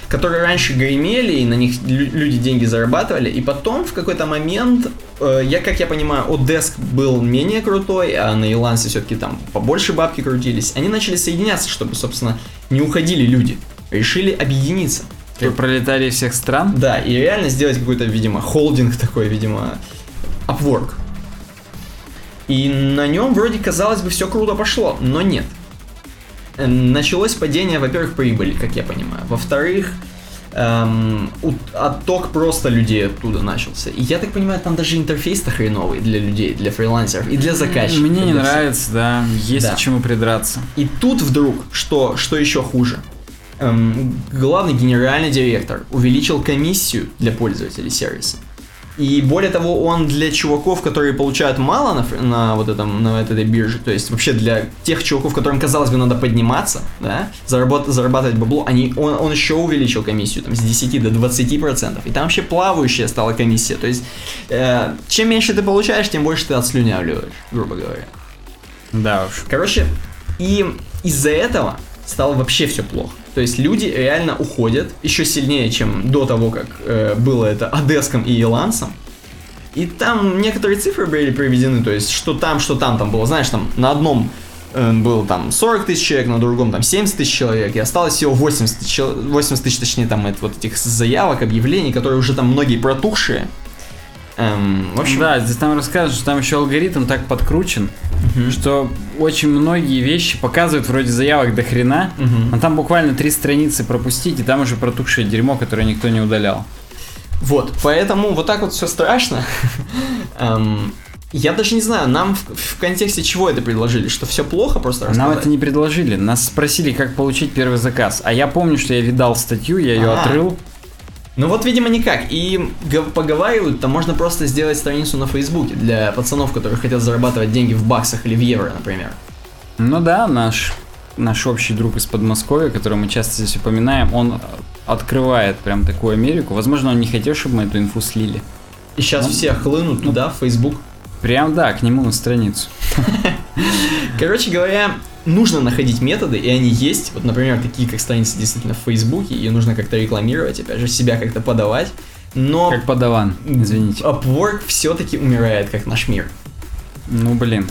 которые раньше гремели, и на них лю- люди деньги зарабатывали, и потом в какой-то момент, э, я, как я понимаю, Odesk был менее крутой, а на Elance все-таки там побольше бабки крутились, они начали соединяться, чтобы, собственно, не уходили люди, решили объединиться.
Про пролетарии всех стран?
Да, и реально сделать какой-то, видимо, холдинг [LAUGHS] такой, видимо, Upwork. И на нем вроде, казалось бы, все круто пошло, но нет. Э, Началось падение, во-первых, прибыли, как я понимаю. Во-вторых, эм, отток просто людей оттуда начался. И я так понимаю, там даже интерфейс-то хреновый для людей, для фрилансеров и для заказчиков.
Мне не нравится, да. Есть
Да.
к чему придраться.
И тут вдруг, что, что еще хуже, эм, главный генеральный директор увеличил комиссию для пользователей сервиса. И более того, он для чуваков, которые получают мало на, на вот этом, на этой бирже, то есть вообще для тех чуваков, которым, казалось бы, надо подниматься, да, заработ- зарабатывать бабло, они, он, он еще увеличил комиссию там, с 10 до 20 процентов. И там вообще плавающая стала комиссия. То есть, э, чем меньше ты получаешь, тем больше ты отслюнявливаешь, грубо говоря.
Да уж.
Короче, и из-за этого стало вообще все плохо. То есть люди реально уходят еще сильнее, чем до того, как э, было это Одеском и Илансом. И там некоторые цифры были приведены, то есть что там, что там, там было, знаешь, там на одном э, было там 40 тысяч человек, на другом там 70 тысяч человек, и осталось всего 80 тысяч, чел- 80 тысяч, точнее, там это, вот этих заявок, объявлений, которые уже там многие протухшие. Эм, в общем,
Да, здесь там рассказывают, что там еще алгоритм так подкручен,
мгм.
что очень многие вещи показывают вроде заявок до хрена,
Мгм.
а там буквально три страницы пропустить, и там уже протухшее дерьмо, которое никто не удалял.
Вот, поэтому вот так вот все страшно. [LAUGHS] Эм, Я даже не знаю, нам в, в контексте чего это предложили, что все плохо просто
Нам
рассказать?
это не предложили, нас спросили, как получить первый заказ. А я помню, что я видал статью, я ее
А.
отрыл.
Ну вот, видимо, никак. И поговаривают, там можно просто сделать страницу на Фейсбуке для пацанов, которые хотят зарабатывать деньги в баксах или в евро, например.
Ну да, наш, наш общий друг из Подмосковья, которого мы часто здесь упоминаем, он открывает прям такую Америку. Возможно, он не хотел, чтобы мы эту инфу слили.
И сейчас
Ну,
все хлынут туда, в Facebook.
Прям да, к нему на страницу. [LAUGHS]
Короче говоря, нужно находить методы, и они есть. Вот, например, такие как страницы действительно в Фейсбуке, и нужно как-то рекламировать, опять же, себя как-то подавать. Но
Как подаван, извините.
Upwork все-таки умирает, как наш мир.
Ну блин.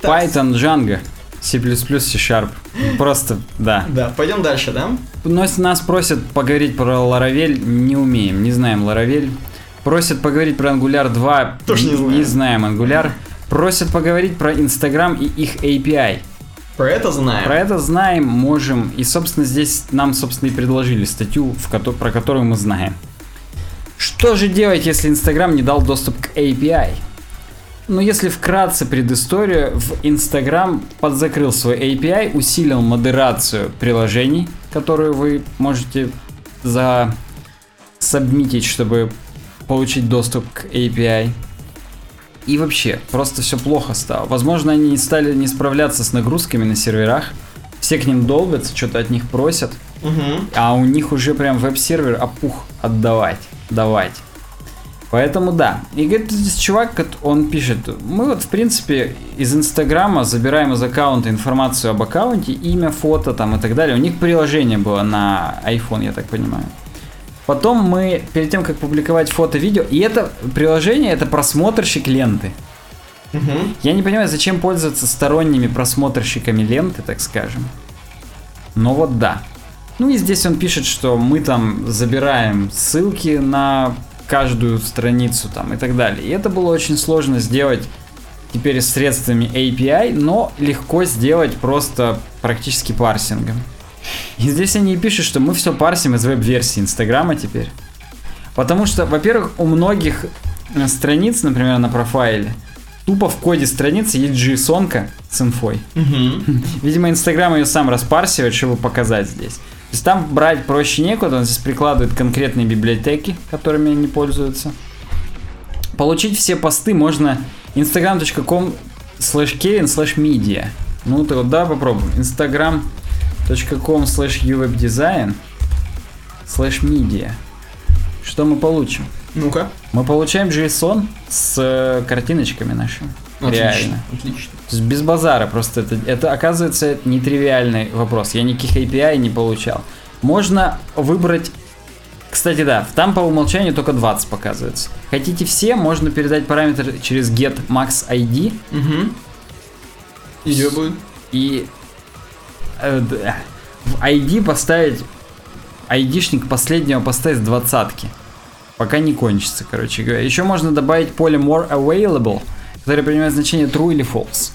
Так,
Python, Django, C++, C-Sharp. Просто, да.
Да, пойдем дальше, да?
Но если нас просят поговорить про Laravel, не умеем, не знаем Laravel. Просят поговорить про Angular 2,
Тоже не знаем.
знаем Angular. Просят поговорить про Instagram и их API.
Про это знаем.
Про это знаем, можем. И, собственно, здесь нам, собственно, и предложили статью, в кото- про которую мы знаем. Что же делать, если Instagram не дал доступ к API? Ну, если вкратце предысторию, в Instagram подзакрыл свой API, усилил модерацию приложений, которые вы можете за сабмитить, чтобы получить доступ к API. И вообще, просто все плохо стало. Возможно, они не стали не справляться с нагрузками на серверах. Все к ним долбятся, что-то от них просят.
Мгм.
А у них уже прям веб-сервер опух отдавать, давать. Поэтому да. И говорит, здесь чувак, он пишет, мы вот в принципе из Инстаграма забираем из аккаунта информацию об аккаунте, имя, фото там и так далее. У них приложение было на iPhone, я так понимаю. Потом мы, перед тем, как публиковать фото, видео, и это приложение, это просмотрщик ленты.
Мгм.
Я не понимаю, зачем пользоваться сторонними просмотрщиками ленты, так скажем. Но вот да. Ну и здесь он пишет, что мы там забираем ссылки на каждую страницу там и так далее. И это было очень сложно сделать теперь с средствами API, но легко сделать просто практически парсингом. И здесь они и пишут, что мы все парсим из веб-версии Инстаграма теперь. Потому что, во-первых, у многих э, страниц, например, на профайле, тупо в коде страницы есть JSON с инфой.
Мгм. [LAUGHS]
Видимо, Инстаграм ее сам распарсивает, чтобы показать здесь. То есть там брать проще некуда, он здесь прикладывает конкретные библиотеки, которыми они пользуются. Получить все посты можно instagram.com slash kevin slash media. Ну ты вот да, попробуем. instagram.com slash uwebdesign slash media. Что мы получим?
Ну-ка.
Мы получаем JSON с э, картиночками нашими. Реально.
Отлично. Отлично.
То есть без базара просто это, это оказывается нетривиальный вопрос. Я никаких API не получал. Можно выбрать... Кстати, да, там по умолчанию только 20 показывается. Хотите все, можно передать параметр через get max ID
Угу. Будет.
и э, да, в ID поставить айдишник последнего поста из двадцатки. Пока не кончится, короче говоря. Еще можно добавить поле more available, которое принимает значение true или false.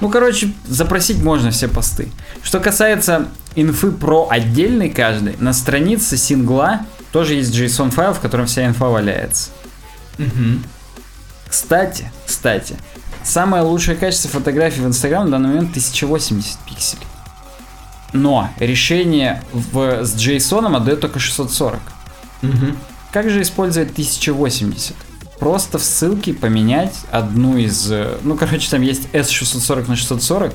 Ну, короче, запросить можно все посты. Что касается инфы про отдельный каждый, на странице сингла тоже есть JSON файл, в котором вся инфа валяется.
Угу.
Кстати, кстати, самое лучшее качество фотографий в Инстаграм на данный момент 1080 пикселей. Но решение в, с JSON отдает только 640.
Угу.
как же использовать 1080? Просто в ссылке поменять одну из... э, Ну, короче, там есть S640 на 640.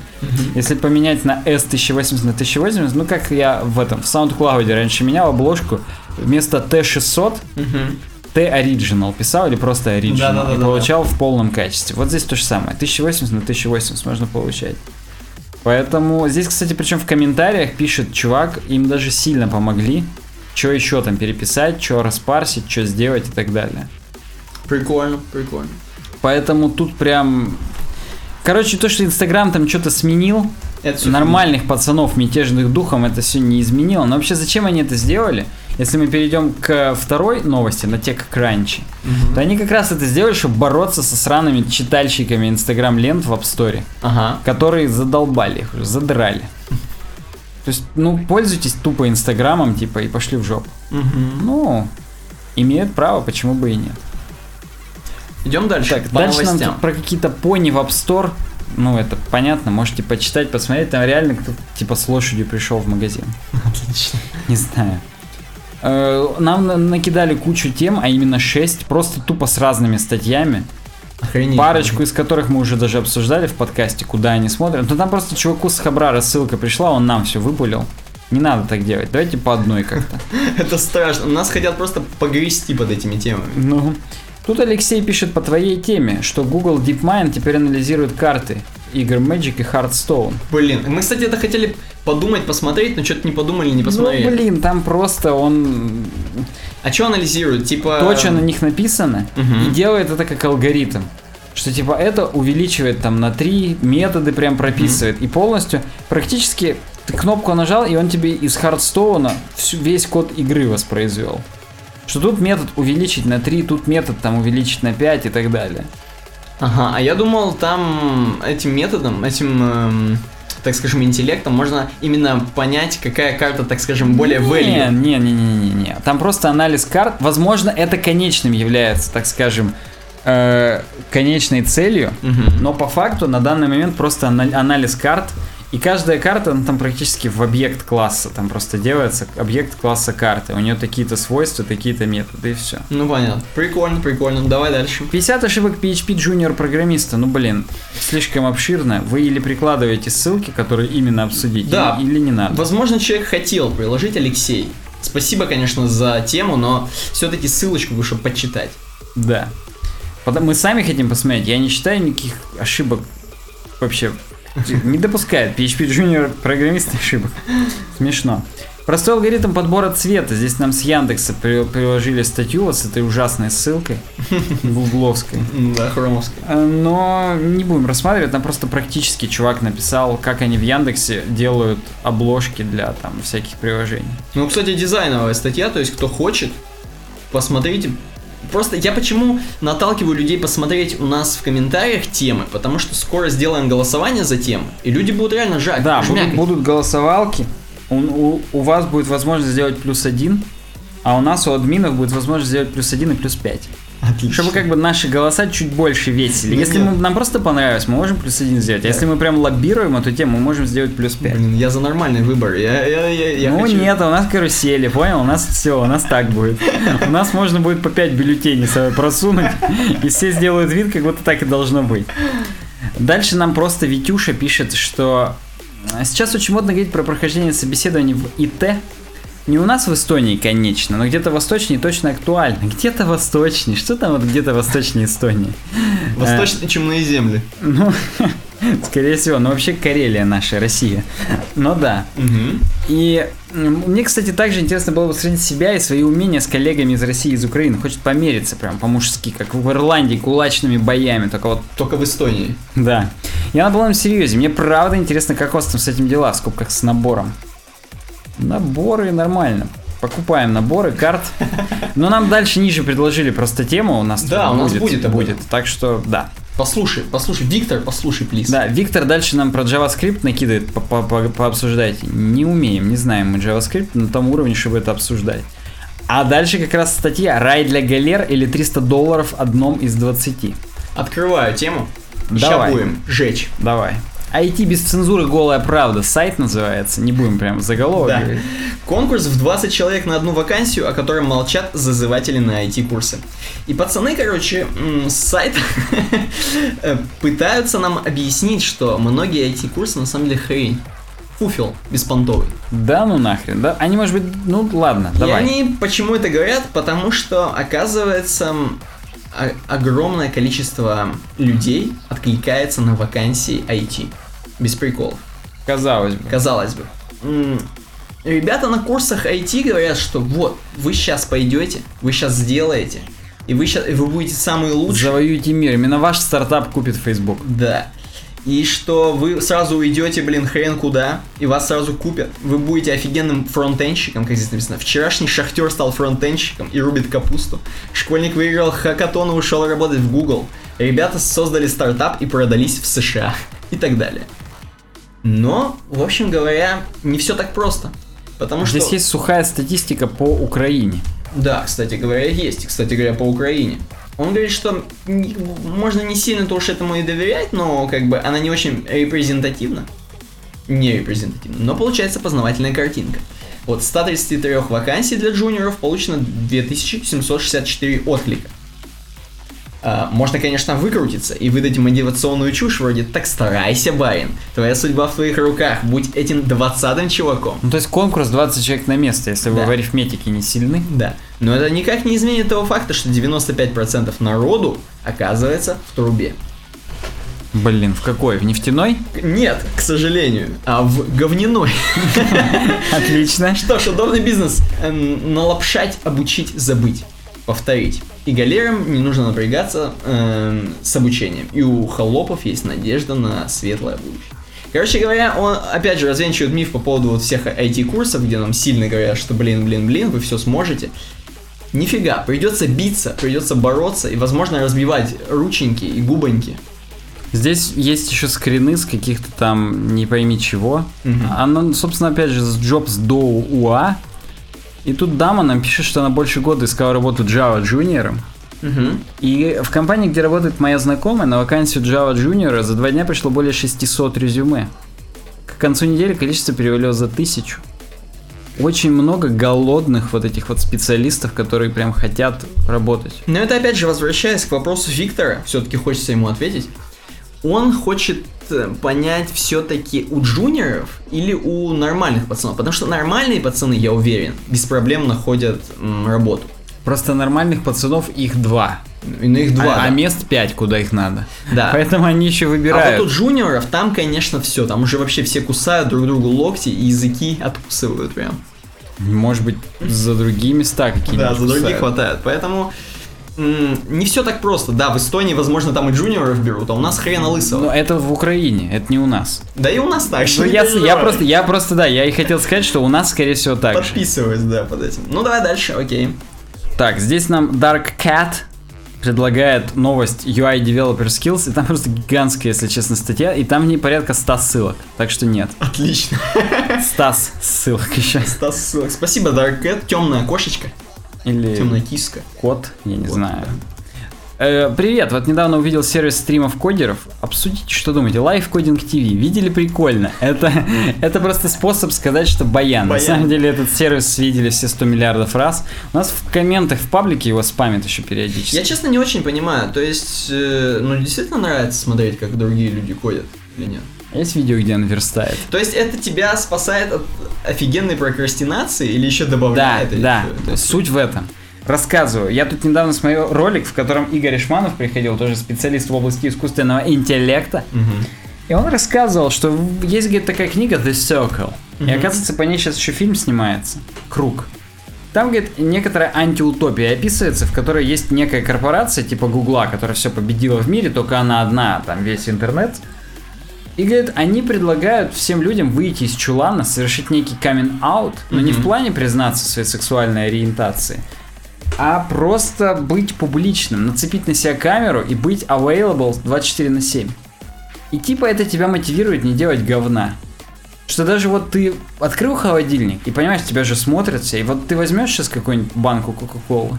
Если поменять на S1080 на 1080, ну, как я в этом, в SoundCloud раньше менял обложку, вместо T600
Мгм.
T Original писал или просто Original
Да-да-да-да-да.
и получал в полном качестве. Вот здесь то же самое. 1080 на 1080 можно получать. Поэтому здесь, кстати, причем в комментариях пишет чувак, им даже сильно помогли, что еще там переписать, что распарсить, что сделать и так далее.
Прикольно, прикольно.
Поэтому тут прям... Короче, то, что Инстаграм там что-то сменил,
Это
нормальных пацанов, мятежных духом, это все не изменило. Но вообще, зачем они это сделали? Если мы перейдем к второй новости, на тех Кранчи,
Мгм.
то они как раз это сделали, чтобы бороться со сраными читальщиками Инстаграм лент в App Store,
Ага.
которые задолбали их уже, задрали. То есть, ну, пользуйтесь тупо Инстаграмом, типа, и пошли в жопу.
Мгм.
Ну, имеют право, почему бы и нет.
Идем дальше.
Так, дальше нам
новостям.
тут про какие-то пони в App Store. Ну, это понятно, можете почитать, посмотреть. Там реально кто-то типа с лошадью пришел в магазин.
Отлично.
Не знаю. Э, Нам на- накидали кучу тем, а именно 6, просто тупо с разными статьями.
Охренеть.
Парочку из которых мы уже даже обсуждали в подкасте, куда они смотрят. Но там просто чуваку с Хабрара ссылка пришла, он нам все выпулил. Не надо так делать. Давайте по одной как-то. [LAUGHS]
Это страшно. Нас хотят просто погрести под этими темами.
Ну, тут Алексей пишет по твоей теме, что Google DeepMind теперь анализирует карты игр Magic и Hearthstone.
Блин, мы, кстати, это хотели подумать, посмотреть, но что-то не подумали, не посмотрели.
Ну, блин, там просто он
А что анализируют? Типа...
то, что на них написано,
Мгм.
и делает это как алгоритм. Что типа это увеличивает там на три методы прям прописывает. И полностью, практически ты кнопку нажал, и он тебе из Хардстоуна всю, весь код игры воспроизвел. Что тут метод увеличить на 3, тут метод там увеличить на 5 и так далее.
Ага, а я думал, там этим методом, этим, эм, так скажем, интеллектом можно именно понять, какая карта, так скажем, более
не,
value.
не, не, не, не, не. Там просто анализ карт. Возможно, это конечным является, так скажем, э, конечной целью.
Мгм.
Но по факту на данный момент просто ана- анализ карт. И каждая карта, ну, там практически в объект класса, там просто делается объект класса карты. У нее такие-то свойства, такие-то методы, и все.
Ну понятно. Прикольно, прикольно. Давай дальше.
50 ошибок PHP Junior программиста, ну блин, слишком обширно. Вы или прикладываете ссылки, которые именно обсудить,
Да.
или, или не надо.
Возможно, человек хотел приложить Алексей. Спасибо, конечно, за тему, но все-таки ссылочку бы, чтобы почитать.
Да. Мы сами хотим посмотреть. Я не считаю никаких ошибок вообще. Не допускает PHP Junior программист ошибок. Смешно. Простой алгоритм подбора цвета. Здесь нам с Яндекса при- приложили статью вот с этой ужасной ссылкой гугловской.
Да, хромовский.
Э, Но не будем рассматривать, там просто практически чувак написал, как они в Яндексе делают обложки для там всяких приложений.
Ну, кстати, дизайновая статья, то есть кто хочет, посмотрите. Просто я почему наталкиваю людей посмотреть у нас в комментариях темы, потому что скоро сделаем голосование за темы, и люди будут реально жать.
Да, будут, будут голосовалки. У, у- у вас будет возможность сделать плюс один, а у нас, у админов, будет возможность сделать плюс один и плюс пять.
Отлично.
Чтобы как бы наши голоса чуть больше весили.
Ну,
Если
нет.
мы- нам просто понравилось, мы можем плюс один сделать. А если мы прям лоббируем эту тему, мы можем сделать плюс пять.
Блин, я за нормальный выбор. Я, я, я, я
ну
хочу-
нет, у нас карусели, понял? У нас все, у нас так будет. У нас можно будет по 5 бюллетеней просунуть, и все сделают вид, как будто так и должно быть. Дальше нам просто Витюша пишет, что э, сейчас очень модно говорить про прохождение собеседований в ИТ. Не у нас в Эстонии, конечно, но где-то восточнее точно актуально. Где-то восточнее. Что там вот где-то восточнее Эстонии? [LAUGHS]
Восточно-чумные земли.
Ну, [LAUGHS] скорее всего, но вообще Карелия наша, Россия. Ну да. И мне, кстати, также интересно было бы сравнить себя и свои умения с коллегами из России и из Украины. Хочет помериться прям по-мужски, как в Ирландии, кулачными боями. Только вот,
Только в Эстонии.
да. Я на полном серьезе. Мне правда интересно, как у вас там с этим дела, в скобках с набором. Наборы нормально. Покупаем наборы карт. Но нам дальше ниже предложили просто тему. У нас
Да, у нас будет об
будет. Так что, да.
Послушай, послушай, Виктор, послушай, плиз.
Да, Виктор дальше нам про JavaScript накидывает, по- по- по- пообсуждайте. Не умеем, не знаем мы JavaScript на том уровне, чтобы это обсуждать. А дальше как раз статья «Рай для галер» или 300 долларов одном из 20.
Открываю тему. Сейчас
Давай.
будем жечь.
Давай. IT без цензуры голая правда. Сайт называется. Не будем прям заголовок
Да.
говорить.
Конкурс в 20 человек на одну вакансию, о котором молчат зазыватели на IT-курсы. И пацаны, короче, с сайта [LAUGHS] пытаются нам объяснить, что многие IT-курсы на самом деле хрень. Фуфел беспонтовый.
Да ну нахрен, да? Они, может быть, ну ладно,
И
давай.
они почему это говорят? Потому что, оказывается, огромное количество людей откликается на вакансии IT. Без приколов.
Казалось бы.
Казалось бы. М, Ребята на курсах IT говорят, что вот, вы сейчас пойдете, вы сейчас сделаете, и вы, щас, вы будете самые лучшие.
Завоюйте мир. Именно ваш стартап купит Facebook.
Да. И что вы сразу уйдете, блин, хрен куда, и вас сразу купят. Вы будете офигенным фронтенщиком, как здесь написано. Вчерашний шахтер стал фронтенщиком и рубит капусту. Школьник выиграл хакатон и ушел работать в Google. Ребята создали стартап и продались в США. [LAUGHS] И так далее. Но, в общем говоря, не все так просто. Потому
Здесь
что...
есть сухая статистика по Украине.
Да, кстати говоря, есть. Кстати говоря, по Украине. Он говорит, что можно не сильно-то уж этому и доверять, но как бы она не очень репрезентативна. Не репрезентативна, но получается познавательная картинка. Вот 133 вакансий для джуниоров получено 2764 отклика. А, можно, конечно, выкрутиться и выдать мотивационную чушь вроде «Так старайся, барин, твоя судьба в твоих руках, будь этим двадцатым чуваком».
Ну, то есть конкурс 20 человек на место, если вы
Да.
в арифметике не сильны.
Да. Но это никак не изменит того факта, что 95% народу оказывается в трубе.
Блин, в какой? В нефтяной?
Нет, к сожалению, а в говняной. [LAUGHS]
Отлично.
Что ж, удобный бизнес. Налапшать, обучить, забыть. Повторить. И галерам не нужно напрягаться эм, с обучением. И у холопов есть надежда на светлое будущее. Короче говоря, он опять же развенчивает миф по поводу вот всех IT-курсов, где нам сильно говорят, что блин, блин, блин, вы все сможете. Нифига, придется биться, придется бороться и, возможно, разбивать рученьки и губоньки.
Здесь есть еще скрины с каких-то там не пойми чего.
Мгм.
Оно, собственно, опять же, с Jobs до УА. И тут дама нам пишет, что она больше года искала работу Java Junior.
Мгм.
И в компании, где работает моя знакомая, на вакансию Java Junior за два дня пришло более 600 резюме. К концу недели количество перевалило за тысячу. Очень много голодных вот этих вот специалистов, которые прям хотят работать.
Но это опять же возвращаясь к вопросу Виктора, все-таки хочется ему ответить. Он хочет понять все-таки у джуниоров или у нормальных пацанов. Потому что нормальные пацаны, я уверен, без проблем находят м, работу.
Просто нормальных пацанов их два.
На их два.
а, а
да.
мест пять, куда их надо.
Да. [LAUGHS]
Поэтому они еще
А
выбирают.
вот у джуниоров там, конечно, все. Там уже вообще все кусают друг другу локти и языки откусывают прям.
Может быть, за другие места какие-нибудь.
Да, за
кусают.
хватает. Поэтому не все так просто. Да, в Эстонии, возможно, там и джуниоров берут, а у нас хрена лысого.
Но это в Украине, это не у нас.
Да и у нас так же.
Ну,
не
я, я просто, я просто, да, я и хотел сказать, что у нас, скорее всего, так же.
Подписываюсь, да, под этим. Ну давай дальше, окей.
Так, здесь нам Dark Cat предлагает новость UI Developer Skills, и там просто гигантская, если честно, статья, и там в ней порядка 100 ссылок, так что нет.
Отлично.
100 ссылок еще.
Стас ссылок. Спасибо, Dark Cat. Темная кошечка.
Или
Темная киска.
кот, я не
Кот,
знаю. Э, привет, вот недавно увидел сервис стримов кодеров. Обсудите, что думаете. Live Coding TV. Видели прикольно? [LAUGHS] Это, это просто способ сказать, что баян. На
Баян.
самом деле этот сервис видели все 100 миллиардов раз. У нас в комментах в паблике его спамят еще периодически.
Я честно не очень понимаю. То есть, э, ну действительно нравится смотреть, как другие люди ходят или нет?
Есть видео, где он верстает?
То есть это тебя спасает от офигенной прокрастинации или еще
Да,
добавляет? или
да.
что? То есть-
Суть в этом. Рассказываю. Я тут недавно смотрел ролик, в котором Игорь Ишманов приходил, тоже специалист в области искусственного интеллекта.
Мгм.
И он рассказывал, что есть, говорит, такая книга The Circle. И
Мгм.
оказывается, по ней сейчас еще фильм снимается. Круг. Там, говорит, некоторая антиутопия описывается, в которой есть некая корпорация типа Гугла, которая все победила в мире, только она одна, там весь интернет. И, говорит, они предлагают всем людям выйти из чулана, совершить некий камин-аут, но не в плане признаться в своей сексуальной ориентации, а просто быть публичным, нацепить на себя камеру и быть available 24 на 7. И типа это тебя мотивирует не делать говна. Что даже вот ты открыл холодильник и понимаешь, тебя же смотрят все, и вот ты возьмешь сейчас какую-нибудь банку Кока-Колы.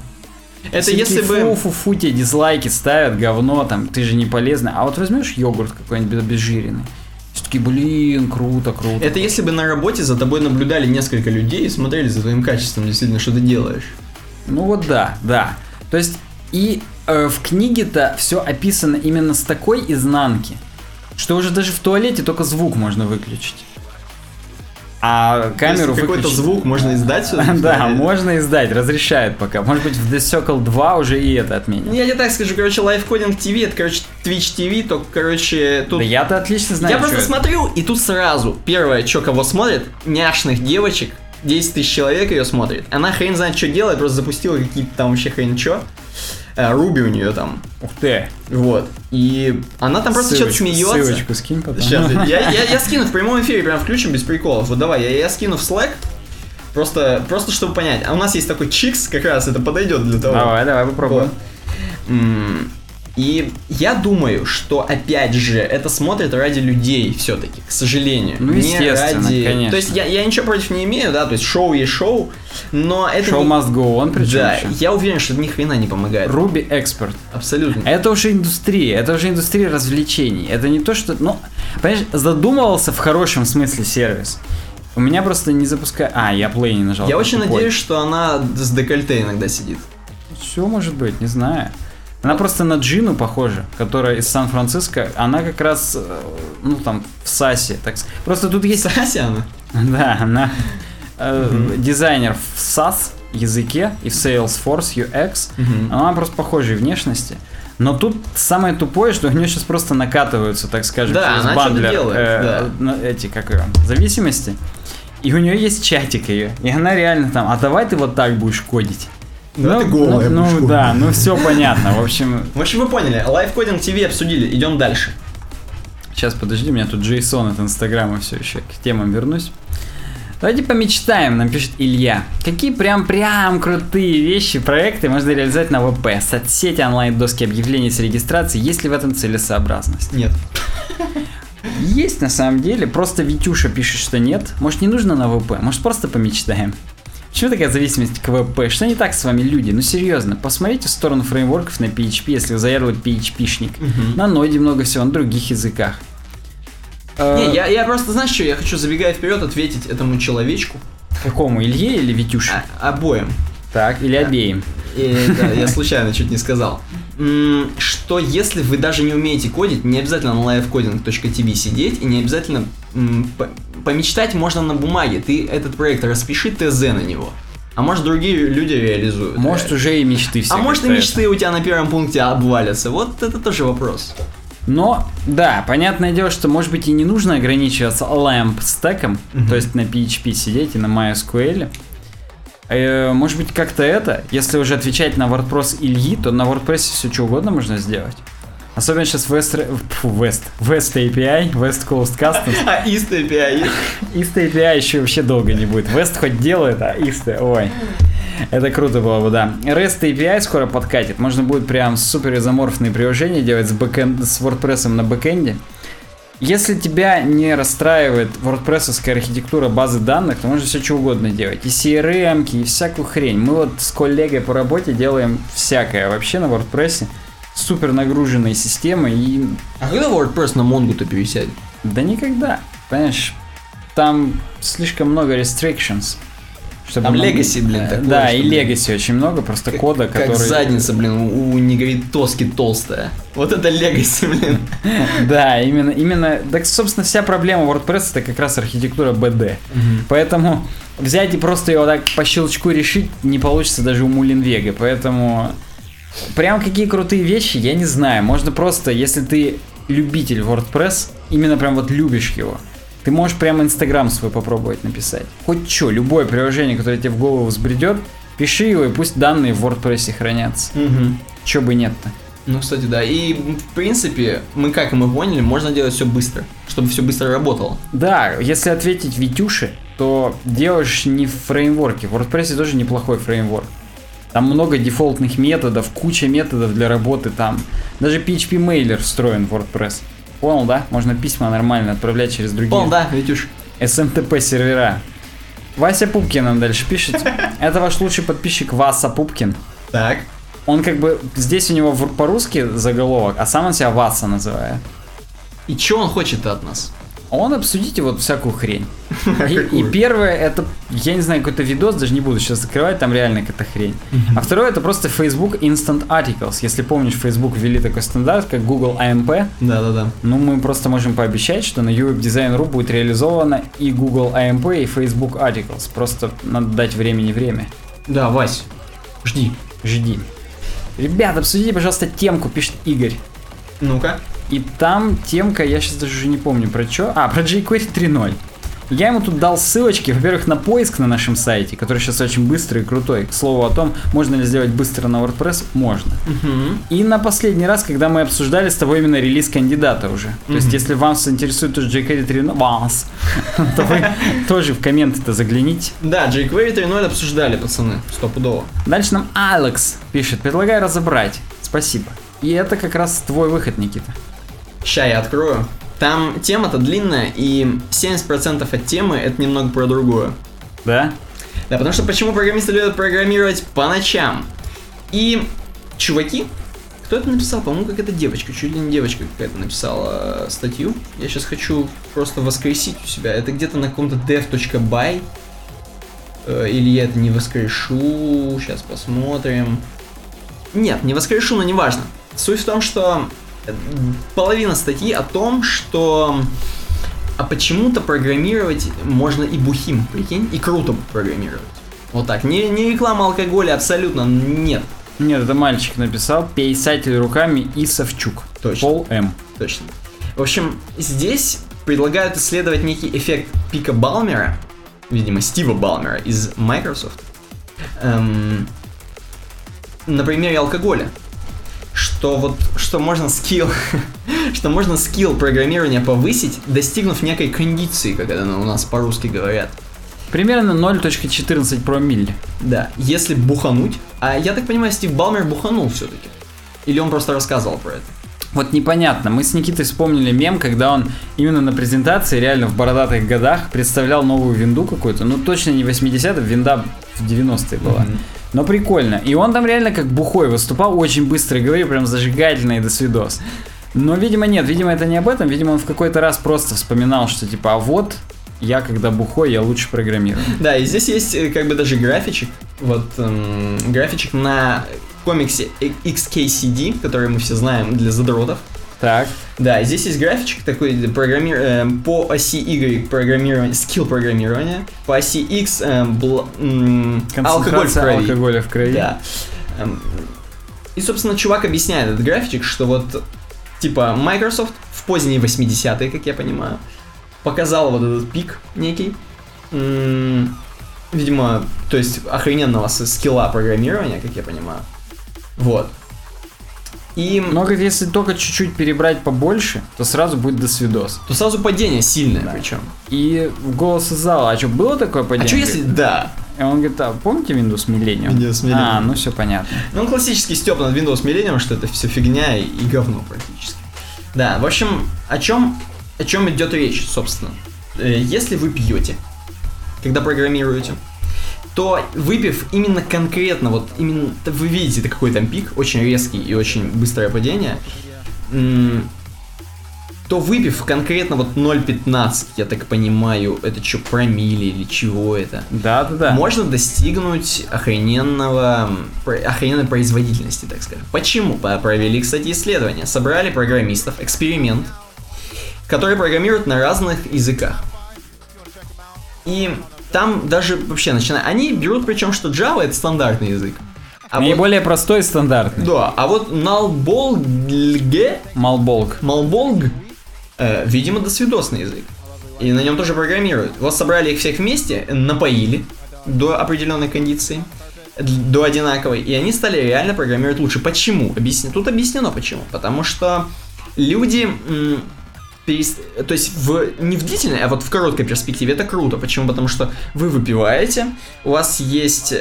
Это
Все
если бы...
Фу, фу, фу, тебе дизлайки ставят, говно, там, ты же не полезный. А вот возьмешь йогурт какой-нибудь обезжиренный. Все таки такие, блин, круто, круто.
Это если бы на работе за тобой наблюдали несколько людей и смотрели за твоим качеством, действительно, что ты делаешь.
Ну вот да, да. То есть и э, в книге-то все описано именно с такой изнанки, что уже даже в туалете только звук можно выключить. А камеру
Если какой-то
выключить-
звук можно издать сюда? [LAUGHS]
Да, можно издать, разрешают пока. Может быть, в The Circle 2 уже и это отменят.
Ну, Я тебе так скажу, короче, лайфкодинг ТВ, это, короче, Twitch TV, только, короче, тут...
Да я-то отлично знаю,
Я просто
это.
смотрю, и тут сразу, первое, что кого смотрит, няшных девочек, 10 тысяч человек ее смотрит. Она хрен знает, что делает, просто запустила какие-то там вообще хрен что. Руби у нее там.
Ух ты.
Вот. И она там просто что-то смеется.
Ссылочку скинь потом.
Сейчас, я, я, я [LAUGHS] скину в прямом эфире, прям включим без приколов. Вот давай, я, я скину в Slack. Просто, просто чтобы понять. А у нас есть такой чикс, как раз это подойдет для того.
Давай, давай, попробуем.
Вот. И я думаю, что опять же это смотрят ради людей все-таки, к сожалению.
Ну,
Не ради-
конечно.
То есть я, я ничего против не имею, да, то есть шоу есть шоу, но это
Show
не-
must go on, причем
Да,
еще.
я уверен, что ни хрена не помогает.
Руби эксперт.
Абсолютно.
Это уже индустрия, это уже индустрия развлечений. Это не то, что... Ну, понимаешь, задумывался в хорошем смысле сервис. У меня просто не запускает... А, я плей не нажал.
Я очень
тупой.
надеюсь, что она с декольте иногда сидит.
Все может быть, не знаю. Она просто на Джину похожа, которая из Сан-Франциско. Она как раз, э, ну там, в САСе. Так... Просто тут есть...
Сася она. [LAUGHS]
Да, она э, дизайнер в SAS языке и в Salesforce UX. Она просто похожей внешности. Но тут самое тупое, что у нее сейчас просто накатываются, так скажем,
Да,
через бандлер,
делает,
э,
да.
эти, как ее, зависимости. И у нее есть чатик ее. И она реально там, а давай ты вот так будешь кодить. Ну,
ты голая
ну, ну да, ну все понятно. В общем,
В общем, вы поняли, лайфкодинг ТВ обсудили, идем дальше.
Сейчас, подожди, у меня тут Джейсон от Инстаграма все еще к темам вернусь. Давайте помечтаем, нам пишет Илья. Какие прям-прям крутые вещи, проекты можно реализовать на ВП? Соцсети, онлайн-доски объявлений с регистрацией. Есть ли в этом целесообразность?
Нет.
Есть на самом деле, просто Витюша пишет, что нет. Может не нужно на ВП, может просто помечтаем. Почему такая зависимость к ВП? Что не так с вами, люди? Ну серьезно, посмотрите в сторону фреймворков на PHP, если вы заядлый PHP-шник. На ноде много всего, на других языках. Э,
Не, я, я просто, знаешь что, я хочу, забегая вперед, ответить этому человечку.
Какому, Илье или Витюше?
А- обоим.
Так, или обеим.
И, да, я случайно чуть не сказал. Что если вы даже не умеете кодить, не обязательно на livecoding.tv сидеть, и не обязательно помечтать можно на бумаге. Ты этот проект распиши ТЗ на него. А может другие люди реализуют.
Может
реально.
уже и мечты все.
а может и мечты у тебя на первом пункте обвалятся. Вот это тоже вопрос.
Но, да, понятное дело, что может быть и не нужно ограничиваться LAMP стеком,
Мгм.
то есть на PHP сидеть и на MySQL. Э, может быть как-то это, если уже отвечать на WordPress Ильи, то на WordPress все что угодно можно сделать. Особенно сейчас West, фу, West, West API, West Coast Customs. [LAUGHS]
А Ist API.
East API еще вообще долго не будет. West хоть делает, а East, ой. Это круто было бы, да. REST API скоро подкатит. Можно будет прям супер изоморфные приложения делать с, бэкэнд, с WordPress на бэкэнде. Если тебя не расстраивает WordPress архитектура базы данных, то можно все что угодно делать. И CRM, и всякую хрень. Мы вот с коллегой по работе делаем всякое вообще на WordPress. Супер нагруженные системы и
А когда WordPress на Mongo-то пересядет?
да никогда. Понимаешь, там слишком много restrictions. Чтобы
Там legacy, блин,
Э,
такое,
Да, и legacy очень много, просто кода,
Как
который...
задница, блин, у, у негритоски толстая. Вот это легаси, блин. [LAUGHS]
Да, именно, именно, так, собственно, вся проблема WordPress это как раз архитектура BD. Поэтому взять и просто его так по щелчку решить не получится даже у Мулинвега. Поэтому прям какие крутые вещи, я не знаю. Можно просто, если ты любитель WordPress, именно прям вот любишь его, ты можешь прям Инстаграм свой попробовать написать. Хоть что, любое приложение, которое тебе в голову взбредет, пиши его и пусть данные в WordPress хранятся. Че бы нет-то.
Ну, кстати, да. И, в принципе, мы как мы поняли, можно делать все быстро, чтобы все быстро работало.
Да, если ответить Витюше, то делаешь не в фреймворке. В WordPress тоже неплохой фреймворк. Там много дефолтных методов, куча методов для работы там. Даже PHP Mailer встроен в WordPress. Понял, да? Можно письма нормально отправлять через другие
Пол, да, Витюш.
SMTP сервера. Вася Пупкин нам дальше пишет. [LAUGHS] Это ваш лучший подписчик Васа Пупкин.
Так.
Он как бы, здесь у него по-русски заголовок, а сам он себя Васа называет.
И что он хочет от нас?
Он обсудите вот всякую хрень. [LAUGHS] И, и первое, это, я не знаю, какой-то видос, даже не буду сейчас закрывать, там реально какая-то хрень. А второе, это просто Facebook Instant Articles. Если помнишь, Facebook ввели такой стандарт, как Google AMP.
Да-да-да.
Ну, мы просто можем пообещать, что на UWebDesign.ru будет реализовано и Google AMP, и Facebook Articles. Просто надо дать времени время.
Да, Вась, жди.
Жди. Ребят, обсудите, пожалуйста, темку, пишет Игорь.
Ну-ка.
И там темка, я сейчас даже уже не помню про что. А, про jQuery 3.0. Я ему тут дал ссылочки, во-первых, на поиск на нашем сайте, который сейчас очень быстрый и крутой. К слову о том, можно ли сделать быстро на WordPress, можно. И на последний раз, когда мы обсуждали с тобой именно релиз кандидата уже. То есть, если вас интересует тут jQuery 3.0, вас, [LAUGHS] то вы тоже в комменты-то загляните.
Да, jQuery 3.0 обсуждали, пацаны, стопудово.
Дальше нам Алекс пишет, предлагаю разобрать. Спасибо. И это как раз твой выход, Никита.
Ща я открою. Там тема-то длинная, и 70% от темы это немного про другое.
Да?
Да, потому что почему программисты любят программировать по ночам? И чуваки, кто это написал? По-моему, какая-то девочка, чуть ли не девочка какая-то написала э, статью. Я сейчас хочу просто воскресить у себя. Это где-то на каком-то dev.by. Э, Или я это не воскрешу. Сейчас посмотрим. Нет, не воскрешу, но неважно. Суть в том, что половина статьи о том, что а почему-то программировать можно и бухим, прикинь, и круто программировать. Вот так. Не, не реклама алкоголя, абсолютно нет.
Нет, это мальчик написал, писатель руками и Савчук.
Точно.
Пол М.
Точно. В общем, здесь предлагают исследовать некий эффект пика Балмера, видимо, Стива Балмера из Microsoft, эм, на примере алкоголя. Что вот, что можно скилл, [LAUGHS] что можно скилл программирования повысить, достигнув некой кондиции, как это у нас по-русски говорят.
Примерно 0.14 промилле.
Да, если бухануть, а я так понимаю, Стив Балмер буханул все-таки. Или он просто рассказывал про это.
Вот непонятно, мы с Никитой вспомнили мем, когда он именно на презентации, реально в бородатых годах, представлял новую винду какую-то, ну точно не 80-е, винда в 90-е была.
Мгм.
Но прикольно. И он там реально как бухой выступал, очень быстро говорил, прям зажигательно и до свидос. Но, видимо, нет, видимо, это не об этом, видимо, он в какой-то раз просто вспоминал, что типа, а вот, я когда бухой, я лучше программирую.
Да, и здесь есть э, как бы даже графичек. Вот эм, графичек на комиксе XKCD, который мы все знаем для задротов.
Так,
Да, здесь есть графичек такой программир... э, по оси Y программирование, скилл программирования, по оси X эм, бл- м, алкоголь в крови.
алкоголя в крови.
Да. Эм, И, собственно, чувак объясняет этот графичек, что вот, типа, Microsoft в поздние 80-е, как я понимаю, показал вот этот пик некий. Видимо, то есть охрененного скилла программирования, как я понимаю. Вот. И
Но если только чуть-чуть перебрать побольше, то сразу будет до свидос.
то сразу падение сильное причем.
И в голос из зала, а что, было такое падение?
А что если... Да.
И он говорит, а помните Windows Millennium?
Windows Millennium.
А, ну все понятно.
Ну, он классический степ над Windows Millennium, что это все фигня и, и говно практически. Да, в общем, о чем, о чем идет речь, собственно. Э, Если вы пьете, когда программируете, то выпив именно конкретно, вот именно, вы видите, это какой там пик, очень резкий и очень быстрое падение, то выпив конкретно вот 0.15, я так понимаю, это что, промили или чего это,
Да-да-да.
можно достигнуть охрененного, охрененной производительности, так скажем. Почему? По- Провели, кстати, исследование. Собрали программистов, эксперимент, которые программируют на разных языках. И там даже вообще начиная... Они берут причем, что Java это стандартный язык. А вот,
Наиболее простой и стандартный.
да, а вот Nullbolg,
Малболк.
Малболг, э, видимо, досвидосный язык. И на нем тоже программируют. Вот собрали их всех вместе, напоили до определенной кондиции, до одинаковой, и они стали реально программировать лучше. Почему? Объясни- Тут объяснено почему. Потому что люди... м, перес- То есть в, не в длительной, а вот в короткой перспективе это круто. Почему? Потому что вы выпиваете, у вас есть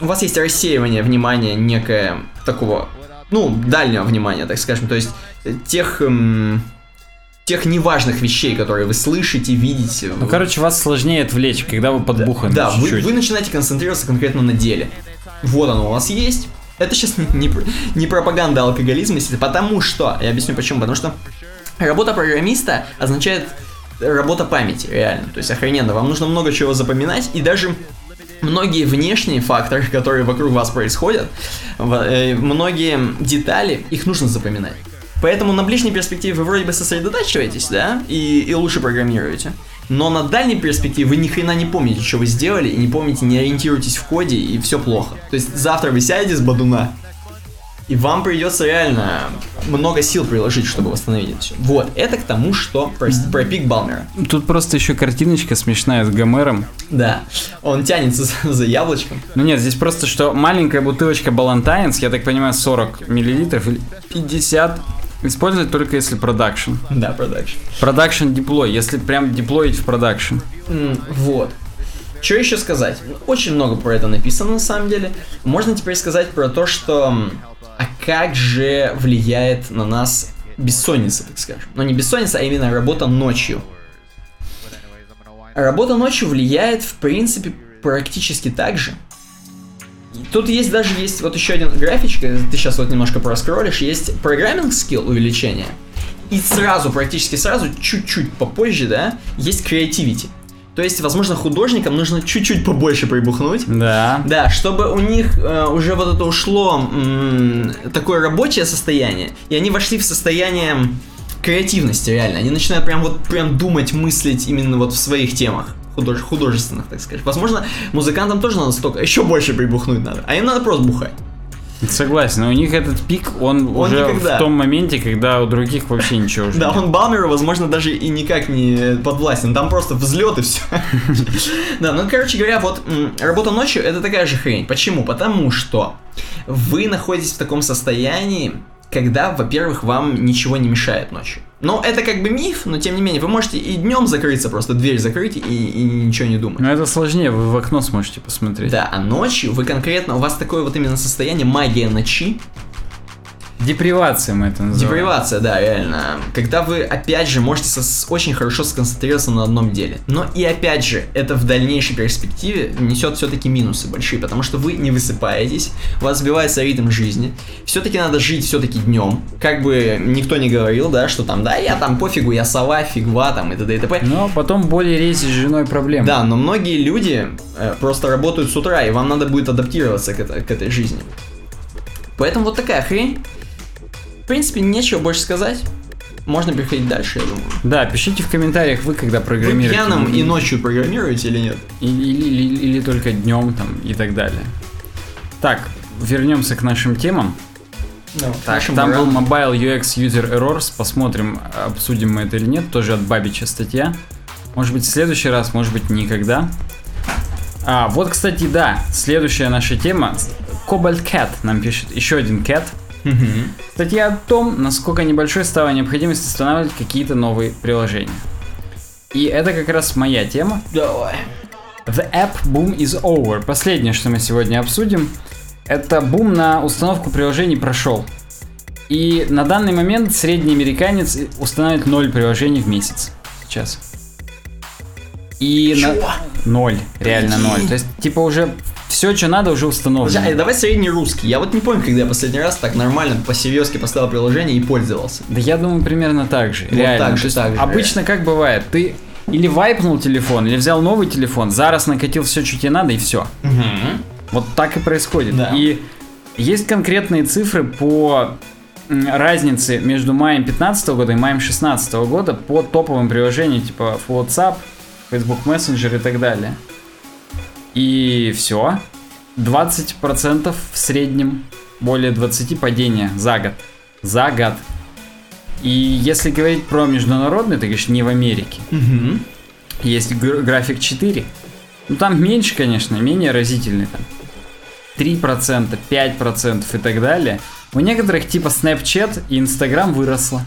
у вас есть рассеивание внимания некое такого, ну, дальнего внимания, так скажем, то есть э, тех, эм, тех неважных вещей, которые вы слышите, видите.
Ну, короче, вас сложнее отвлечь, когда вы подбуханы
да, вы,
чуть-чуть.
вы начинаете концентрироваться конкретно на деле. Вот оно у вас есть, Это сейчас [LAUGHS] не, не, не пропаганда алкоголизма, потому что, я объясню почему, потому что работа программиста означает работа памяти, реально, то есть охрененно, вам нужно много чего запоминать, и даже многие внешние факторы, [LAUGHS] которые вокруг вас происходят, э, многие детали, их нужно запоминать. Поэтому на ближней перспективе вы вроде бы сосредотачиваетесь, да, и, и лучше программируете. Но на дальней перспективе вы ни хрена не помните, что вы сделали, и не помните, не ориентируетесь в коде, и все плохо. То есть завтра вы сядете с бадуна, и вам придется реально много сил приложить, чтобы восстановить это все. Вот, это к тому, что про, про пик Балмера.
Тут просто еще картиночка смешная с Гомером.
Да, он тянется за, за яблочком.
Ну нет, здесь просто, что маленькая бутылочка Ballantine's, я так понимаю, 40 миллилитров или 50, использовать только если production.
Да, production.
Production deploy, если прям деплоить в production.
М, Вот. Что еще сказать? Очень много про это написано на самом деле. Можно теперь сказать про то, что... А как же влияет на нас бессонница, так скажем. Но не бессонница, а именно работа ночью. Работа ночью влияет, в принципе, практически так же. Тут есть даже есть вот еще один графичка, ты сейчас вот немножко проскроллишь, есть программинг скилл увеличение. И сразу, практически сразу, чуть-чуть попозже, да, есть creativity. То есть, возможно, художникам нужно чуть-чуть побольше прибухнуть.
Да.
Да, чтобы у них э, уже вот это ушло м, такое рабочее состояние, и они вошли в состояние креативности, реально. Они начинают прям вот прям думать, мыслить именно вот в своих темах. Худож- художественных, так сказать. Возможно, музыкантам тоже надо столько, еще больше прибухнуть надо. А им надо просто бухать.
Согласен, но у них этот пик, он,
Он
уже
никогда.
в том моменте, когда у других вообще ничего уже
Да,
нет.
он Балмеру, возможно, даже и никак не подвластен. Там просто взлет и все. [LAUGHS] Да, ну, короче говоря, вот работа ночью это такая же хрень. Почему? Потому что вы находитесь в таком состоянии, когда, во-первых, вам ничего не мешает ночью. Но это как бы миф, но тем не менее, вы можете и днем закрыться, просто дверь закрыть и, и ничего не думать.
Но это сложнее, вы в окно сможете посмотреть.
Да, а ночью вы конкретно, у вас такое вот именно состояние магия ночи,
Депривация мы это называем.
Депривация, да, реально. Когда вы, опять же, можете сос- очень хорошо сконцентрироваться на одном деле. Но и опять же, это в дальнейшей перспективе несет все-таки минусы большие, потому что вы не высыпаетесь, у вас сбивается ритм жизни. Все-таки надо жить все-таки днем. Как бы никто не говорил, да, что там, да, я там пофигу, я сова, фигва, там и т.д. и т.п.
Но потом более рейс с женой проблема.
Да, но многие люди э, просто работают с утра, и вам надо будет адаптироваться к, это- к этой жизни. Поэтому вот такая хрень. В принципе, нечего больше сказать. Можно переходить дальше, я думаю.
Да, пишите в комментариях, вы когда
Вы
программируете.
пьяным и ночью программируете или нет?
Или, или- или- или только днем там и так далее. Так, вернемся к нашим темам. Так,
Нашим
там был. Mobile UX User Errors. Посмотрим, обсудим мы это или нет. Тоже от Бабича статья. Может быть, в следующий раз, может быть, никогда. А, вот, кстати, да, следующая наша тема. Cobalt Cat нам пишет. Еще один Cat.
Мгм.
Статья о том, насколько небольшой стала необходимость устанавливать какие-то новые приложения. И это как раз моя тема.
Давай.
The App Boom is over. Последнее, что мы сегодня обсудим, это бум на установку приложений прошел. И на данный момент средний американец устанавливает 0 приложений в месяц. Сейчас. И на...
Чё?
Ноль, реально
Прикинь.
ноль. То есть, типа, уже все, что надо, уже установлено.
Слушай, а давай средний русский. Я вот не помню, когда я последний раз так нормально по-серьезки поставил приложение и пользовался.
Да я думаю, примерно так же.
Вот
реально.
так же, так же,
обычно как бывает, ты или вайпнул телефон, или взял новый телефон, зараз накатил все, что тебе надо, и все. Вот так и происходит.
Да.
И есть конкретные цифры по разнице между маем 15 года и маем 16 года по топовым приложениям типа WhatsApp, Facebook Messenger и так далее. И все. 20% в среднем, более 20 падения за год. За год. И если говорить про международный, то, конечно, не в Америке.
Мгм.
Есть гр- график 4. Ну там меньше, конечно, менее разительный там. 3%, 5% и так далее. У некоторых типа Snapchat и Instagram выросло.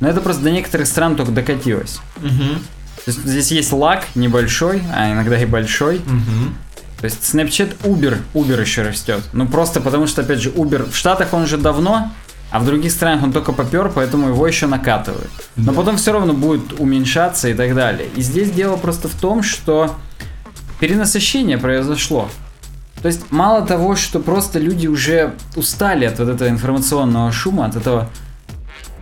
Но это просто до некоторых стран только докатилось.
Мгм.
То есть здесь есть лаг небольшой, а иногда и большой.
Мгм.
То есть Snapchat Uber, Uber еще растет. Ну просто потому что, опять же, Uber в Штатах он же давно, а в других странах он только попер, поэтому его еще накатывают. Но потом все равно будет уменьшаться и так далее. И здесь дело просто в том, что перенасыщение произошло. То есть мало того, что просто люди уже устали от вот этого информационного шума, от этого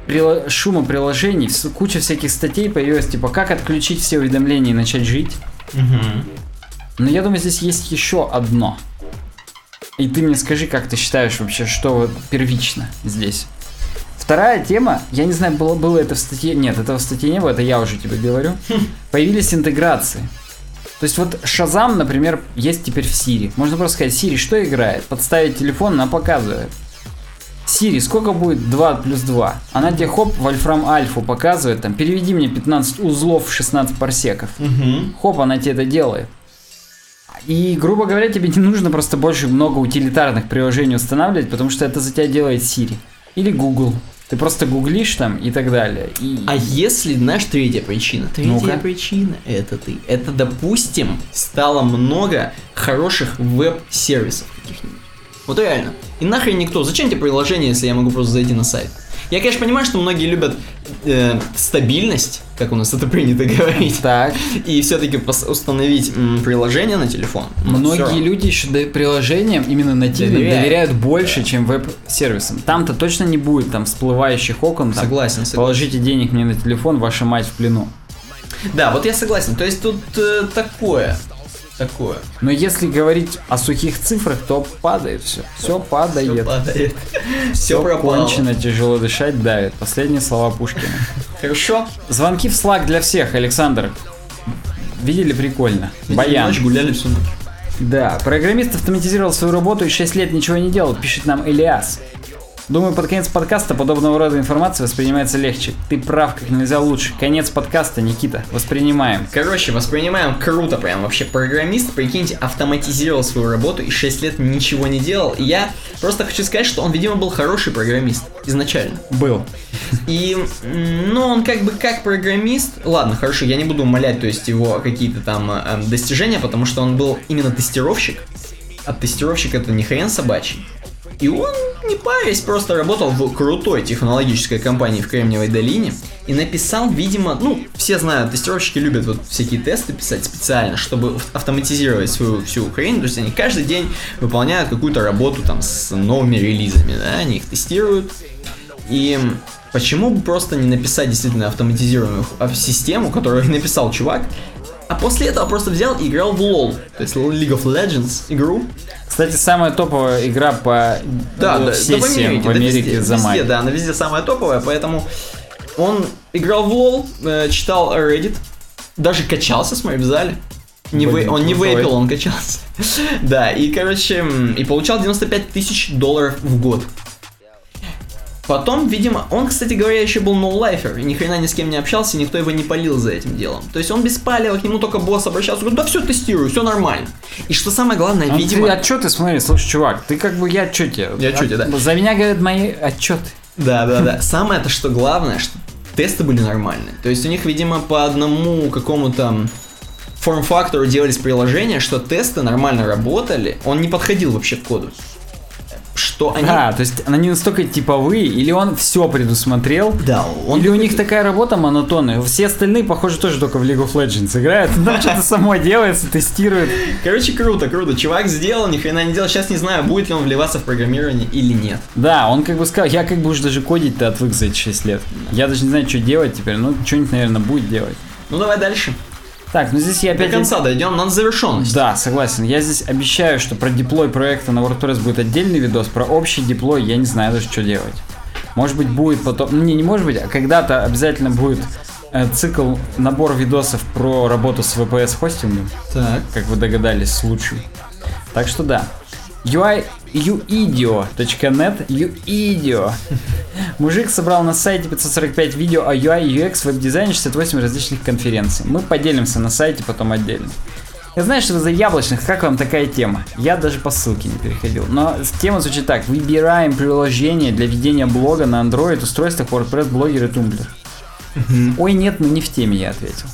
прило- шума приложений, куча всяких статей появилась, типа как отключить все уведомления и начать жить. Но я думаю, здесь есть еще одно. И ты мне скажи, как ты считаешь вообще, что первично здесь? Вторая тема, я не знаю, было, было это в статье, нет, этого в статье не было, это я уже тебе говорю. [LAUGHS] Появились интеграции. То есть вот Шазам, например, есть теперь в Siri. Можно просто сказать, Siri, что играет? Подставить телефон, она показывает. Siri, сколько будет 2 плюс 2? Она тебе хоп, вольфрам альфу показывает, там, переведи мне 15 узлов в 16 парсеков. Хоп, она тебе это делает. И, грубо говоря, тебе не нужно просто больше много утилитарных приложений устанавливать, потому что это за тебя делает Siri. Или Google. Ты просто гуглишь там и так далее. И...
А если, знаешь, третья причина? Третья
Ну-ка.
причина это ты. Это, допустим, стало много хороших веб-сервисов каких-нибудь. Вот реально. И нахрен никто. Зачем тебе приложение, если я могу просто зайти на сайт? Я, конечно, понимаю, что многие любят э, стабильность, как у нас это принято [LAUGHS] говорить,
Так,
и все-таки установить м, приложение на телефон. Всё
многие люди еще до- приложениям именно нативным
Доверяют.
доверяют больше, чем веб-сервисам. Там-то точно не будет там всплывающих окон. там,
Согласен, согласен.
Положите денег мне на телефон, ваша мать в плену.
Да, вот я согласен. То есть тут э, такое. Такое.
Но если говорить о сухих цифрах, то падает все. Все падает.
Все падает. Все пропало.
кончено, тяжело дышать, давит. Последние слова Пушкина. [LAUGHS]
Хорошо.
Звонки в Slack для всех, Александр. Видели прикольно. Баян.
Ночь гуляли всю ночь.
Да, программист автоматизировал свою работу и 6 лет ничего не делал, пишет нам Элиас. Думаю, под конец подкаста подобного рода информация воспринимается легче. Ты прав, как нельзя лучше. Конец подкаста, Никита. Воспринимаем.
Короче, воспринимаем круто прям. Вообще программист, прикиньте, автоматизировал свою работу и 6 лет ничего не делал. И я просто хочу сказать, что он, видимо, был хороший программист изначально.
Был.
И, ну, он как бы как программист, ладно, хорошо, я не буду умолять, то есть его какие-то там э, достижения, потому что он был именно тестировщик. А тестировщик это не хрен собачий. И он, не парясь, просто работал в крутой технологической компании в Кремниевой долине и написал, видимо, ну, все знают, тестировщики любят вот всякие тесты писать специально, чтобы ав- автоматизировать свою всю хрень, то есть они каждый день выполняют какую-то работу там с новыми релизами, да, они их тестируют, и почему бы просто не написать действительно автоматизированную систему, которую [LAUGHS] написал чувак, а после этого просто взял и играл в LoL, то есть League of Legends игру.
Кстати, самая топовая игра по
Да,
э,
да,
сессиям
да, в Америке, да, везде,
за
везде,
май.
да, она везде самая топовая, поэтому он играл в LoL, э, читал Reddit, даже качался, смотри, в зале. Не
Блин,
вей- он не вейпил, он качался. [LAUGHS] да, и, короче, и получал 95 тысяч долларов в год. Потом, видимо, он, кстати говоря, еще был ноулайфер, и ни хрена ни с кем не общался, никто его не полил за этим делом. То есть он без палева, к нему только босс обращался, говорит, да все тестирую, все нормально. И что самое главное,
Ну,
видимо...
ты отчеты смотри, слушай, чувак, ты как бы я отчете.
Я отчете, да.
За меня говорят мои отчеты.
Да, да, да. Самое то, что главное, что тесты были нормальные. То есть у них, видимо, по одному какому-то форм-фактору делались приложения, что тесты нормально работали. Он не подходил вообще к коду. Что они...
А, то есть они настолько типовые, или он все предусмотрел,
Да, он...
или у них такая работа монотонная. Все остальные, похоже, тоже только в League of Legends играют. [LAUGHS] Там что-то само делается, тестирует.
Короче, круто, круто. Чувак сделал, ни хрена не делал. Сейчас не знаю, будет ли он вливаться в программирование или нет.
Да, он как бы сказал, я как бы уже даже кодить-то отвык за эти 6 лет. Я даже не знаю, что делать теперь, ну, что-нибудь, наверное, будет делать.
Ну давай дальше.
Так, ну здесь я
До
опять...
конца дойдем на завершенность.
Да, согласен. Я здесь обещаю, что про деплой проекта на WordPress будет отдельный видос, про общий деплой я не знаю даже, что делать. Может быть, будет потом... Ну, не, не может быть, а когда-то обязательно будет э, цикл, набор видосов про работу с VPS-хостингом,
Так.
как вы догадались, лучший. Так что да. UI uidio.net uidio. Мужик собрал на сайте 545 видео о UI и UX веб-дизайне 68 различных конференций. Мы поделимся на сайте потом отдельно. Я знаю, что вы за яблочных, как вам такая тема? Я даже по ссылке не переходил. Но тема звучит так. Выбираем приложение для ведения блога на Android, устройствах WordPress, блогер и Tumblr. Ой, нет, мы не в теме, я ответил.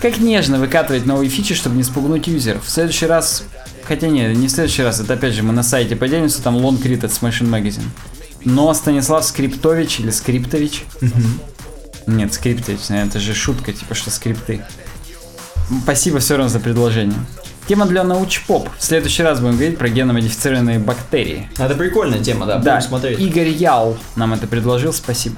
Как нежно выкатывать новые фичи, чтобы не спугнуть юзеров. В следующий раз... Хотя нет, не в следующий раз, это опять же мы на сайте поделимся, там longread от Smashing Magazine. Но Станислав Скриптович или Скриптович... Нет, Скриптович, это же шутка, типа что скрипты. Спасибо все равно за предложение. Тема для научпоп. В следующий раз будем говорить про геномодифицированные бактерии.
Это прикольная тема, да,
Да,
смотреть.
Игорь Ял нам это предложил, спасибо.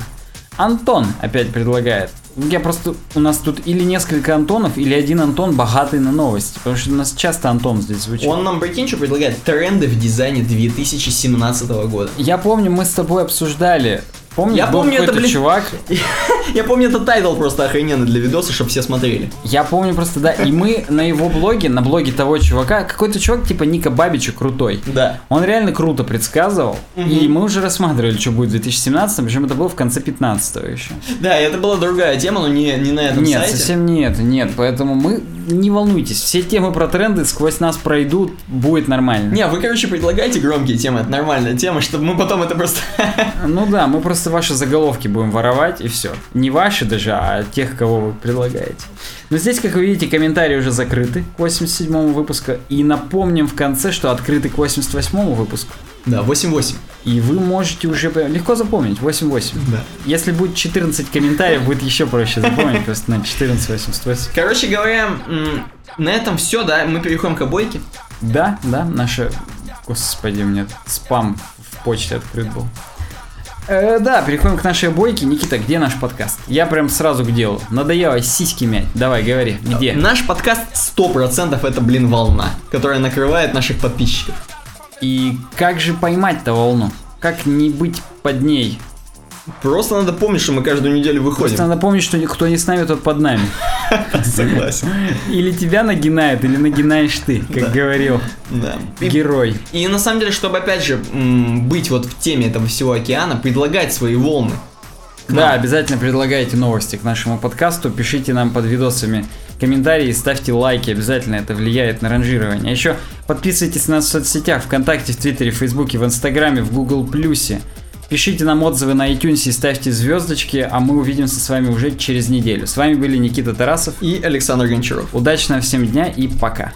Антон опять предлагает. Я просто... У нас тут или несколько Антонов, или один Антон богатый на новости. Потому что у нас часто Антон здесь звучит.
Он нам, прикинь, что предлагает тренды в дизайне 2017 года.
Я помню, мы с тобой обсуждали. Помнишь,
Я
был
помню, это,
какой-то
блин,
чувак. [LAUGHS]
Я помню, это title просто охрененный для видоса, чтобы все смотрели.
Я помню просто, да. И мы на его блоге, на блоге того чувака, какой-то чувак типа Ника Бабича крутой.
Да.
Он реально круто предсказывал. И мы уже рассматривали, что будет в 2017, причем это было в конце 15 еще.
Да, это была другая тема, но не, не на этом
Нет,
сайте.
совсем нет, нет. Поэтому мы не волнуйтесь, все темы про тренды сквозь нас пройдут, будет нормально.
Не, вы, короче, предлагайте громкие темы, это нормальная тема, чтобы мы потом это просто...
Ну да, мы просто ваши заголовки будем воровать и все. Не ваши даже, а тех, кого вы предлагаете. Но здесь, как вы видите, комментарии уже закрыты к 87 выпуску. И напомним в конце, что открыты к 88 выпуску.
Да, 8-8.
И вы можете уже легко запомнить 8-8.
Да.
Если будет 14 комментариев, будет еще проще запомнить, просто на 14-88.
Короче говоря, на этом все, да, мы переходим к обойке.
Да, да, наша... Господи, у меня спам в почте открыт был. Э, да, переходим к нашей обойке. Никита, где наш подкаст? Я прям сразу к делу. Надоело сиськи мять. Давай, говори, где?
Наш подкаст 100% это, блин, волна, которая накрывает наших подписчиков.
И как же поймать-то волну? Как не быть под ней?
Просто надо помнить, что мы каждую неделю выходим.
Просто надо помнить, что кто не с нами, тот под нами. [LAUGHS]
Согласен.
Или тебя нагинают, или нагинаешь ты, как
Да.
говорил
Да.
Герой.
и на самом деле, чтобы опять же быть вот в теме этого всего океана, предлагать свои волны.
Да, обязательно предлагайте новости к нашему подкасту, пишите нам под видосами комментарии, ставьте лайки, обязательно это влияет на ранжирование. А еще подписывайтесь на нас в соцсетях, ВКонтакте, в Твиттере, в Фейсбуке, в Инстаграме, в Google Плюсе. Пишите нам отзывы на iTunes и ставьте звездочки, а мы увидимся с вами уже через неделю. С вами были Никита Тарасов.
И Александр Гончаров.
Удачного всем дня и пока.